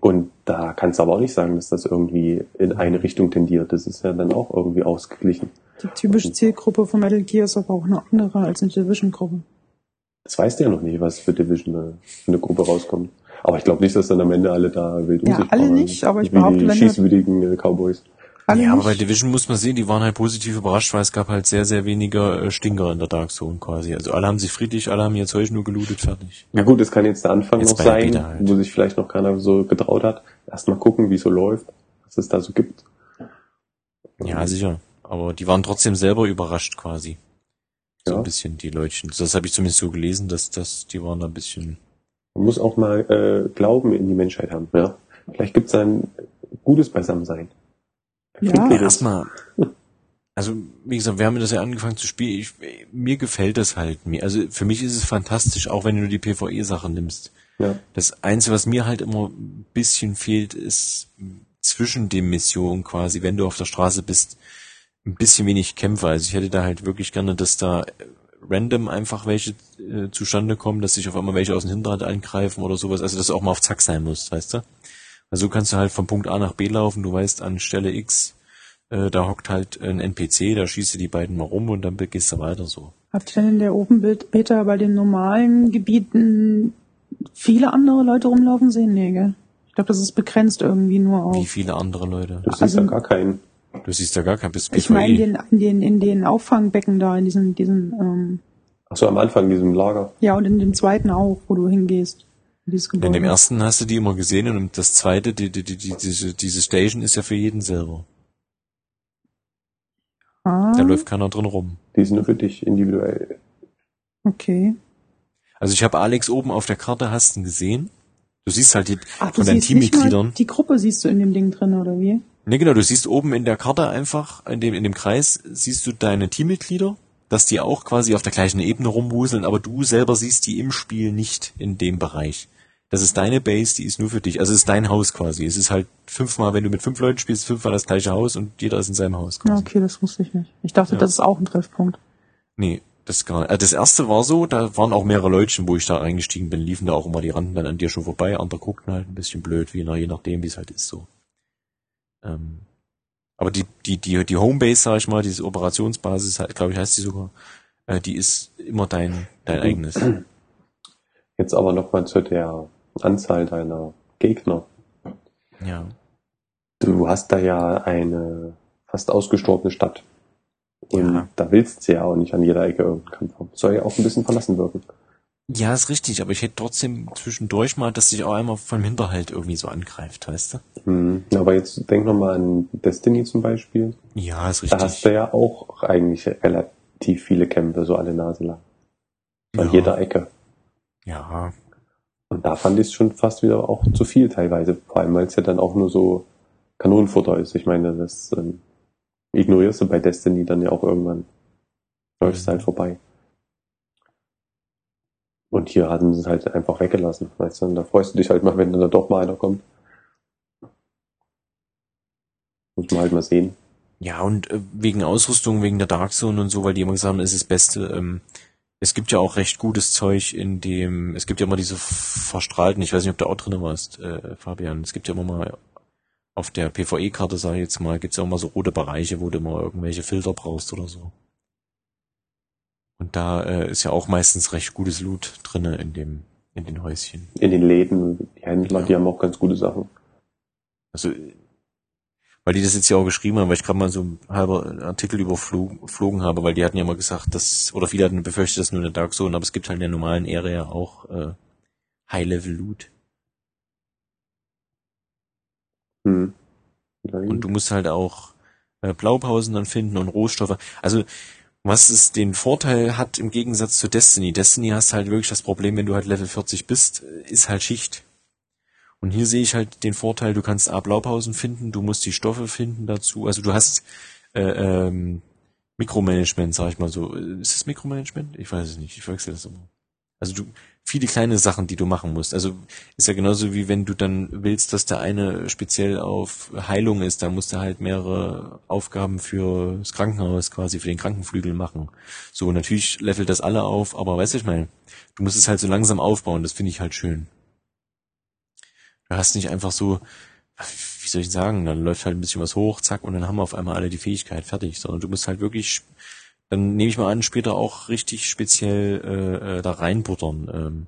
Und da kannst du aber auch nicht sagen, dass das irgendwie in eine Richtung tendiert. Das ist ja dann auch irgendwie ausgeglichen. Die typische Zielgruppe von Metal Gear ist aber auch eine andere als eine Division-Gruppe. Das weißt du ja noch nicht, was für Division äh, für eine Gruppe rauskommt. Aber ich glaube nicht, dass dann am Ende alle da wild um Ja, sich alle nicht, aber ich behaupte, die wenn schießwütigen äh, Cowboys. Alle ja, aber bei Division muss man sehen, die waren halt positiv überrascht, weil es gab halt sehr, sehr weniger äh, Stinker in der Dark Zone quasi. Also alle haben sich friedlich, alle haben ihr Zeug nur gelootet, fertig. Ja gut, das kann jetzt der Anfang Jetzt noch sein, halt. wo sich vielleicht noch keiner so getraut hat. Erstmal gucken, wie es so läuft, was es da so gibt. Ja, sicher. Aber die waren trotzdem selber überrascht quasi. So Ja. ein bisschen, die Leutchen. Das habe ich zumindest so gelesen, dass dass die waren da ein bisschen. Man muss auch mal äh, Glauben in die Menschheit haben. Ja, vielleicht gibt es ein gutes Beisammensein. Ja. Erstmal, also wie gesagt, wir haben das ja angefangen zu spielen. Ich, mir gefällt das halt mir. Also für mich ist es fantastisch, auch wenn du die PvE-Sachen nimmst. Ja. Das Einzige, was mir halt immer ein bisschen fehlt, ist zwischen den Missionen quasi, wenn du auf der Straße bist, ein bisschen wenig Kämpfer. Also ich hätte da halt wirklich gerne, dass da äh, random einfach welche äh, zustande kommen, dass sich auf einmal welche aus dem Hinterrad angreifen oder sowas. Also dass du auch mal auf Zack sein musst, weißt du? Also so kannst du halt von Punkt A nach B laufen, du weißt an Stelle X, äh, da hockt halt ein NPC, da schießt du die beiden mal rum und dann gehst du weiter so. Habt ihr denn in der Open Beta bei den normalen Gebieten viele andere Leute rumlaufen sehen? Nee, gell? Ich glaube, das ist begrenzt irgendwie nur Wie auf. viele andere Leute. Du siehst Also- da gar keinen. Du siehst da gar kein bis Ich meine, in den, in den, in den Auffangbecken da, in diesen, diesen, ähm, Ach so, am Anfang in diesem Lager. ja, und in dem zweiten auch, wo du hingehst. Dieses In dem Gebäude. ersten hast du die immer gesehen und das zweite, die, die, die, die, diese, diese Station ist ja für jeden selber. Ah, Da läuft keiner drin rum. Die sind nur für dich individuell. okay. Also ich habe Alex oben auf der Karte hast du ihn gesehen. Du siehst halt die, Ach, du von deinen Teammitgliedern. die Gruppe siehst du in dem Ding drin, oder wie? Ne, genau, du siehst oben in der Karte einfach, in dem, in dem Kreis, siehst du deine Teammitglieder, dass die auch quasi auf der gleichen Ebene rumwuseln, aber du selber siehst die im Spiel nicht in dem Bereich. Das ist deine Base, die ist nur für dich. Also es ist dein Haus quasi. Es ist halt fünfmal, wenn du mit fünf Leuten spielst, fünfmal das gleiche Haus und jeder ist in seinem Haus Ja, quasi. okay, das wusste ich nicht. Ich dachte, Ja. das ist auch ein Treffpunkt. Nee, das gar nicht. Also das erste war so, da waren auch mehrere Leutchen, wo ich da eingestiegen bin, liefen da auch immer die rannten dann an dir schon vorbei, andere guckten halt ein bisschen blöd, wie na, je nachdem, wie es halt ist so. Ähm, aber die, die, die, die Homebase, sag ich mal, diese Operationsbasis, glaube ich, heißt die sogar, äh, die ist immer dein, dein eigenes. Jetzt aber nochmal zu der Anzahl deiner Gegner. Ja. Du hast da ja eine fast ausgestorbene Stadt. Und Ja. da willst du ja auch nicht an jeder Ecke irgendeinen Kampf haben. Soll ja auch ein bisschen verlassen wirken. Ja, ist richtig, aber ich hätte trotzdem zwischendurch mal, dass sich auch einmal vom Hinterhalt irgendwie so angreift, weißt du? Hm. Aber jetzt denk nochmal an Destiny zum Beispiel. Ja, ist Da hast richtig. du ja auch eigentlich relativ viele Kämpfe, so alle Nase lang. An Ja. jeder Ecke. Ja, Und da fand ich es schon fast wieder auch zu viel teilweise. Vor allem, weil es ja dann auch nur so Kanonenfutter ist. Ich meine, das ähm, ignorierst du bei Destiny dann ja auch irgendwann. Läufst Mhm. halt vorbei. Und hier hatten sie es halt einfach weggelassen. Weißt du, und da freust du dich halt mal, wenn dann da doch mal einer kommt. Muss man halt mal sehen. Ja, und äh, wegen Ausrüstung, wegen der Dark Zone und so, weil die immer gesagt haben, es ist das Beste. Ähm, es gibt ja auch recht gutes Zeug in dem, es gibt ja immer diese verstrahlten, ich weiß nicht, ob du auch drin warst, äh, Fabian, es gibt ja immer mal auf der PvE-Karte, sag ich jetzt mal, gibt's ja immer so rote Bereiche, wo du immer irgendwelche Filter brauchst oder so. Und da äh, ist ja auch meistens recht gutes Loot drinne in dem, in den Häuschen. In den Läden, die Händler, Ja. die haben auch ganz gute Sachen. Also, weil die das jetzt ja auch geschrieben haben, weil ich gerade mal so ein halber Artikel überflogen habe, weil die hatten ja mal gesagt, dass, oder viele hatten befürchtet, dass nur eine Dark Zone, aber es gibt halt in der normalen Area auch äh, High-Level-Loot. Hm. Und du musst halt auch äh, Blaupausen dann finden und Rohstoffe. Also, was es den Vorteil hat im Gegensatz zu Destiny. Destiny hast halt wirklich das Problem, wenn du halt Level 40 bist, äh, ist halt Schicht. Und hier sehe ich halt den Vorteil, du kannst A, Blaupausen finden, du musst die Stoffe finden dazu. Also du hast äh, ähm, Mikromanagement, sag ich mal so. Ist das Mikromanagement? Ich weiß es nicht, ich wechsle das immer. Also du, viele kleine Sachen, die du machen musst. Also ist ja genauso wie wenn du dann willst, dass der eine speziell auf Heilung ist, dann musst du halt mehrere Aufgaben für das Krankenhaus quasi, für den Krankenflügel machen. So, natürlich levelt das alle auf, aber weißt du, ich meine, du musst es halt so langsam aufbauen, das finde ich halt schön. Du hast nicht einfach so, wie soll ich sagen, dann läuft halt ein bisschen was hoch, zack, und dann haben wir auf einmal alle die Fähigkeit fertig, sondern du musst halt wirklich, dann nehme ich mal an, später auch richtig speziell äh, äh, da reinbuttern. Ähm,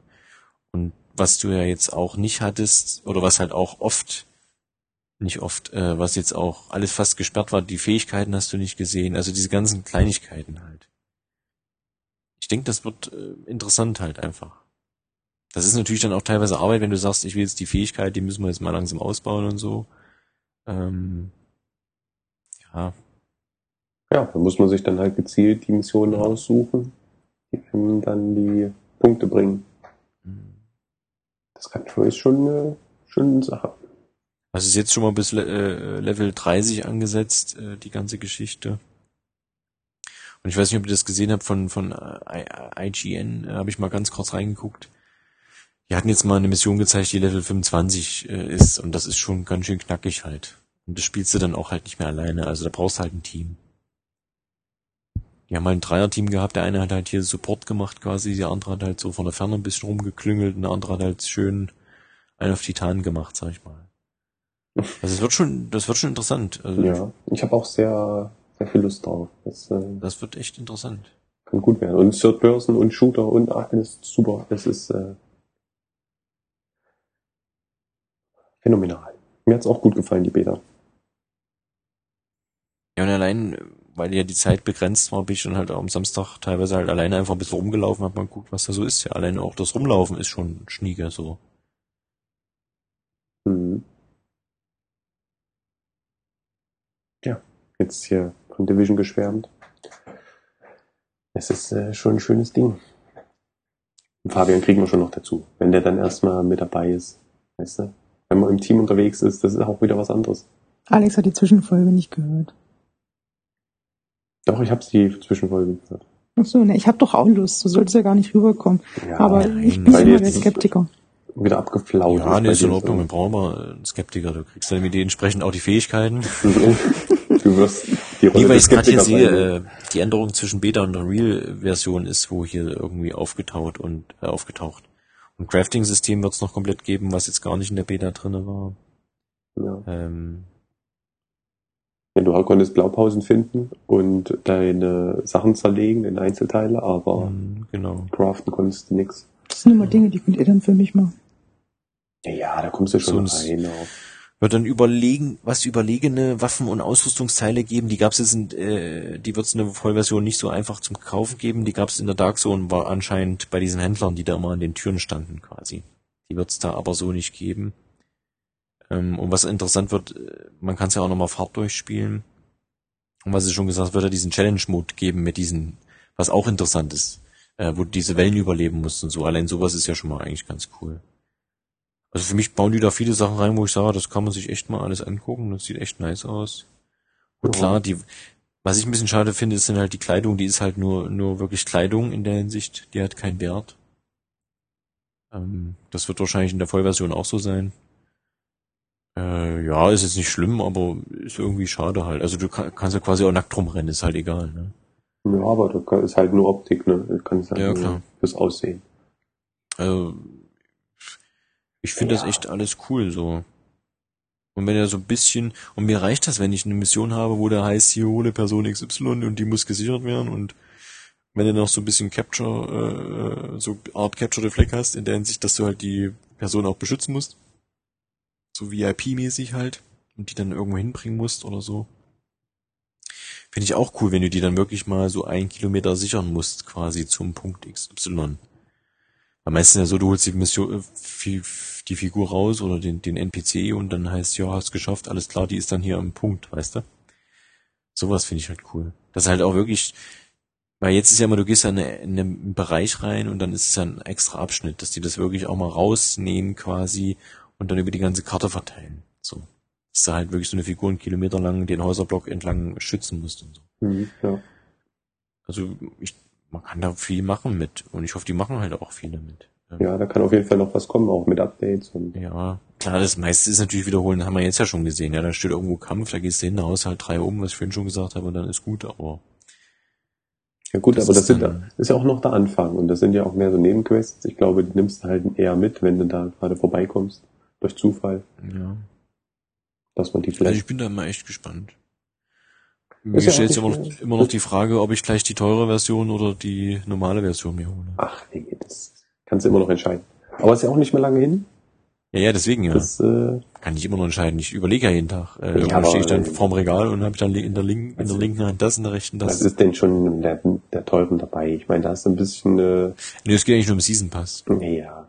und was du ja jetzt auch nicht hattest, oder was halt auch oft, nicht oft, äh, was jetzt auch alles fast gesperrt war, die Fähigkeiten hast du nicht gesehen, also diese ganzen Kleinigkeiten halt. Ich denke, das wird äh, interessant halt einfach. Das ist natürlich dann auch teilweise Arbeit, wenn du sagst, ich will jetzt die Fähigkeit, die müssen wir jetzt mal langsam ausbauen und so. Ähm, ja, Ja, da muss man sich dann halt gezielt die Missionen raussuchen, die einem dann die Punkte bringen. Das kann ist schon eine, schon eine Sache. Also ist jetzt schon mal bis äh, Level 30 angesetzt, äh, die ganze Geschichte. Und ich weiß nicht, ob ihr das gesehen habt von, von IGN, äh, habe ich mal ganz kurz reingeguckt. Die hatten jetzt mal eine Mission gezeigt, die Level 25 äh, ist und das ist schon ganz schön knackig halt. Und das spielst du dann auch halt nicht mehr alleine, also da brauchst du halt ein Team. Die haben halt ein Dreier-Team gehabt, der eine hat halt hier Support gemacht quasi, der andere hat halt so von der Ferne ein bisschen rumgeklüngelt und der andere hat halt schön einen auf Titan gemacht, sag ich mal. Also es wird schon, das wird schon interessant. Also Ja, ich habe auch sehr, sehr viel Lust drauf. Das äh, Das wird echt interessant. kann gut werden. Und Third Person und Shooter und ach, alles super. Das ist äh, phänomenal. Mir hat es auch gut gefallen, die Beta. Ja, und allein, weil ja die Zeit begrenzt war, bin ich dann halt am Samstag teilweise halt alleine einfach ein bisschen rumgelaufen, hab mal geguckt, was da so ist. Ja, allein auch das Rumlaufen ist schon schnieger so. Mhm. Ja, jetzt hier von Division geschwärmt. Es ist äh, schon ein schönes Ding. Und Fabian kriegen wir schon noch dazu, wenn der dann erstmal mit dabei ist. Weißt du? Wenn man im Team unterwegs ist, das ist auch wieder was anderes. Alex hat die Zwischenfolge nicht gehört. Doch, ich habe die Zwischenfolge gehört. Ach so, ne, ich habe doch auch Lust. Du solltest ja gar nicht rüberkommen. Ja, Aber nein, ich bin immer der Skeptiker. wieder abgeflaut. Ja, nee, ist in dir Ordnung. Wir brauchen mal einen Skeptiker. Du kriegst dann mit die entsprechend auch die Fähigkeiten. du wirst die Rolle Nee, weil ich gerade hier sehe, äh, die Änderung zwischen Beta und der Real-Version ist wo hier irgendwie aufgetaucht und äh, aufgetaucht. Und Crafting-System wird es noch komplett geben, was jetzt gar nicht in der Beta drinne war. ja. Ähm, Ja, du konntest Blaupausen finden und deine Sachen zerlegen in Einzelteile, aber mh, genau. craften konntest du nix. Das sind immer Dinge, die könnt ihr dann für mich machen. Ja, ja, da kommst du schon Sonst- rein. Auf. Wird dann überlegen, was überlegene Waffen und Ausrüstungsteile geben. Die gab's jetzt in, äh, die wird es in der Vollversion nicht so einfach zum Kaufen geben. Die gab's in der Dark Zone, war anscheinend bei diesen Händlern, die da immer an den Türen standen quasi. Die wird's da aber so nicht geben. Ähm, und was interessant wird, äh, man kann es ja auch nochmal Fahrt durchspielen. Und was ich schon gesagt, wird ja diesen Challenge-Mode geben mit diesen, was auch interessant ist, äh, wo diese Wellen überleben musst und so. Allein sowas ist ja schon mal eigentlich ganz cool. Also für mich bauen die da viele Sachen rein, wo ich sage, das kann man sich echt mal alles angucken. Das sieht echt nice aus. Und Ja. klar, die, was ich ein bisschen schade finde, ist dann halt die Kleidung, die ist halt nur, nur wirklich Kleidung in der Hinsicht, die hat keinen Wert. Ähm, das wird wahrscheinlich in der Vollversion auch so sein. Äh, ja, ist jetzt nicht schlimm, aber ist irgendwie schade halt. Also du kann, kannst ja quasi auch nackt rumrennen, ist halt egal, ne? Ja, aber das ist halt nur Optik, ne? Du kannst halt Ja, nur klar. fürs Aussehen. Also, ich finde Ja. das echt alles cool so. Und wenn er so ein bisschen, und mir reicht das, wenn ich eine Mission habe, wo der heißt, hier hole Person XY und die muss gesichert werden und wenn du noch so ein bisschen Capture, äh, so Art Capture the Flag hast, in der Hinsicht, dass du halt die Person auch beschützen musst. So VIP-mäßig halt. Und die dann irgendwo hinbringen musst oder so. Finde ich auch cool, wenn du die dann wirklich mal so einen Kilometer sichern musst, quasi zum Punkt XY. Am meisten ja so, du holst die Mission, äh, fi- die Figur raus oder den, den NPC und dann heißt, ja, hast geschafft, alles klar, die ist dann hier am Punkt, weißt du? Sowas finde ich halt cool. Das ist halt auch wirklich, weil jetzt ist ja immer, du gehst ja in, in einen Bereich rein und dann ist es ja ein extra Abschnitt, dass die das wirklich auch mal rausnehmen quasi und dann über die ganze Karte verteilen. So. Dass du halt wirklich so eine Figur einen Kilometer lang den Häuserblock entlang schützen musst und so. Mhm, ja. Also ich, man kann da viel machen mit und ich hoffe, die machen halt auch viel damit. Ja, da kann auf jeden Fall noch was kommen, auch mit Updates und Ja, klar, das meiste ist natürlich wiederholen, haben wir jetzt ja schon gesehen. Ja, da steht irgendwo Kampf, da gehst du hin, haust halt drei um, was ich vorhin schon gesagt habe, und dann ist gut, aber Ja gut, Das aber das ist sind, ist ja auch noch der Anfang und das sind ja auch mehr so Nebenquests. Ich glaube, die nimmst du halt eher mit, wenn du da gerade vorbeikommst, durch Zufall, ja. dass man die Also vielleicht... ich bin da mal echt gespannt. Mir Ist ja stellt nicht immer noch, immer noch die Frage, ob ich gleich die teure Version oder die normale Version mir hole. Ach nee, das kannst du immer noch entscheiden. Aber ist ja auch nicht mehr lange hin. Ja, ja, deswegen ja. Das, äh, Kann ich immer noch entscheiden. Ich überlege ja jeden Tag. Äh, Ja, stehe ich dann vorm Regal und habe dann in der, linken, in der linken Hand das, in der rechten was das. ist denn schon der, der teuren dabei? Ich meine, da ist ein bisschen... Äh, Nee, es geht eigentlich nur um Season Pass. ja,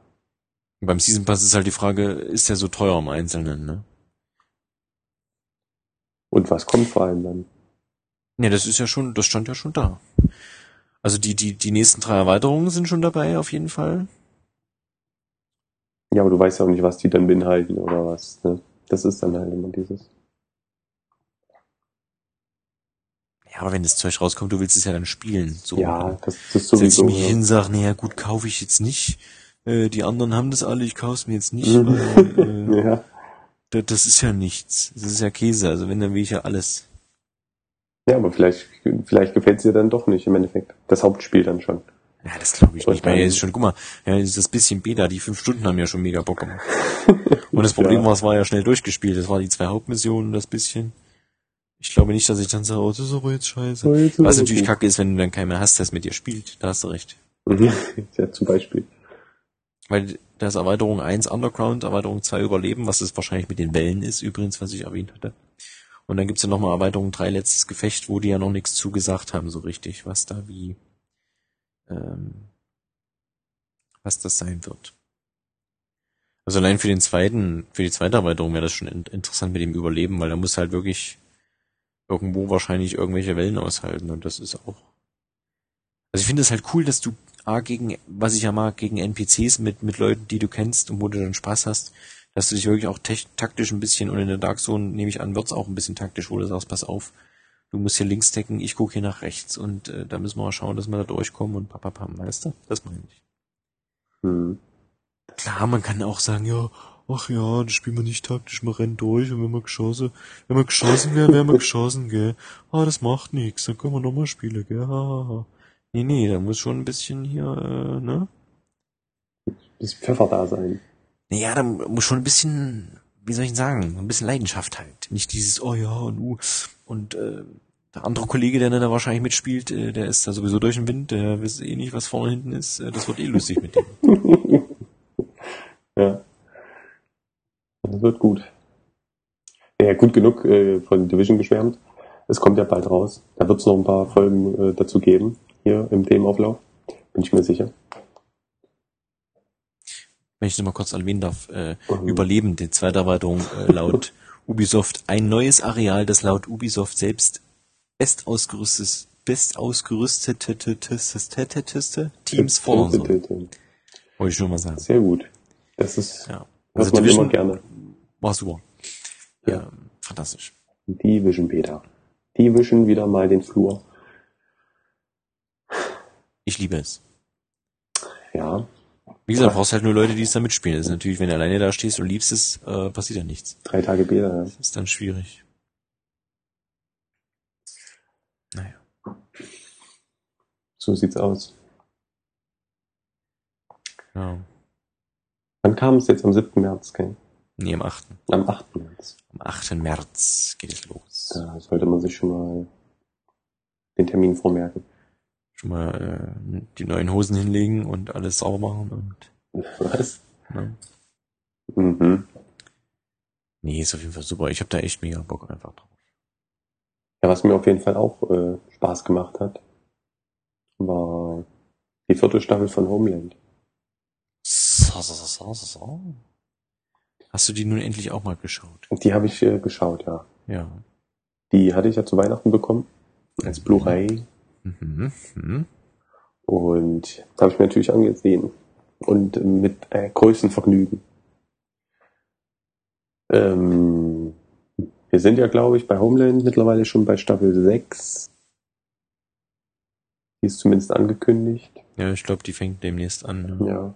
Und beim Season Pass ist halt die Frage, ist der so teuer im Einzelnen, ne? Und was kommt vor allem dann? Nee, das ist ja schon, das stand ja schon da. Also die, die, die nächsten drei Erweiterungen sind schon dabei, auf jeden Fall. Ja, aber du weißt ja auch nicht, was die dann beinhalten oder was. Ne? Das ist dann halt immer dieses. Ja, aber wenn das Zeug rauskommt, du willst es ja dann spielen. So. Ja, das, das ist Setz ich mich hin, sag, naja, gut, kaufe ich jetzt nicht. Äh, die anderen haben das alle, ich kauf's mir jetzt nicht, Mhm. weil äh, ja. das, das ist ja nichts. Das ist ja Käse. Also wenn, dann will ich ja alles. Ja, aber vielleicht, vielleicht gefällt es dir dann doch nicht im Endeffekt. Das Hauptspiel dann schon. Ja, das glaube ich Und nicht. Weil ja, ist schon, guck mal, ja, das bisschen Beta, die fünf Stunden haben ja schon mega Bock gemacht. Und das Problem Ja. war, es war ja schnell durchgespielt. Das war die zwei Hauptmissionen, das bisschen. Ich glaube nicht, dass ich dann sage, oh, das ist aber jetzt scheiße. So, jetzt ist Was natürlich gut. kacke ist, wenn du dann keinen mehr hast, der es mit dir spielt. Da hast du recht. Mhm. ja, zum Beispiel. Weil da ist Erweiterung 1 Underground, Erweiterung 2 Überleben, was es wahrscheinlich mit den Wellen ist, übrigens, was ich erwähnt hatte. Und dann gibt's ja nochmal Erweiterung 3 letztes Gefecht, wo die ja noch nichts zugesagt haben, so richtig, was da wie, ähm, was das sein wird. Also allein für den zweiten, für die zweite Erweiterung wäre das schon in, interessant mit dem Überleben, weil da muss halt wirklich, irgendwo wahrscheinlich irgendwelche Wellen aushalten und das ist auch. Also ich finde es halt cool, dass du A gegen, was ich ja mag, gegen NPCs mit, mit Leuten, die du kennst und wo du dann Spaß hast, dass du dich wirklich auch taktisch ein bisschen und in der Dark Zone nehme ich an, wird's auch ein bisschen taktisch, wo du sagst, pass auf, du musst hier links decken, ich gucke hier nach rechts und äh, da müssen wir mal schauen, dass wir da durchkommen und papapam, weißt du? Das meine ich. Hm. Klar, man kann auch sagen, ja, ach ja, das spielen wir nicht taktisch, wir rennen durch und wenn wir geschossen, wenn wir geschossen wären, wären wir geschossen, gell. Ah, das macht nichts, dann können wir nochmal spielen, gell. Ha, ha, ha. Nee, nee, da muss schon ein bisschen hier, äh, ne? Bisschen Pfeffer da sein. Naja, da muss schon ein bisschen, wie soll ich sagen, ein bisschen Leidenschaft halt. Nicht dieses, oh ja, und uh, und äh, der andere Kollege, der dann da wahrscheinlich mitspielt, äh, der ist da sowieso durch den Wind, der weiß eh nicht, was vorne hinten ist. Äh, das wird eh lustig mit dem. ja. Das wird gut. Ja, gut genug äh, von Division geschwärmt. Es kommt ja bald raus. Da wird es noch ein paar Folgen äh, dazu geben, hier im Themenauflauf. Bin ich mir sicher. Wenn ich noch mal kurz erwähnen darf, äh, mhm. Überleben, die zweite Erweiterung äh, laut Ubisoft. Ein neues Areal, das laut Ubisoft selbst best ausgerüstet, best ausgerüsteteste Teams soll. Wollte ich schon mal sagen. Sehr gut. Das ist, ja. also man immer gerne. War super. Ja. Ähm, fantastisch. Peter. Die wischen wieder mal den Flur. Ich liebe es. Ja. Wie gesagt, brauchst halt nur Leute, die es da mitspielen. Das ist natürlich, wenn du alleine da stehst und liebst es, äh, passiert ja nichts. Drei Tage Beta, ja. Das ist dann schwierig. Naja. So sieht's aus. Ja. Wann kam es jetzt am 7. März, Ken? Nee, am 8. Am 8. März. Am 8. März geht es los. Da sollte man sich schon mal den Termin vormerken. Schon mal äh, die neuen Hosen hinlegen und alles sauber machen und. Was? Ja. Mhm. Nee, ist auf jeden Fall super. Ich habe da echt mega Bock einfach drauf. Ja, was mir auf jeden Fall auch äh, Spaß gemacht hat, war die vierte Staffel von Homeland. So, so, so, so, so. Hast du die nun endlich auch mal geschaut? Die habe ich äh, geschaut, ja. Ja. Die hatte ich ja zu Weihnachten bekommen. Als Blu-ray. Mhm. Mhm. Und da habe ich mir natürlich angesehen. Und mit äh, größtem Vergnügen. Ähm, wir sind ja, glaube ich, bei Homeland mittlerweile schon bei Staffel 6. Die ist zumindest angekündigt. Ja, ich glaube, die fängt demnächst an. Ja. ja.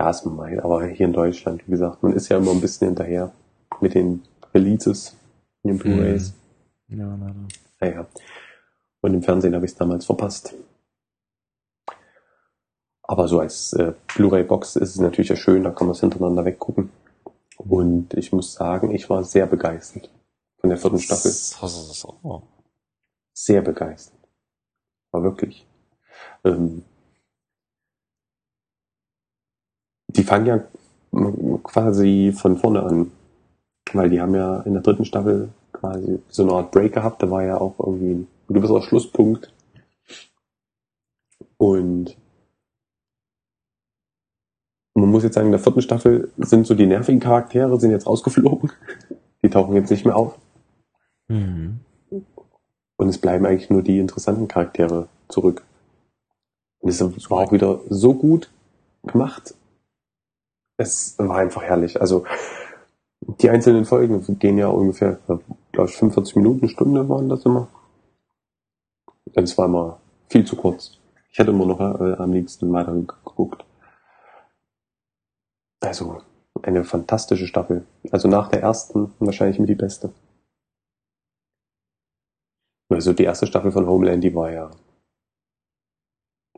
Ja, ist mein, aber hier in Deutschland, wie gesagt, man ist ja immer ein bisschen hinterher mit den Releases, den Blu-rays. Mhm. Ja, leider. Naja. Und im Fernsehen habe ich es damals verpasst. Aber so als äh, Blu-ray-Box ist es natürlich ja schön, da kann man es hintereinander weggucken. Und ich muss sagen, ich war sehr begeistert von der vierten Staffel. Sehr begeistert. War wirklich. Ähm, die fangen ja quasi von vorne an. Weil die haben ja in der dritten Staffel quasi so eine Art Break gehabt. Da war ja auch irgendwie ein gewisser Schlusspunkt. Und man muss jetzt sagen, in der vierten Staffel sind so die nervigen Charaktere sind jetzt rausgeflogen. Die tauchen jetzt nicht mehr auf. Mhm. Und es bleiben eigentlich nur die interessanten Charaktere zurück. Und es war auch wieder so gut gemacht. Es war einfach herrlich. Also die einzelnen Folgen gehen ja ungefähr, glaube ich, 45 Minuten, Stunde waren das immer. Es war immer viel zu kurz. Ich hätte immer noch äh, am liebsten weiter geguckt. Also eine fantastische Staffel. Also nach der ersten wahrscheinlich mit die beste. Also die erste Staffel von Homeland, die war ja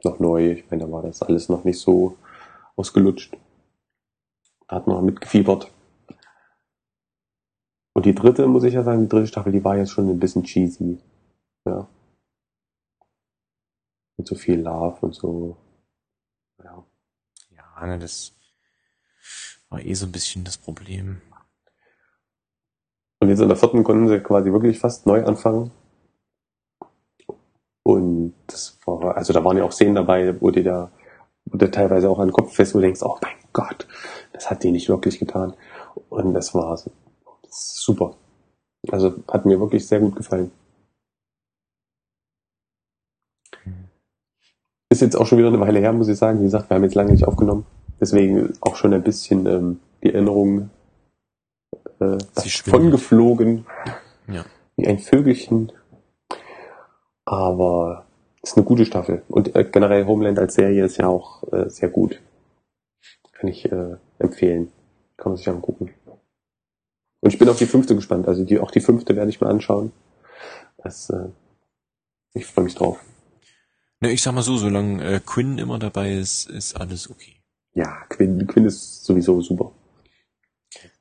noch neu. Ich meine, da war das alles noch nicht so ausgelutscht. Da hat man mitgefiebert. Und die dritte, muss ich ja sagen, die dritte Staffel, die war jetzt schon ein bisschen cheesy. Ja. Mit so viel Love und so. Ja. Ja, ne, das war eh so ein bisschen das Problem. Und jetzt in der vierten konnten sie quasi wirklich fast neu anfangen. Und das war, also da waren ja auch Szenen dabei, wo dir da, wo du teilweise auch an den Kopf fest, wo du denkst, oh mein Gott, das hat die nicht wirklich getan. Und das war super. Also hat mir wirklich sehr gut gefallen. Ist jetzt auch schon wieder eine Weile her, muss ich sagen. Wie gesagt, wir haben jetzt lange nicht aufgenommen. Deswegen auch schon ein bisschen ähm, die Erinnerung äh, davon geflogen. Ja. Wie ein Vögelchen. Aber ist eine gute Staffel. Und äh, generell Homeland als Serie ist ja auch äh, sehr gut. Kann ich äh, empfehlen. Kann man sich angucken. Und ich bin auf die fünfte gespannt. Also die, auch die fünfte werde ich mir anschauen. Das, äh, ich freue mich drauf. Ne, ich sag mal so, solange äh, Quinn immer dabei ist, ist alles okay. Ja, Quinn, Quinn ist sowieso super.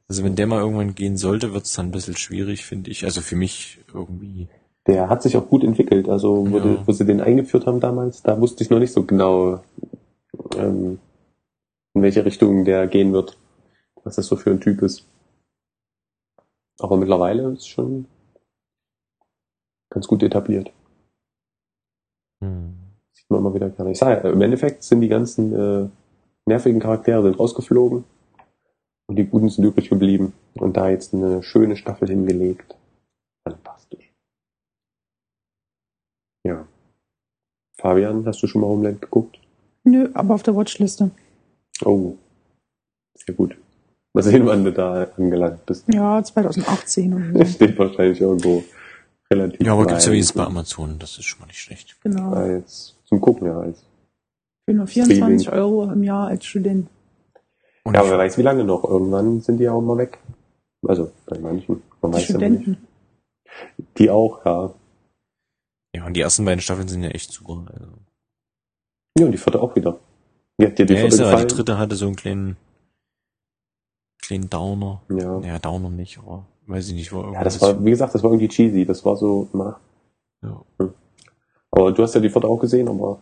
Also wenn der mal irgendwann gehen sollte, wird's dann ein bisschen schwierig, finde ich. Also für mich irgendwie. Der hat sich auch gut entwickelt. Also wo, Ja. die, wo sie den eingeführt haben damals, da wusste ich noch nicht so genau, ähm, in welche Richtung der gehen wird. Was das so für ein Typ ist. Aber mittlerweile ist schon ganz gut etabliert. Hm. Immer wieder gerne. Ich sage, ja, im Endeffekt sind die ganzen äh, nervigen Charaktere sind rausgeflogen und die guten sind übrig geblieben und da jetzt eine schöne Staffel hingelegt. Fantastisch. Ja. Fabian, hast du schon mal Homeland geguckt? Nö, aber auf der Watchliste. Oh. Sehr gut. Mal sehen, wann du da angelangt bist. Ja, 2018 und so. Steht wahrscheinlich irgendwo relativ Ja, aber gibt's ja weit jetzt bei Amazon, das ist schon mal nicht schlecht. Genau. als zum Gucken ja als. Für nur 24 Streaming. Euro im Jahr als Student. Und Ja, aber wer weiß wie lange noch. Irgendwann sind die ja auch mal weg. Also bei manchen. Man Die weiß ja. Studenten. Die auch, ja. ja, und die ersten beiden Staffeln sind ja echt super. Also. Ja, und die vierte auch wieder. Wie hat dir die Ja, vierte ist ja, gefallen? die dritte hatte so einen kleinen, kleinen Downer. ja. Ja, Downer nicht, aber weiß ich nicht, war ja, das war, wie gesagt, das war irgendwie cheesy. Das war so, na. ja. Aber du hast ja die vierte auch gesehen, aber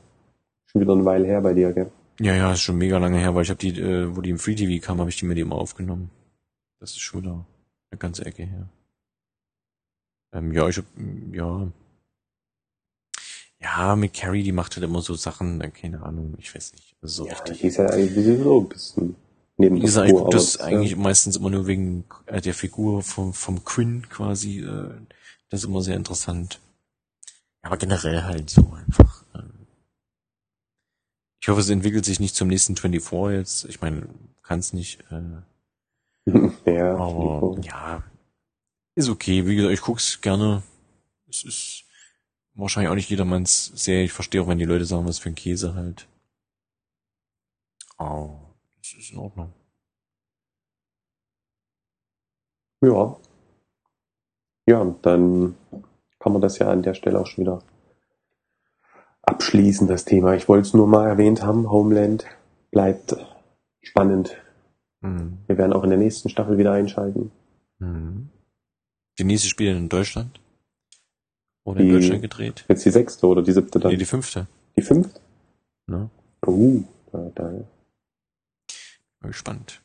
schon wieder eine Weile her bei dir, gell? ja, ja, ist schon mega lange her, weil ich habe die, äh, wo die im Free TV kam, habe ich die mir immer aufgenommen. Das ist schon wieder eine ganze Ecke her. Ähm, ja, ich hab, ja. Ja, mit Carrie, die macht halt immer so Sachen, äh, keine Ahnung, ich weiß nicht. Also so Ja, richtig. die ist ja eigentlich sowieso ein bisschen neben Wie gesagt, ich Spur, guck das aber, eigentlich ja. meistens immer nur wegen äh, der Figur vom, vom Quinn quasi. Äh, das ist immer sehr interessant. Ja, aber generell halt so einfach. Äh. Ich hoffe, es entwickelt sich nicht zum nächsten 24 jetzt. Ich meine, kann es nicht. Äh, ja, aber ja, ist okay. Wie gesagt, ich guck's gerne. Es ist wahrscheinlich auch nicht jedermanns Serie. Ich verstehe auch, wenn die Leute sagen, was für ein Käse halt. Aber es ist in Ordnung. Ja. Ja, dann kann man das ja an der Stelle auch schon wieder abschließen, das Thema. Ich wollte es nur mal erwähnt haben. Homeland bleibt spannend. Mhm. Wir werden auch in der nächsten Staffel wieder einschalten. Mhm. Die nächste spielt in Deutschland? Oder in Die- Deutschland gedreht? Jetzt die sechste oder die siebte dann? Nee, die fünfte. die fünfte? Ne? Uh, da, da. Bin gespannt.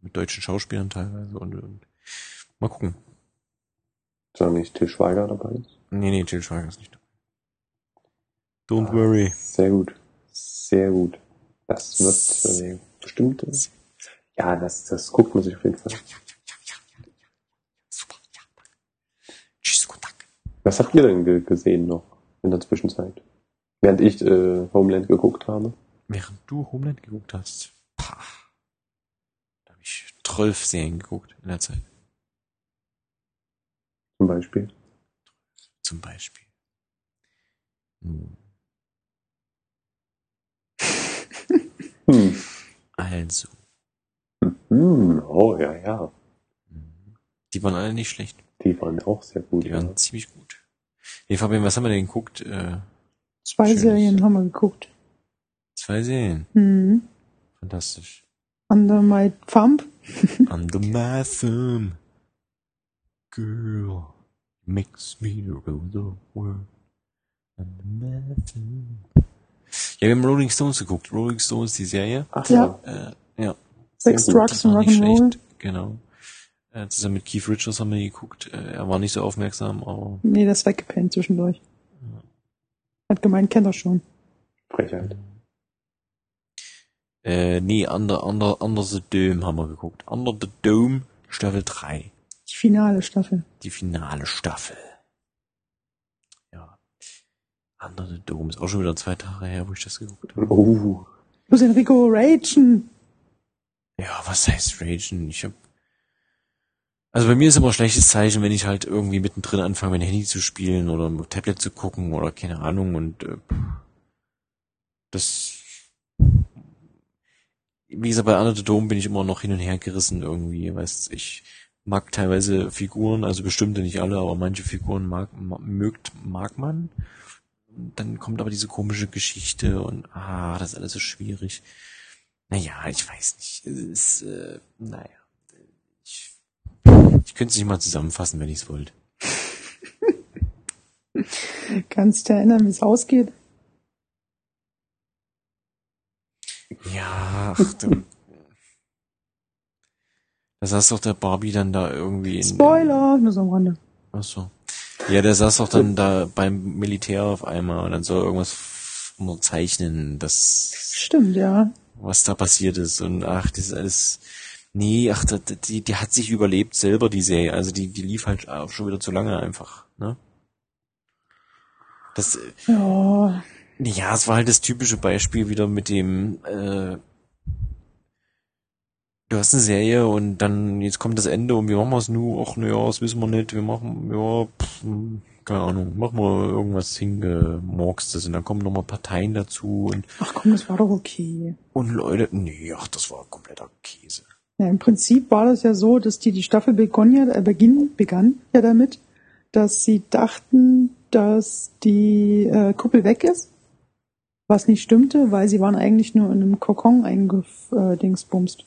Mit deutschen Schauspielern teilweise und, und mal gucken. Ist da nicht Til Schweiger dabei? Nee, nee, Jill Schweiger ist nicht dabei. Don't worry. Sehr gut. Sehr gut. Das wird äh, bestimmt. Äh, ja, das, das guckt man sich auf jeden Fall. Super. Ja. Tschüss, guten Tag. Was habt ihr denn ge gesehen noch in der Zwischenzeit? Während ich äh, Homeland geguckt habe. Während du Homeland geguckt hast, pah, da habe ich zwölf Serien geguckt in der Zeit. Zum Beispiel. Zum Beispiel. Hm. Hm. Also, Hm. Oh, ja, ja. hm. die waren alle nicht schlecht. Die waren auch sehr gut. Die ja. waren ziemlich gut. Nee, Fabian, was haben wir denn geguckt? Äh, Zwei. Serien haben wir geguckt. Zwei Serien. Mhm. Fantastisch. Under My Thumb. Under my thumb. Girl. Makes me rule the world. Under my thumb. Ja, wir haben Rolling Stones geguckt. Rolling Stones, die Serie. Ach Ja. ja. Äh, ja, Sex. Drugs nicht Rock'n'Roll. Genau. Äh, zusammen mit Keith Richards haben wir die geguckt. Äh, er war nicht so aufmerksam, aber Nee, das ist weggepennt zwischendurch. Hat gemeint, kennt er schon. Frechheit. Äh, nee, Under, Under, Under the Dome haben wir geguckt. Under the Dome, Staffel 3. Ich Die finale Staffel. Die finale Staffel. Ja. Under the Dome ist auch schon wieder zwei Tage her, wo ich das geguckt habe. Oh. Muss Enrico ragen. Ja, was heißt Ragen? Ich hab. Also bei mir ist immer ein schlechtes Zeichen, wenn ich halt irgendwie mittendrin anfange, mein Handy zu spielen oder mit Tablet zu gucken oder keine Ahnung und äh, das wie gesagt, bei Under the Dome bin ich immer noch hin und her gerissen irgendwie, weißt ich mag teilweise Figuren, also bestimmte nicht alle, aber manche Figuren mag, ma- mögt, mag man. Dann kommt aber diese komische Geschichte und ah, das ist alles so schwierig. Naja, ich weiß nicht. Es ist, äh, naja. Ich, ich könnte es nicht mal zusammenfassen, wenn ich es wollte. Kannst du dir erinnern, wie es ausgeht? Ja, ach du. Da saß doch der Barbie dann da irgendwie in. Spoiler! Nur so am Rande. Ach so. Ja, der saß doch dann da beim Militär auf einmal und dann soll irgendwas f- unterzeichnen, das, Stimmt, ja. was da passiert ist. Und ach, das ist alles. Nee, ach, die, die hat sich überlebt selber, die Serie. Also die, die lief halt auch schon wieder zu lange einfach, ne? Das, Ja. Ja, es war halt das typische Beispiel wieder mit dem, äh, du hast eine Serie und dann, jetzt kommt das Ende und wie machen wir es nu? Ach, naja, das wissen wir nicht. Wir machen, ja, pff, hm, keine Ahnung, machen wir irgendwas hingemorkstes und dann kommen nochmal Parteien dazu und, Ach komm, das war doch okay. und Leute, nee, ach, das war kompletter Käse. Ja, im Prinzip war das ja so, dass die, die Staffel begann ja, äh, beginn, begann ja damit, dass sie dachten, dass die äh, Kuppel weg ist. Was nicht stimmte, weil sie waren eigentlich nur in einem Kokon eingedingsbumst.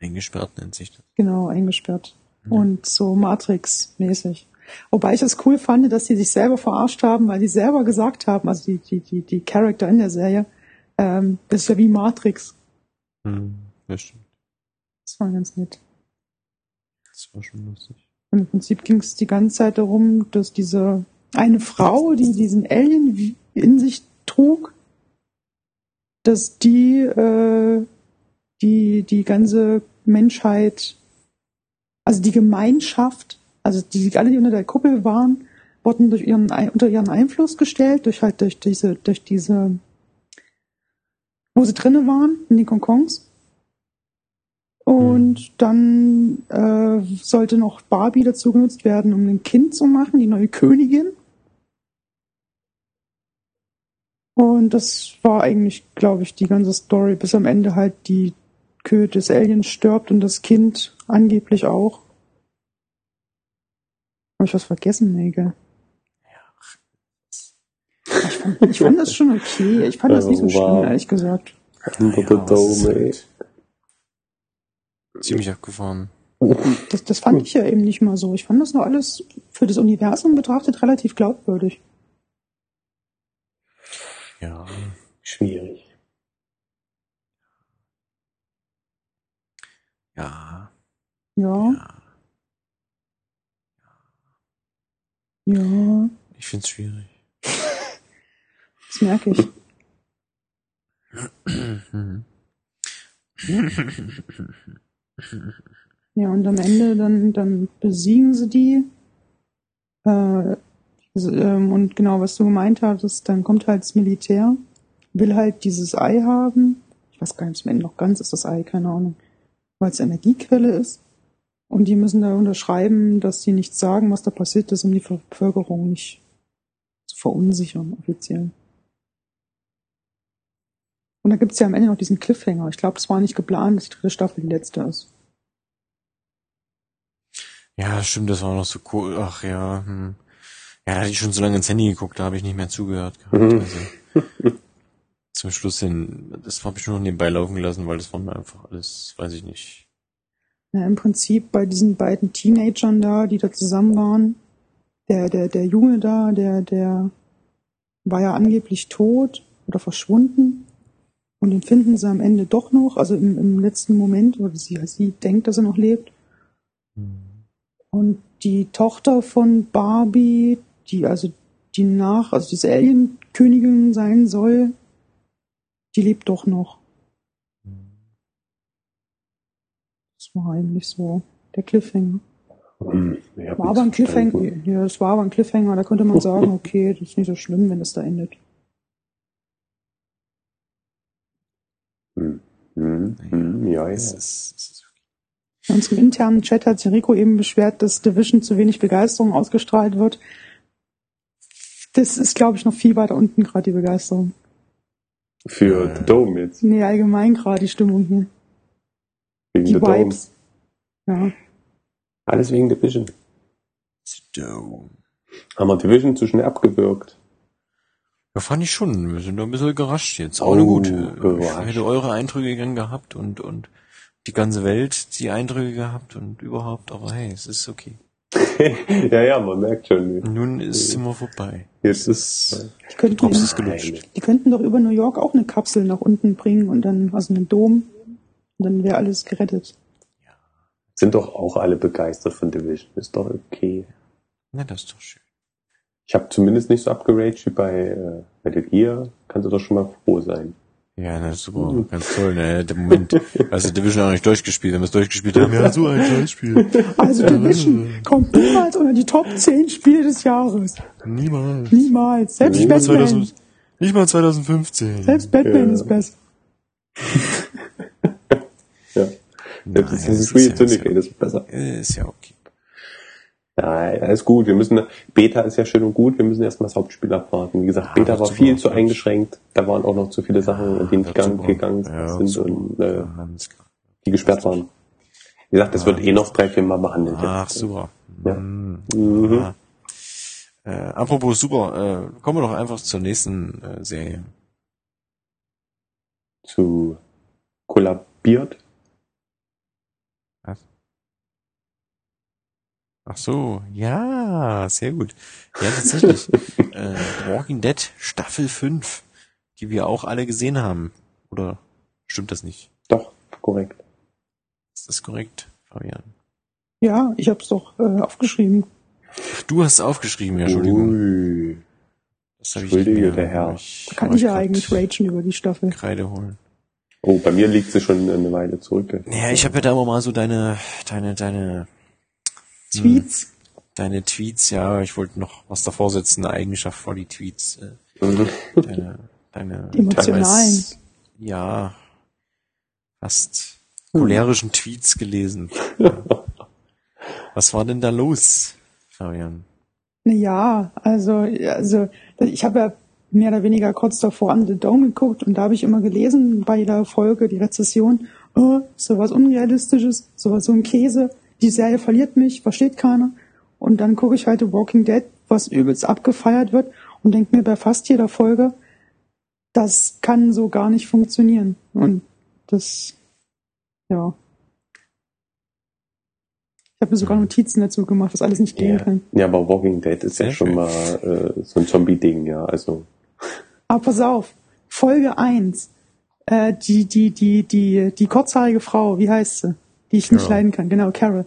Eingesperrt nennt sich das. Genau, eingesperrt. Und so Matrix-mäßig. Wobei ich es cool fand, dass sie sich selber verarscht haben, weil die selber gesagt haben, also die, die, die, die Charakter in der Serie, ähm, das ist ja wie Matrix. Hm, ja, stimmt. Das war ganz nett. Das war schon lustig. Und im Prinzip ging es die ganze Zeit darum, dass diese eine Frau, die diesen Alien in sich trug, dass die äh, die die ganze Menschheit, also die Gemeinschaft, also die alle, die unter der Kuppel waren, wurden durch ihren unter ihren Einfluss gestellt, durch halt durch diese durch diese, wo sie drinne waren in den Konkons. Und dann äh, sollte noch Barbie dazu genutzt werden, um ein Kind zu machen, die neue Königin. Und das war eigentlich, glaube ich, die ganze Story, bis am Ende halt die Kö des Aliens stirbt und das Kind angeblich auch. Habe ich was vergessen, Nägel? Ich fand, ich fand das schon okay. Ich fand das nicht so Oh, wow. schlimm, ehrlich gesagt. Ja, ey. Ziemlich abgefahren. Das, das fand ich ja eben nicht mal so. Ich fand das noch alles für das Universum betrachtet relativ glaubwürdig. Ja. Schwierig. Ja. Ja, ja. ja, Ich find's schwierig. das merke ich. Mhm. Ja, und am Ende dann, dann besiegen sie die. Äh, und genau, was du gemeint hattest, dann kommt halt das Militär, will halt dieses Ei haben. Ich weiß gar nicht, am Ende noch ganz ist, das Ei, keine Ahnung. Weil es Energiequelle ist. Und die müssen da unterschreiben, dass sie nichts sagen, was da passiert ist, um die Bevölkerung nicht zu verunsichern, offiziell. Und da gibt's ja am Ende noch diesen Cliffhanger. Ich glaube, es war nicht geplant, dass die dritte Staffel die letzte ist. Ja, stimmt, das war noch so cool. Ach ja. Hm. Ja, da hatte ich schon so lange ins Handy geguckt, da habe ich nicht mehr zugehört gehabt. Mhm. Also, zum Schluss hin, das habe ich nur noch nebenbei laufen gelassen, weil das war mir einfach alles, weiß ich nicht. Ja, im Prinzip bei diesen beiden Teenagern da, die da zusammen waren, der, der, der Junge da, der, der war ja angeblich tot oder verschwunden. Und den finden sie am Ende doch noch, also im, im letzten Moment, wo sie, sie denkt, dass er noch lebt. Und die Tochter von Barbie, die also die nach, also diese Alien-Königin sein soll, die lebt doch noch. Das war eigentlich so der Cliffhanger. Hm, War aber ein Cliffhanger. Ja, es war aber ein Cliffhanger. Da könnte man sagen, okay, das ist nicht so schlimm, wenn es da endet. Hm, hm, hm, ja, ja. Es ist, es ist In unserem internen Chat hat sich Rico eben beschwert, dass Division zu wenig Begeisterung ausgestrahlt wird. Das ist, glaube ich, noch viel weiter unten gerade die Begeisterung. Für. The Dome jetzt. Nee, allgemein gerade die Stimmung hier. Wegen Die The Dome. Vibes. Ja. Alles wegen Division. Dome. Haben wir Division zu schnell abgewürgt. Ja, fand ich schon. Wir sind da ein bisschen überrascht jetzt. Aber Oh, na gut. äh, überrascht. Ich hätte eure Eindrücke gern gehabt und, und die ganze Welt die Eindrücke gehabt und überhaupt. Aber hey, es ist okay. ja, ja, man merkt schon. Nun ist es immer vorbei. Jetzt ist Die könnten, Drops ist gelutscht. die könnten doch über New York auch eine Kapsel nach unten bringen und dann, also einen Dom. Und dann wäre alles gerettet. sind doch auch alle begeistert von Division. Ist doch okay. Na, das ist doch schön. Ich habe zumindest nicht so abgeraged wie bei äh, Metal Gear. Kannst du doch schon mal froh sein. Ja, na super, ganz toll, ne? Der Moment, also Division auch nicht durchgespielt, wenn wir es durchgespielt haben, ja, so ein Scheißspiel. Also Division kommt niemals unter die Top 10 Spiele des Jahres. Niemals. Niemals. Selbst Nicht mal, Batman. 2000, nicht mal 2015. Selbst Batman Ja. ist besser. Ja. Nein, Selbst das Assassin's ist Creed ja- Syndicate ist besser. Ist ja okay. Nein, alles gut. Wir müssen, Beta ist ja schön und gut. Wir müssen erstmal das Hauptspiel abwarten. Wie gesagt, Ja, Beta wird war viel zu eingeschränkt. Da waren auch noch zu viele Sachen, die nicht gang, gegangen Ja, sind und äh, Ja, die gesperrt waren. Wie gesagt, das wird eh noch drei, vier Mal behandelt. Ach, jetzt. super. Ja. Mm, Mhm. ja. Äh, apropos super, äh, kommen wir doch einfach zur nächsten äh, Serie. Zu kollabiert. Ach so, ja, sehr gut. Ja, tatsächlich. äh, Walking Dead Staffel 5, die wir auch alle gesehen haben. Oder stimmt das nicht? Doch, korrekt. Ist das korrekt, Fabian? Ja, ich hab's doch äh, aufgeschrieben. Ach, du hast es aufgeschrieben, ja, Entschuldigung. Ui. Das hab Entschuldige, mehr. der Herr. Ich Da kann ich ja eigentlich ragen über die Staffel. Kreide holen. Oh, bei mir liegt sie schon eine Weile zurück. Ja, ich habe ja da immer mal so deine, deine, deine, Tweets. deine Tweets, ja, ich wollte noch was davor setzen, eine Eigenschaft war die Tweets, äh, Mhm. deine, deine Die emotionalen. ja, fast cholerischen Tweets gelesen. Was war denn da los, Fabian? Naja, also, also ich habe ja mehr oder weniger kurz davor an The Dome geguckt und da habe ich immer gelesen bei jeder Folge die Rezession, oh, sowas Unrealistisches, sowas so ein Käse, die Serie verliert mich, versteht keiner. Und dann gucke ich halt The Walking Dead, was übelst abgefeiert wird und denke mir bei fast jeder Folge, das kann so gar nicht funktionieren. Und das, ja. Ich habe mir sogar Notizen dazu gemacht, was alles nicht gehen Ja. kann. ja, aber Walking Dead ist ja Sehr schon schön. mal äh, so ein Zombie-Ding, ja. Also, Aber pass auf, Folge 1. Äh, die, die, die, die, die kurzhaarige Frau, wie heißt sie? Die ich nicht Carol. leiden kann, genau, Carol.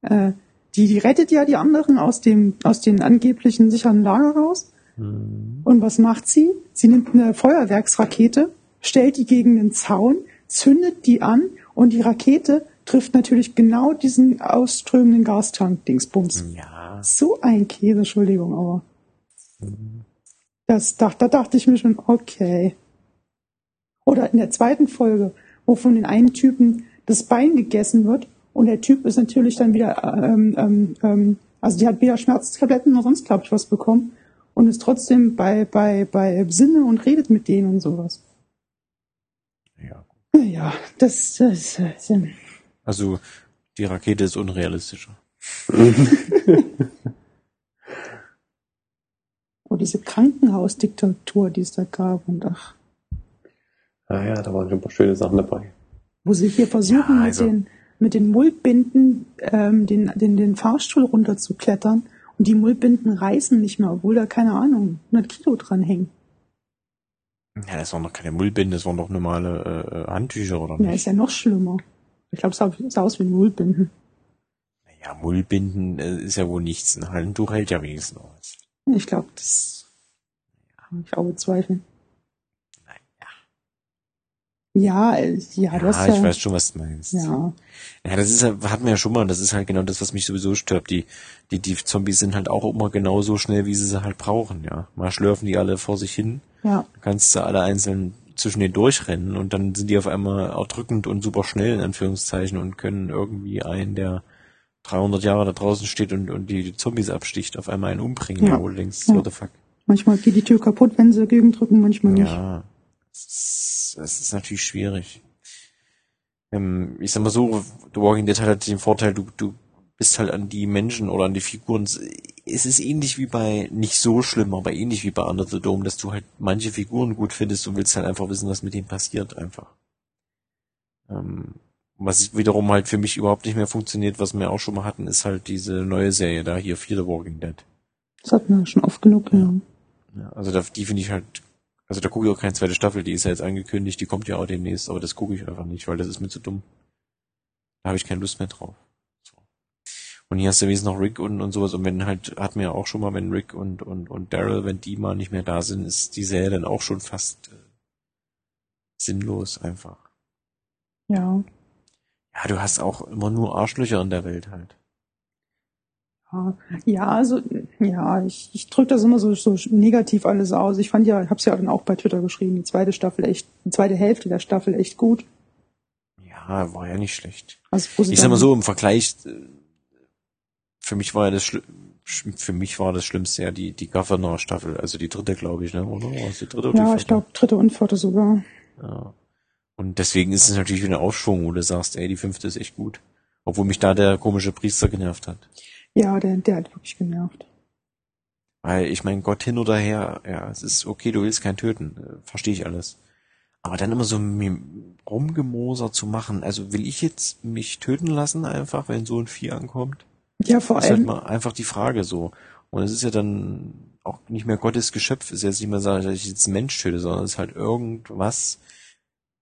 Äh, die, die rettet ja die anderen aus dem, aus den angeblichen sicheren Lager raus. Und was macht sie? Sie nimmt eine Feuerwerksrakete, stellt die gegen den Zaun, zündet die an und die Rakete trifft natürlich genau diesen ausströmenden Gastank-Dingsbums. Ja, So ein Käse, Entschuldigung, aber. Das, da, da dachte ich mir schon, okay. Oder in der zweiten Folge, wo von den einen Typen das Bein gegessen wird und der Typ ist natürlich dann wieder, ähm, ähm, ähm, also die hat weder Schmerztabletten noch sonst, glaube ich, was bekommen und ist trotzdem bei, bei, bei Sinne und redet mit denen und sowas. ja. Naja, das, das, das Also, die Rakete ist unrealistischer. oh, diese Krankenhausdiktatur, die es da gab und ach. naja, Ah da waren schon ein paar schöne Sachen dabei. Wo sie hier versuchen, Ja, also- mit, den, mit den Mullbinden ähm, den, den, den Fahrstuhl runterzuklettern und die Mullbinden reißen nicht mehr, obwohl da, keine Ahnung, 100 Kilo dran hängen. Ja, das waren doch keine Mullbinden, das waren doch normale äh, Handtücher, oder Ja, nicht? ist ja noch schlimmer. Ich glaube, es sah, sah aus wie Mullbinden. Ja, Mullbinden äh, ist ja wohl nichts. Ein Handtuch hält ja wenigstens was. Ich glaube, das kann ich auch bezweifeln. Ja, ja, du Ja, ich ja, weiß schon, was du meinst. ja, Ja, das ist halt, hatten wir ja schon mal, das ist halt genau das, was mich sowieso stört. Die, die, die Zombies sind halt auch immer genauso schnell, wie sie sie halt brauchen, ja. Mal schlürfen die alle vor sich hin, ja, du kannst sie alle einzeln zwischen denen durchrennen und dann sind die auf einmal erdrückend und super schnell, in Anführungszeichen, und können irgendwie einen, der 300 Jahre da draußen steht und, und die Zombies absticht, auf einmal einen umbringen, Ja. wo du denkst, Ja. what the fuck. manchmal geht die Tür kaputt, wenn sie dagegen drücken, manchmal nicht. Ja, das ist, natürlich schwierig. Ähm, ich sag mal so, The Walking Dead hat halt den Vorteil, du, du bist halt an die Menschen oder an die Figuren. Es ist ähnlich wie bei, nicht so schlimm, aber ähnlich wie bei Under the Dome, dass du halt manche Figuren gut findest und willst halt einfach wissen, was mit denen passiert, einfach. Ähm, was wiederum halt für mich überhaupt nicht mehr funktioniert, was wir auch schon mal hatten, ist halt diese neue Serie da hier, Fear the Walking Dead. Das hatten wir schon oft genug, ja. Ja, also die finde ich halt, also da gucke ich auch keine zweite Staffel, die ist ja jetzt angekündigt, die kommt ja auch demnächst, aber das gucke ich einfach nicht, weil das ist mir zu dumm. Da habe ich keine Lust mehr drauf. So. Und hier hast du wenigstens noch Rick und, und sowas, und wenn halt, hatten wir ja auch schon mal, wenn Rick und, und, und Daryl, wenn die mal nicht mehr da sind, ist die Serie dann auch schon fast äh, sinnlos einfach. Ja, Ja, du hast auch immer nur Arschlöcher in der Welt halt. Ja, also, ja, ich, ich drücke das immer so, so negativ alles aus. Ich fand ja, ich hab's ja dann auch bei Twitter geschrieben, die zweite Staffel echt, die zweite Hälfte der Staffel echt gut. Ja, war ja nicht schlecht. Also, Ich sag mal so, im Vergleich, äh, für mich war ja das Schli sch- für mich war das Schlimmste ja die, die Governor-Staffel, also die dritte, glaube ich, ne? Oder? Es die dritte oder Ja, ich glaube, dritte und vierte sogar. Ja. Und deswegen ist es natürlich wieder ein Aufschwung, wo du sagst, ey, die fünfte ist echt gut. Obwohl mich da der komische Priester genervt hat. Ja, der, der hat wirklich genervt. Weil ich mein Gott hin oder her, ja, es ist okay, du willst keinen töten, äh, verstehe ich alles. Aber dann immer so rumgemoser zu machen, also will ich jetzt mich töten lassen einfach, wenn so ein Vieh ankommt? Ja, vor ist halt allem, mal einfach die Frage so. Und es ist ja dann auch nicht mehr Gottes Geschöpf, ist jetzt nicht mehr so, dass ich jetzt einen Mensch töte, sondern es ist halt irgendwas,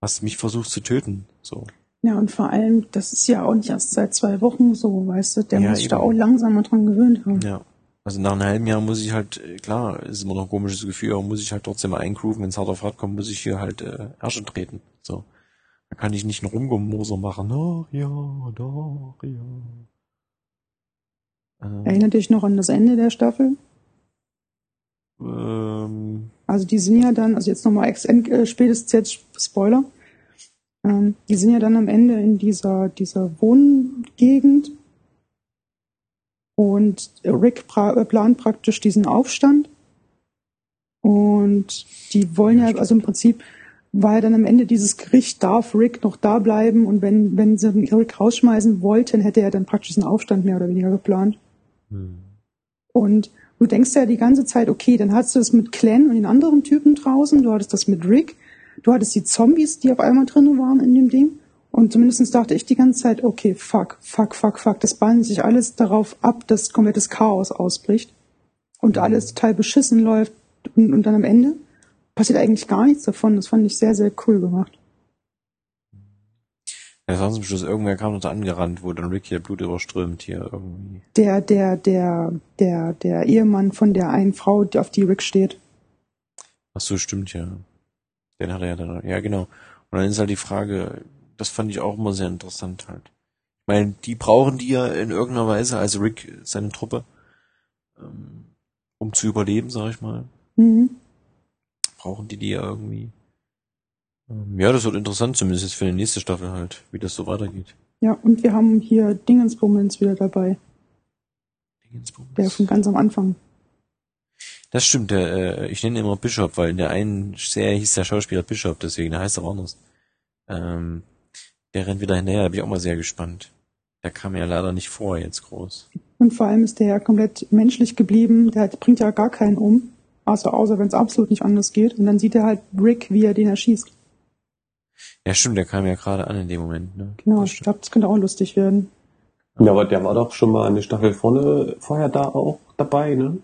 was mich versucht zu töten. So. Ja, und vor allem, das ist ja auch nicht erst seit zwei Wochen so, weißt du, der Ja, muss sich da auch langsam mal dran gewöhnt haben. Ja. Also nach einem halben Jahr muss ich halt, äh, klar, ist immer noch ein komisches Gefühl, aber muss ich halt trotzdem mal eingrooven, wenn es hart auf hart kommt, muss ich hier halt äh, Ärsche treten. So. Da kann ich nicht ein Rumgemoser machen. Ach ja, doch, ja. Ähm, Erinnert dich noch an das Ende der Staffel? ähm, Also die sind ja dann, also jetzt nochmal äh, spätestens jetzt Spoiler, ähm, die sind ja dann am Ende in dieser, dieser Wohngegend und Rick pra äh, plant praktisch diesen Aufstand und die wollen ja, also im Prinzip war ja dann am Ende dieses Gericht, darf Rick noch da bleiben und wenn, wenn sie Rick rausschmeißen wollten, hätte er dann praktisch einen Aufstand mehr oder weniger geplant. hm. Und du denkst ja die ganze Zeit, okay, dann hattest du das mit Glenn und den anderen Typen draußen, du hattest das mit Rick, du hattest die Zombies, die auf einmal drin waren in dem Ding. Und zumindest dachte ich die ganze Zeit, okay, fuck, fuck, fuck, fuck, das ballen sich alles darauf ab, dass komplettes Chaos ausbricht und alles total beschissen läuft und, und dann am Ende passiert eigentlich gar nichts davon. Das fand ich sehr, sehr cool gemacht. Ja, das war zum Schluss, irgendwer kam uns angerannt, wo dann Rick hier Blut überströmt hier irgendwie. Der, der, der, der, der Ehemann von der einen Frau, die auf die Rick steht. Ach so, stimmt ja. Den hat er ja dann, ja genau. Und dann ist halt die Frage, das fand ich auch immer sehr interessant halt. Ich meine, die brauchen die ja in irgendeiner Weise, also Rick, seine Truppe, ähm, um zu überleben, sag ich mal. Mhm. Brauchen die die ja irgendwie. Ähm, ja, das wird interessant, zumindest jetzt für die nächste Staffel halt, wie das so weitergeht. Ja, und wir haben hier Dingensbummens wieder dabei, der von ganz am Anfang. Das stimmt, der, äh, ich nenne ihn immer Bishop, weil in der einen Serie hieß der Schauspieler Bishop, deswegen, der heißt er auch anders. Ähm, der rennt wieder hinterher, da bin ich auch mal sehr gespannt. Der kam ja leider nicht vor jetzt groß. Und vor allem ist der ja komplett menschlich geblieben. Der hat, bringt ja gar keinen um. Außer, außer wenn es absolut nicht anders geht. Und dann sieht er halt Rick, wie er den erschießt. Ja, stimmt, der kam ja gerade an in dem Moment, ne? Genau, ich glaube, das könnte auch lustig werden. Ja, aber der war doch schon mal eine Staffel vorne, vorher da auch dabei, ne?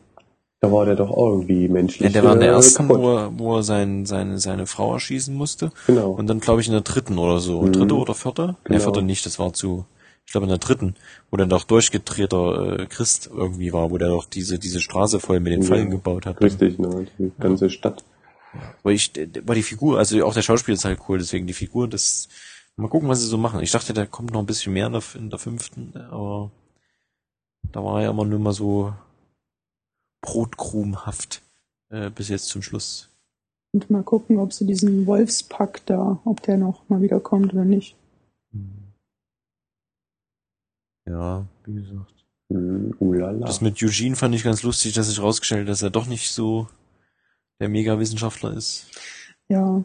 Da war der doch auch irgendwie menschlich. Ja, der war in der äh, ersten, kaputt. wo er, wo er sein, seine, seine Frau erschießen musste. Genau. Und dann, glaube ich, in der dritten oder so. Mhm. Dritte oder vierte? Genau. vierte nicht, das war zu, ich glaube in der dritten, wo dann doch durchgedrehter äh, Christ irgendwie war, wo der doch diese, diese Straße voll mit den Ja. Fallen gebaut hat. Richtig, ne? Die ganze Stadt. Weil ich, weil die Figur, also auch der Schauspieler ist halt cool, deswegen die Figur, das, mal gucken, was sie so machen. Ich dachte, da kommt noch ein bisschen mehr in der, in der fünften, aber da war er immer nur mal so brotkrumenhaft äh, bis jetzt zum Schluss. Und mal gucken, ob sie diesen Wolfspack da, ob der noch mal wieder kommt oder nicht. Ja, wie gesagt. Hm, ulala. Das mit Eugene fand ich ganz lustig, dass sich rausgestellt, dass er doch nicht so der Mega-Wissenschaftler ist. Ja,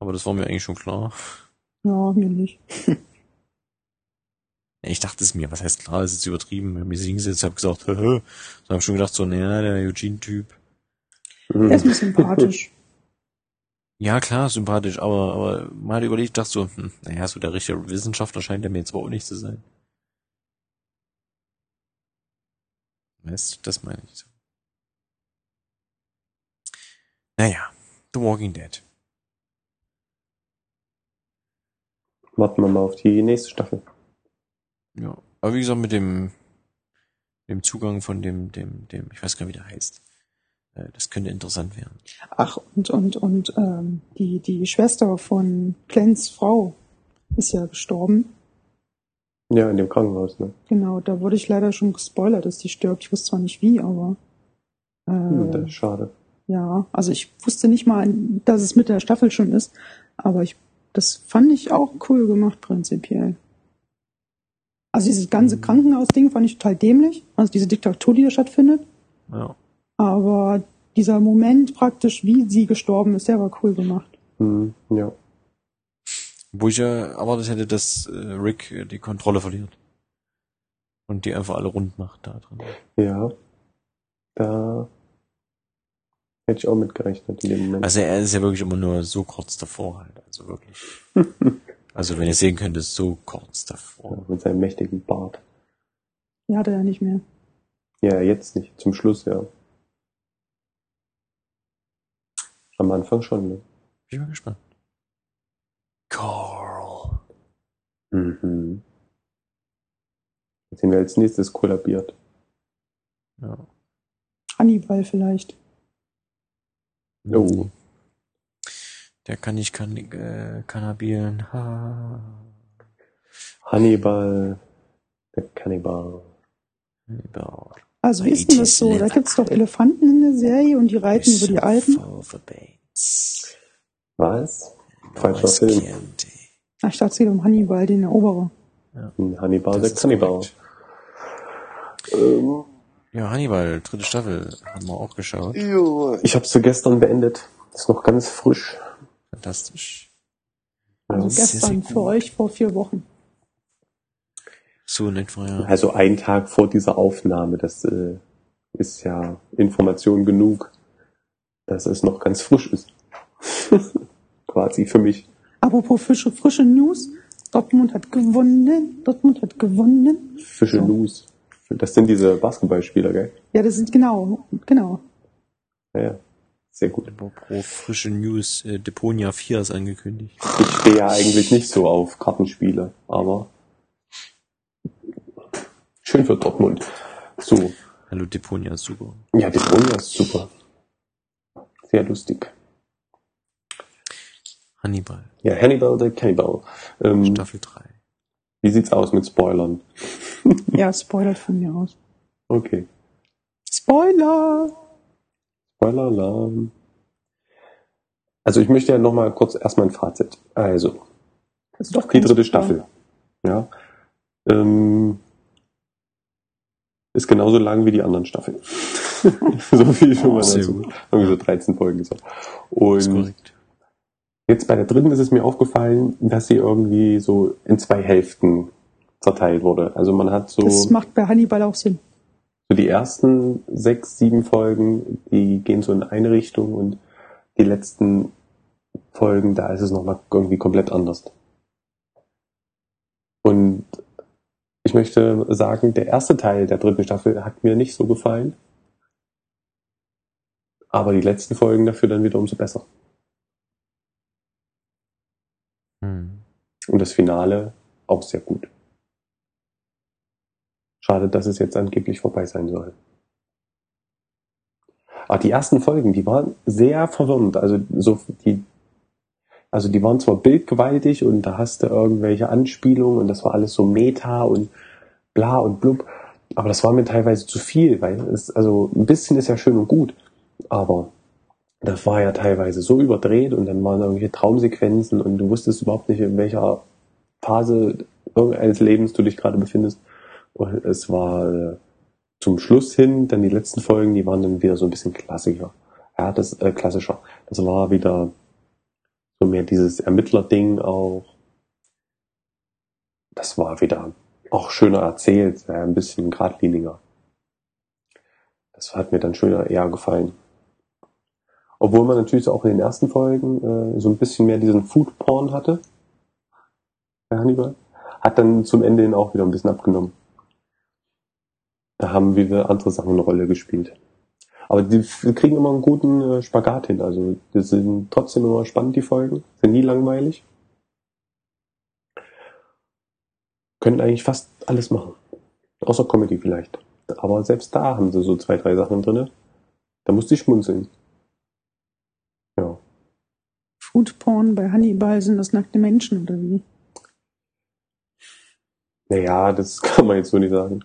Aber das war mir eigentlich schon klar. ja, mir nicht. Ich dachte es mir, was heißt klar, ist jetzt übertrieben. Ich hab mich hingesetzt, hab gesagt, hä, hä. Dann hab ich schon gedacht, so, naja, der Eugene-Typ. Er ist mir sympathisch. Ja, klar, sympathisch, aber, aber mal überlegt, dachte so, hm, naja, so der richtige Wissenschaftler scheint er mir jetzt aber auch nicht zu sein. Weißt du, das meine ich so. Naja, The Walking Dead. Warten wir mal auf die nächste Staffel. Ja. Aber wie gesagt, mit dem, dem Zugang von dem, dem, dem, ich weiß gar nicht, wie der heißt. Äh, Das könnte interessant werden. Ach, und, und, und ähm, die, die Schwester von Glens Frau ist ja gestorben. Ja, in dem Krankenhaus, ne? Genau, da wurde ich leider schon gespoilert, dass die stirbt. Ich wusste zwar nicht wie, aber äh, Hm, das ist schade. ja, also ich wusste nicht mal, dass es mit der Staffel schon ist, aber ich, das fand ich auch cool gemacht prinzipiell. Also dieses ganze Krankenhaus-Ding fand ich total dämlich, also diese Diktatur, die da stattfindet. Ja. Aber dieser Moment praktisch, wie sie gestorben ist, der war cool gemacht. Hm, ja. Wo ich ja erwartet hätte, dass äh, Rick äh, die Kontrolle verliert. Und die einfach alle rund macht da drin. Ja. Da hätte ich auch mit gerechnet in dem Moment. Also er ist ja wirklich immer nur so kurz davor halt. Also wirklich. Also wenn ihr sehen könnt, ist so kurz davor. mit seinem mächtigen Bart. Ja, hat er ja nicht mehr. Ja, jetzt nicht. Zum Schluss, ja. Am Anfang schon, ne? Bin ich mal gespannt. Carl. Mhm. Den wir als nächstes kollabiert. Ja. Hannibal vielleicht. Oh. Der kann nicht kann, äh, Cannabilen. Ha. Hannibal, der Kannibal. Hannibal. Also wie ist denn das so? Da gibt's doch Elefanten in der Serie und die reiten über die Alpen. Was? Falscher Film. Ach, ich dachte, es geht um Hannibal, den Eroberer. Hm, Hannibal, der Kannibal. Ähm, Ja, Hannibal, dritte Staffel, haben wir auch geschaut. ich habe sie gestern beendet. Ist noch ganz frisch. Fantastisch. Also Sehr, sehr gestern gut. für euch vor vier Wochen. So nett war ja. Also ein Tag vor dieser Aufnahme. Das äh, ist ja Information genug, dass es noch ganz frisch ist. Quasi für mich. Apropos frische, frische News. Dortmund hat gewonnen. Dortmund hat gewonnen. Fische So. News. Das sind diese Basketballspieler, gell? Ja, das sind genau, genau. Ja, ja. Sehr gut. Pro frische News, äh, Deponia 4 ist angekündigt. Ich stehe ja eigentlich nicht so auf Kartenspiele, aber schön für Dortmund. So, Hallo Deponia, ist super. ja, Brunja ist super. Sehr lustig. Hannibal, Ja, Hannibal the Cannibal. Ähm, Staffel 3. wie sieht's aus mit Spoilern? Ja, spoilert von mir aus. Okay. Spoiler! Spoiler-Alarm. Also ich möchte ja noch mal kurz erstmal ein Fazit. Also, Das ist doch die dritte. Staffel. Ja. Ähm, ist genauso lang wie die anderen Staffeln. so viel schon mal dazu. Irgendwie so 13 Folgen. So. Ist Und korrekt. jetzt bei der dritten ist es mir aufgefallen, dass sie irgendwie so in zwei Hälften zerteilt wurde. Also man hat so, Das macht bei Hannibal auch Sinn. Die ersten sechs, sieben Folgen, die gehen so in eine Richtung und die letzten Folgen, da ist es nochmal irgendwie komplett anders. Und ich möchte sagen, der erste Teil der dritten Staffel hat mir nicht so gefallen. Aber die letzten Folgen dafür dann wieder umso besser. Hm. Und das Finale auch sehr gut. Schade, dass es jetzt angeblich vorbei sein soll. Aber die ersten Folgen, die waren sehr verwirrend. Also so die, also die waren zwar bildgewaltig und da hast du irgendwelche Anspielungen und das war alles so Meta und bla und blub. Aber das war mir teilweise zu viel, weil es, also ein bisschen ist ja schön und gut, aber das war ja teilweise so überdreht und dann waren irgendwelche Traumsequenzen und du wusstest überhaupt nicht, in welcher Phase irgendeines Lebens du dich gerade befindest. Es war äh, zum Schluss hin, dann die letzten Folgen, die waren dann wieder so ein bisschen klassischer. Ja, das äh, klassischer. Das war wieder so mehr dieses Ermittler-Ding auch. Das war wieder auch schöner erzählt, äh, ein bisschen geradliniger. Das hat mir dann schöner eher gefallen. Obwohl man natürlich auch in den ersten Folgen äh, so ein bisschen mehr diesen Food-Porn hatte. Bei Hannibal. Hat dann zum Ende hin auch wieder ein bisschen abgenommen. Da haben wieder andere Sachen eine Rolle gespielt. Aber die kriegen immer einen guten äh, Spagat hin. Also die sind trotzdem immer spannend, die Folgen. Sind nie langweilig. Können eigentlich fast alles machen. Außer Comedy vielleicht. Aber selbst da haben sie so zwei, drei Sachen drinne. Da musste ich schmunzeln. Ja. Foodporn bei Hannibal sind das nackte Menschen oder wie? Naja, das kann man jetzt so nicht sagen.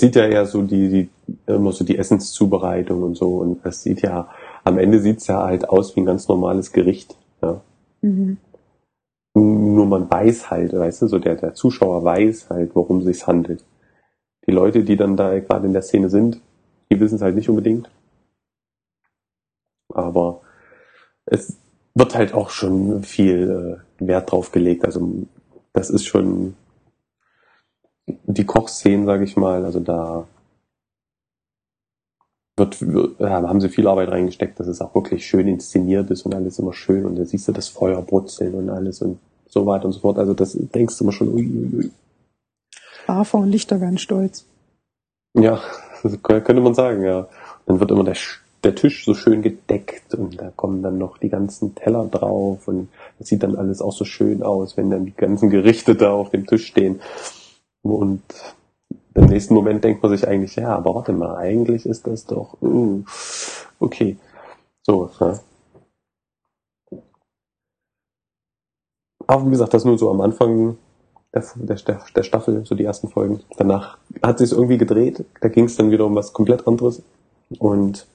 Sieht ja eher so die, die immer so die Essenszubereitung und so und das sieht ja, am Ende sieht's ja halt aus wie ein ganz normales Gericht. Ja. Mhm. Nur man weiß halt, weißt du, so der, der Zuschauer weiß halt, worum es sich handelt. Die Leute, die dann da gerade in der Szene sind, die wissen es halt nicht unbedingt. Aber es wird halt auch schon viel äh, Wert drauf gelegt. Also das ist schon die Kochszenen, sage ich mal, also da wird, wird, haben sie viel Arbeit reingesteckt, dass es auch wirklich schön inszeniert ist und alles immer schön und da siehst du das Feuer brutzeln und alles und so weiter und so fort. Also das denkst du immer schon, ui, ui, ui. Hafer und Lichter werden stolz. Ja, könnte man sagen, ja. Dann wird immer der, der Tisch so schön gedeckt und da kommen dann noch die ganzen Teller drauf und das sieht dann alles auch so schön aus, wenn dann die ganzen Gerichte da auf dem Tisch stehen. Und im nächsten Moment denkt man sich eigentlich, ja, aber warte mal, eigentlich ist das doch, uh, okay. So, ja. Aber wie gesagt, das nur so am Anfang der, der, der Staffel, so die ersten Folgen. Danach hat sich irgendwie gedreht, da ging es dann wieder um was komplett anderes. Und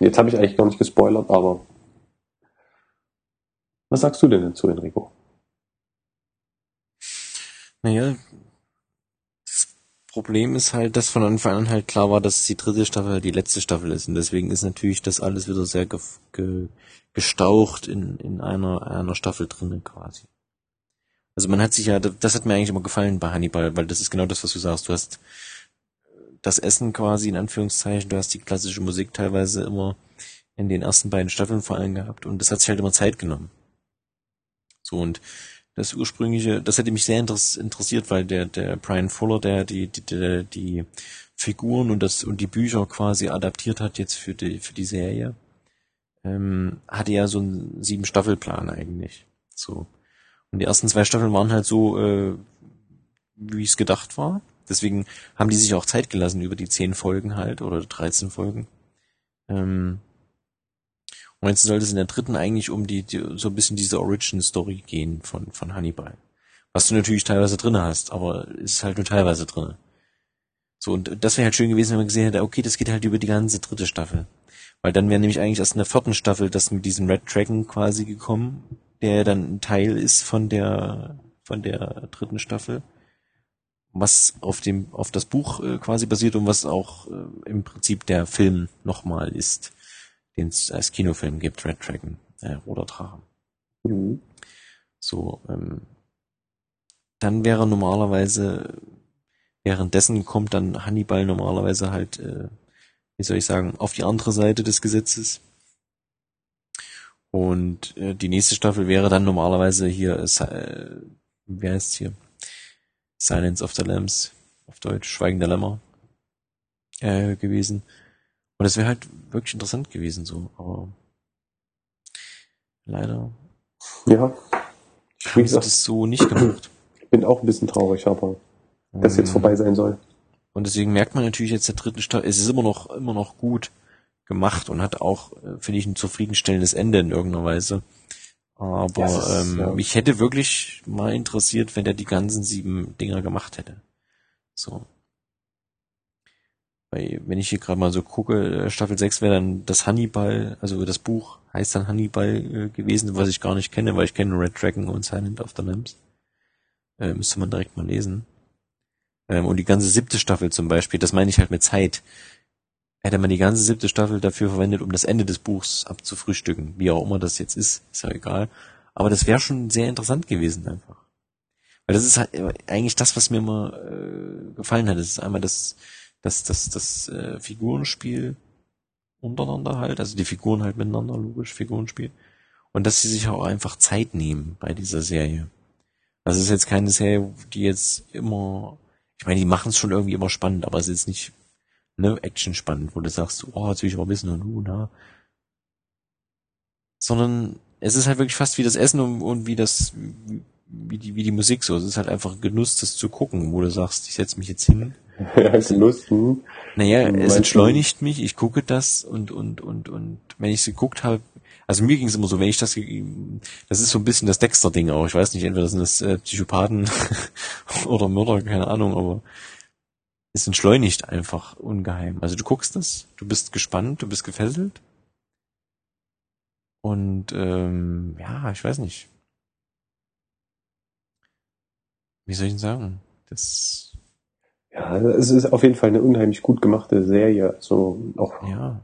jetzt habe ich eigentlich gar nicht gespoilert, aber was sagst du denn dazu, Enrico? Naja, das Problem ist halt, dass von Anfang an halt klar war, dass die dritte Staffel die letzte Staffel ist. Und deswegen ist natürlich das alles wieder sehr ge ge gestaucht in, in einer, einer Staffel drinnen quasi. Also man hat sich ja, das hat mir eigentlich immer gefallen bei Hannibal, weil das ist genau das, was du sagst. Du hast das Essen quasi in Anführungszeichen, du hast die klassische Musik teilweise immer in den ersten beiden Staffeln vor allem gehabt und das hat sich halt immer Zeit genommen. So und das ursprüngliche, das hätte mich sehr interessiert, weil der, der Brian Fuller, der die, die, die, die Figuren und das und die Bücher quasi adaptiert hat jetzt für die, für die Serie, ähm, hatte ja so einen sieben Staffelplan eigentlich. So. Und die ersten zwei Staffeln waren halt so, äh, wie es gedacht war. Deswegen haben die sich auch Zeit gelassen über die zehn Folgen halt oder 13 Folgen. Ähm, und jetzt sollte es in der dritten eigentlich um die, die so ein bisschen diese Origin-Story gehen von, von Hannibal. Was du natürlich teilweise drinne hast, aber ist halt nur teilweise drinne. So, und das wäre halt schön gewesen, wenn man gesehen hätte, okay, das geht halt über die ganze dritte Staffel. Weil dann wäre nämlich eigentlich erst in der vierten Staffel das mit diesem Red Dragon quasi gekommen, der dann ein Teil ist von der, von der dritten Staffel. Was auf dem, auf das Buch äh, quasi basiert und was auch äh, im Prinzip der Film nochmal ist den es als Kinofilm gibt, Red Dragon, äh, Roter Drache. Mhm. So, ähm, dann wäre normalerweise, währenddessen kommt dann Hannibal normalerweise halt, äh, wie soll ich sagen, auf die andere Seite des Gesetzes. Und äh, die nächste Staffel wäre dann normalerweise hier, äh, wie heißt hier? Silence of the Lambs, auf Deutsch, Schweigen der Lämmer, äh, gewesen. Und das wäre halt wirklich interessant gewesen, so, aber leider. Ja. Wie gesagt, das so nicht gemacht. Ich bin auch ein bisschen traurig, aber um, das jetzt vorbei sein soll. Und deswegen merkt man natürlich jetzt der dritten Staffel, es ist immer noch, immer noch gut gemacht und hat auch, äh, finde ich, ein zufriedenstellendes Ende in irgendeiner Weise. Aber Ja, es ist, ähm, ja. mich hätte wirklich mal interessiert, wenn der die ganzen sieben Dinger gemacht hätte. So. Weil, wenn ich hier gerade mal so gucke, äh, Staffel 6 wäre dann das Hannibal, also das Buch heißt dann Hannibal äh, gewesen, was ich gar nicht kenne, weil ich kenne Red Dragon und Silent of the Lambs. Äh, müsste man direkt mal lesen. Ähm, und die ganze siebte Staffel zum Beispiel, das meine ich halt mit Zeit. Hätte man die ganze siebte Staffel dafür verwendet, um das Ende des Buchs abzufrühstücken, wie auch immer das jetzt ist, ist ja egal. Aber das wäre schon sehr interessant gewesen einfach. Weil das ist halt eigentlich das, was mir immer äh, gefallen hat. Das ist einmal das, das, das, das äh, Figurenspiel untereinander halt, also die Figuren halt miteinander, logisch, Figurenspiel. Und dass sie sich auch einfach Zeit nehmen bei dieser Serie. Also es ist jetzt keine Serie, die jetzt immer, ich meine, die machen es schon irgendwie immer spannend, aber es ist nicht ne, Action spannend, wo du sagst, oh, jetzt will ich aber wissen und uh, na. Sondern es ist halt wirklich fast wie das Essen und, und wie das, wie die, wie die Musik so. Es ist halt einfach Genuss, das zu gucken, wo du sagst, ich setze mich jetzt hin. Ja, Lust, hm. Naja, es entschleunigt mich, ich gucke das und, und, und, und wenn ich es geguckt habe, also mir ging es immer so, wenn ich das, das ist so ein bisschen das Dexter-Ding auch, ich weiß nicht, entweder sind das äh, Psychopathen oder Mörder, keine Ahnung, aber es entschleunigt einfach ungeheim. Also du guckst das, du bist gespannt, du bist gefesselt und ähm, ja, ich weiß nicht. Wie soll ich denn sagen? Das, Ja, es ist auf jeden Fall eine unheimlich gut gemachte Serie. Also auch ja,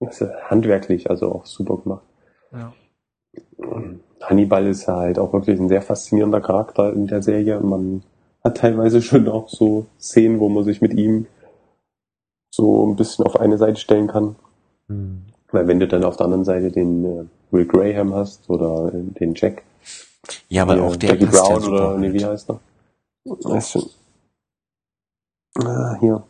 also handwerklich, also auch super gemacht. ja. Hannibal ist ja halt auch wirklich ein sehr faszinierender Charakter in der Serie. Man hat teilweise schon auch so Szenen, wo man sich mit ihm so ein bisschen auf eine Seite stellen kann. Hm. Weil wenn du dann auf der anderen Seite den äh, Will Graham hast oder äh, den Jack, Ja, weil auch der Jackie ja Brown super oder nee, wie heißt er? Weißt schon. Ah, hier.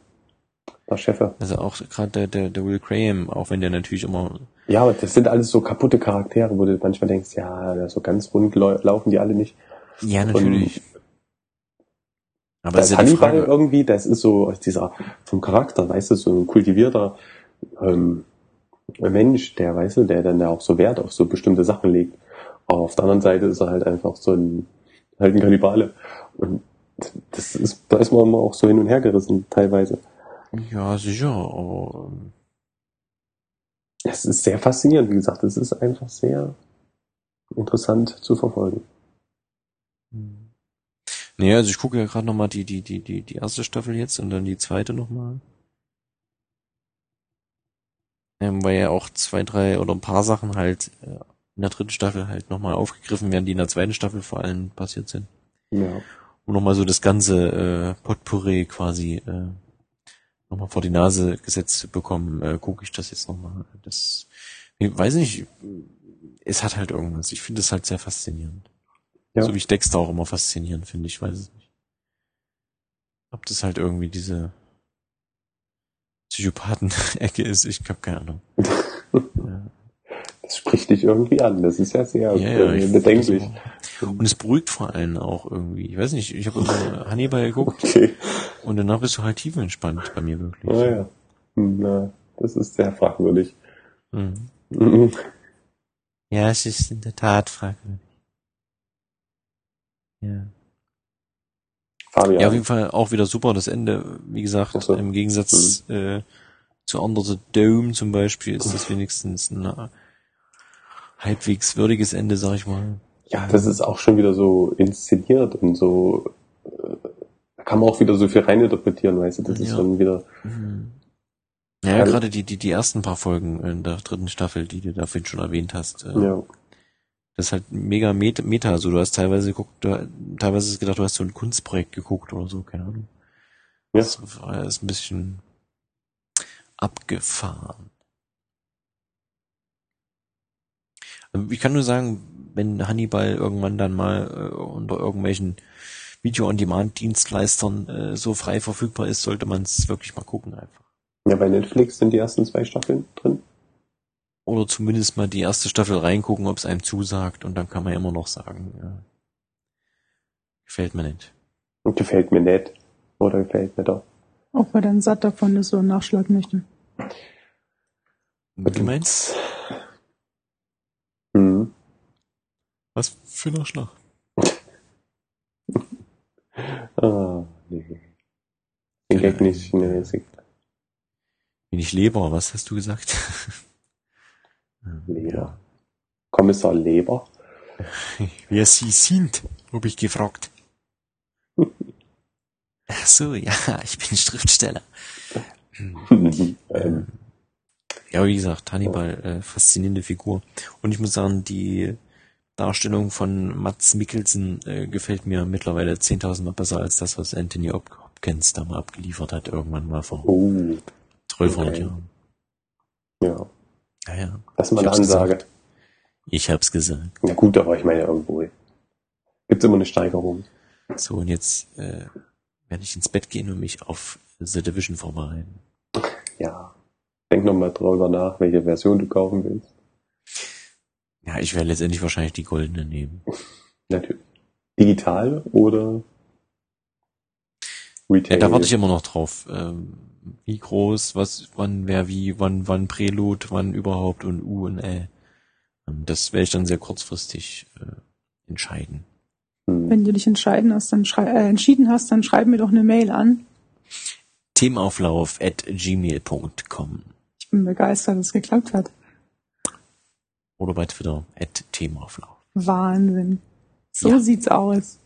Der Cheffe. Also auch gerade der, der, der Will Graham, auch wenn der natürlich immer, Ja, aber das sind alles so kaputte Charaktere, wo du manchmal denkst, ja, so ganz rund lau- laufen die alle nicht. ja natürlich, aber Das ist ja Hannibal Frage, irgendwie, das ist so dieser vom Charakter, weißt du, so ein kultivierter ähm, Mensch, der, weißt du, der dann ja auch so Wert auf so bestimmte Sachen legt. Aber auf der anderen Seite ist er halt einfach so ein halt ein Kannibale. Und das ist, da ist man immer auch so hin und her gerissen, teilweise. ja sicher, aber ähm, Es ist sehr faszinierend, wie gesagt, es ist einfach sehr interessant zu verfolgen. hm. nee, also ich gucke ja gerade nochmal die, die, die, die, die erste Staffel jetzt und dann die zweite nochmal. Ähm, weil ja auch zwei, drei oder ein paar Sachen halt äh, in der dritten Staffel halt nochmal aufgegriffen werden, die in der zweiten Staffel vor allem passiert sind. Ja. Um nochmal so das ganze äh, Potpourri quasi äh, nochmal vor die Nase gesetzt zu bekommen, äh, gucke ich das jetzt nochmal. Das, ich weiß nicht, es hat halt irgendwas. Ich finde es halt sehr faszinierend. Ja. So wie ich Dexter auch immer faszinierend finde, ich weiß es nicht. Ob das halt irgendwie diese Psychopathen-Ecke ist, ich habe keine Ahnung. ja. Das spricht dich irgendwie an. Das ist ja sehr Ja, ja, ich- bedenklich. Und es beruhigt vor allem auch irgendwie. Ich weiß nicht, ich habe immer Hannibal geguckt Okay. und danach bist du halt tiefenentspannt bei mir wirklich. Ah, ja. Hm, Na, das ist sehr fragwürdig. Mhm. Mhm. Ja, es ist in der Tat fragwürdig. Ja. Fabian. ja, auf jeden Fall auch wieder super das Ende. Wie gesagt, so. im Gegensatz äh, zu Under the Dome zum Beispiel ist das wenigstens ein äh, halbwegs würdiges Ende, sag ich mal. Ja, das ist auch schon wieder so inszeniert und so, äh, da kann man auch wieder so viel reininterpretieren, weißt du, das ist Ja. dann wieder, Mhm. Ja, Also- gerade die, die, die ersten paar Folgen in der dritten Staffel, die du da vorhin schon erwähnt hast, äh, ja, das ist halt mega Meta, Meta. Also du hast teilweise geguckt, du, teilweise gedacht, du hast so ein Kunstprojekt geguckt oder so, keine Ahnung. Ja. Das war ist ein bisschen abgefahren. Also Ich kann nur sagen, wenn Hannibal irgendwann dann mal äh, unter irgendwelchen Video-on-Demand-Dienstleistern äh, so frei verfügbar ist, sollte man es wirklich mal gucken einfach. ja, bei Netflix sind die ersten zwei Staffeln drin. Oder zumindest mal die erste Staffel reingucken, ob es einem zusagt und dann kann man ja immer noch sagen, ja, gefällt mir nicht. Und gefällt mir nicht. Oder gefällt mir doch. Auch weil dann satt davon ist und Nachschlag möchte. Du meinst? Hm. Was für ein Nachschlag? Ah, nee. Den Gag nicht. Nee, ist egal. Bin ich Leber, was hast du gesagt? Leber. Kommissar Leber. Wer sie sind, habe ich gefragt. Ach so, ja, ich bin Schriftsteller. ähm, Ja, wie gesagt, Hannibal, äh, faszinierende Figur. Und ich muss sagen, die Darstellung von Mats Mikkelsen äh, gefällt mir mittlerweile 10.000 Mal besser als das, was Anthony Hop- Hopkins da mal abgeliefert hat, irgendwann mal vor oh, 1200 okay. Jahren. ja. Ja, ja. Das ist mal Ich eine Ansage. gesagt. Ich hab's gesagt. Ja gut, aber ich meine ja irgendwo. Gibt's immer eine Steigerung. So, und jetzt äh, werde ich ins Bett gehen und mich auf The Division vorbereiten. Ja. Denk noch mal drüber nach, welche Version du kaufen willst. Ja, ich werde letztendlich wahrscheinlich die goldene nehmen. Natürlich. Digital oder Ja, Retail? da warte ich immer noch drauf. Ähm, wie groß, was, wann, wer, wie, wann, wann Prelude, wann überhaupt und U und Ä. Ähm, das werde ich dann sehr kurzfristig äh, entscheiden. Hm. Wenn du dich entscheiden hast, dann schrei äh, entschieden hast, dann schreib mir doch eine Mail an. Themenauflauf at gmail.com bin begeistert, dass es geklappt hat. oder bei Twitter at Themenauflauf. Wahnsinn. So Ja. sieht's aus.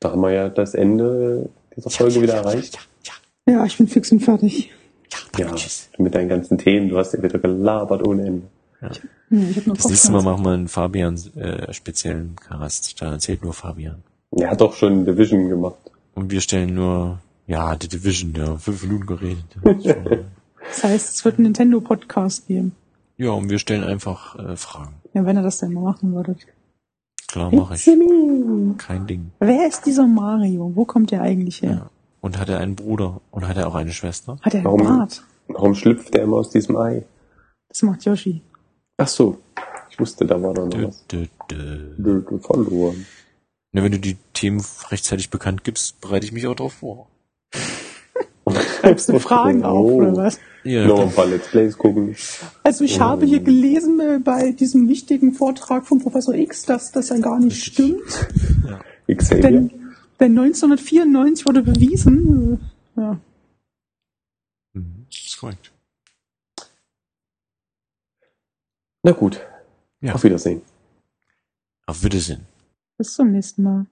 Da haben wir ja das Ende dieser Folge wieder erreicht. Ja, ja, Ja, ich bin fix und fertig. ja, ja, Ja, tschüss. du mit deinen ganzen Themen, du hast ja wieder gelabert ohne Ende. Nur Das nächste Mal machen wir einen Fabian äh, speziellen Cast. Da erzählt nur Fabian. Er hat doch schon Division gemacht. Und wir stellen nur, ja, The Division, ja, fünf Minuten geredet. Ja, Das heißt, es wird einen Nintendo-Podcast geben. ja und wir stellen einfach äh, Fragen. Ja, wenn er das denn mal machen würde. Klar, mache ich. Me. Kein Ding. Wer ist dieser Mario? Wo kommt der eigentlich her? Ja. Und hat er einen Bruder und hat er auch eine Schwester? Hat er einen Warum? Bart? Warum schlüpft er immer aus diesem Ei? Das macht Yoshi. Ach so. Ich wusste, da war noch Dö, was. dö, dö. Dö, dö, Verloren. Na, wenn du die Themen rechtzeitig bekannt gibst, bereite ich mich auch darauf vor. Schreibst du Fragen auf Oh. oder was? Ja, Noch ein paar Let's Plays gucken. Also ich Oh. habe hier gelesen äh, bei diesem wichtigen Vortrag von Professor X, dass das ja gar nicht stimmt. Xavier. Denn, denn 1994 wurde bewiesen, äh, ja, Mhm, ist korrekt. Na gut. Ja. Auf Wiedersehen. Auf Wiedersehen. bis zum nächsten Mal.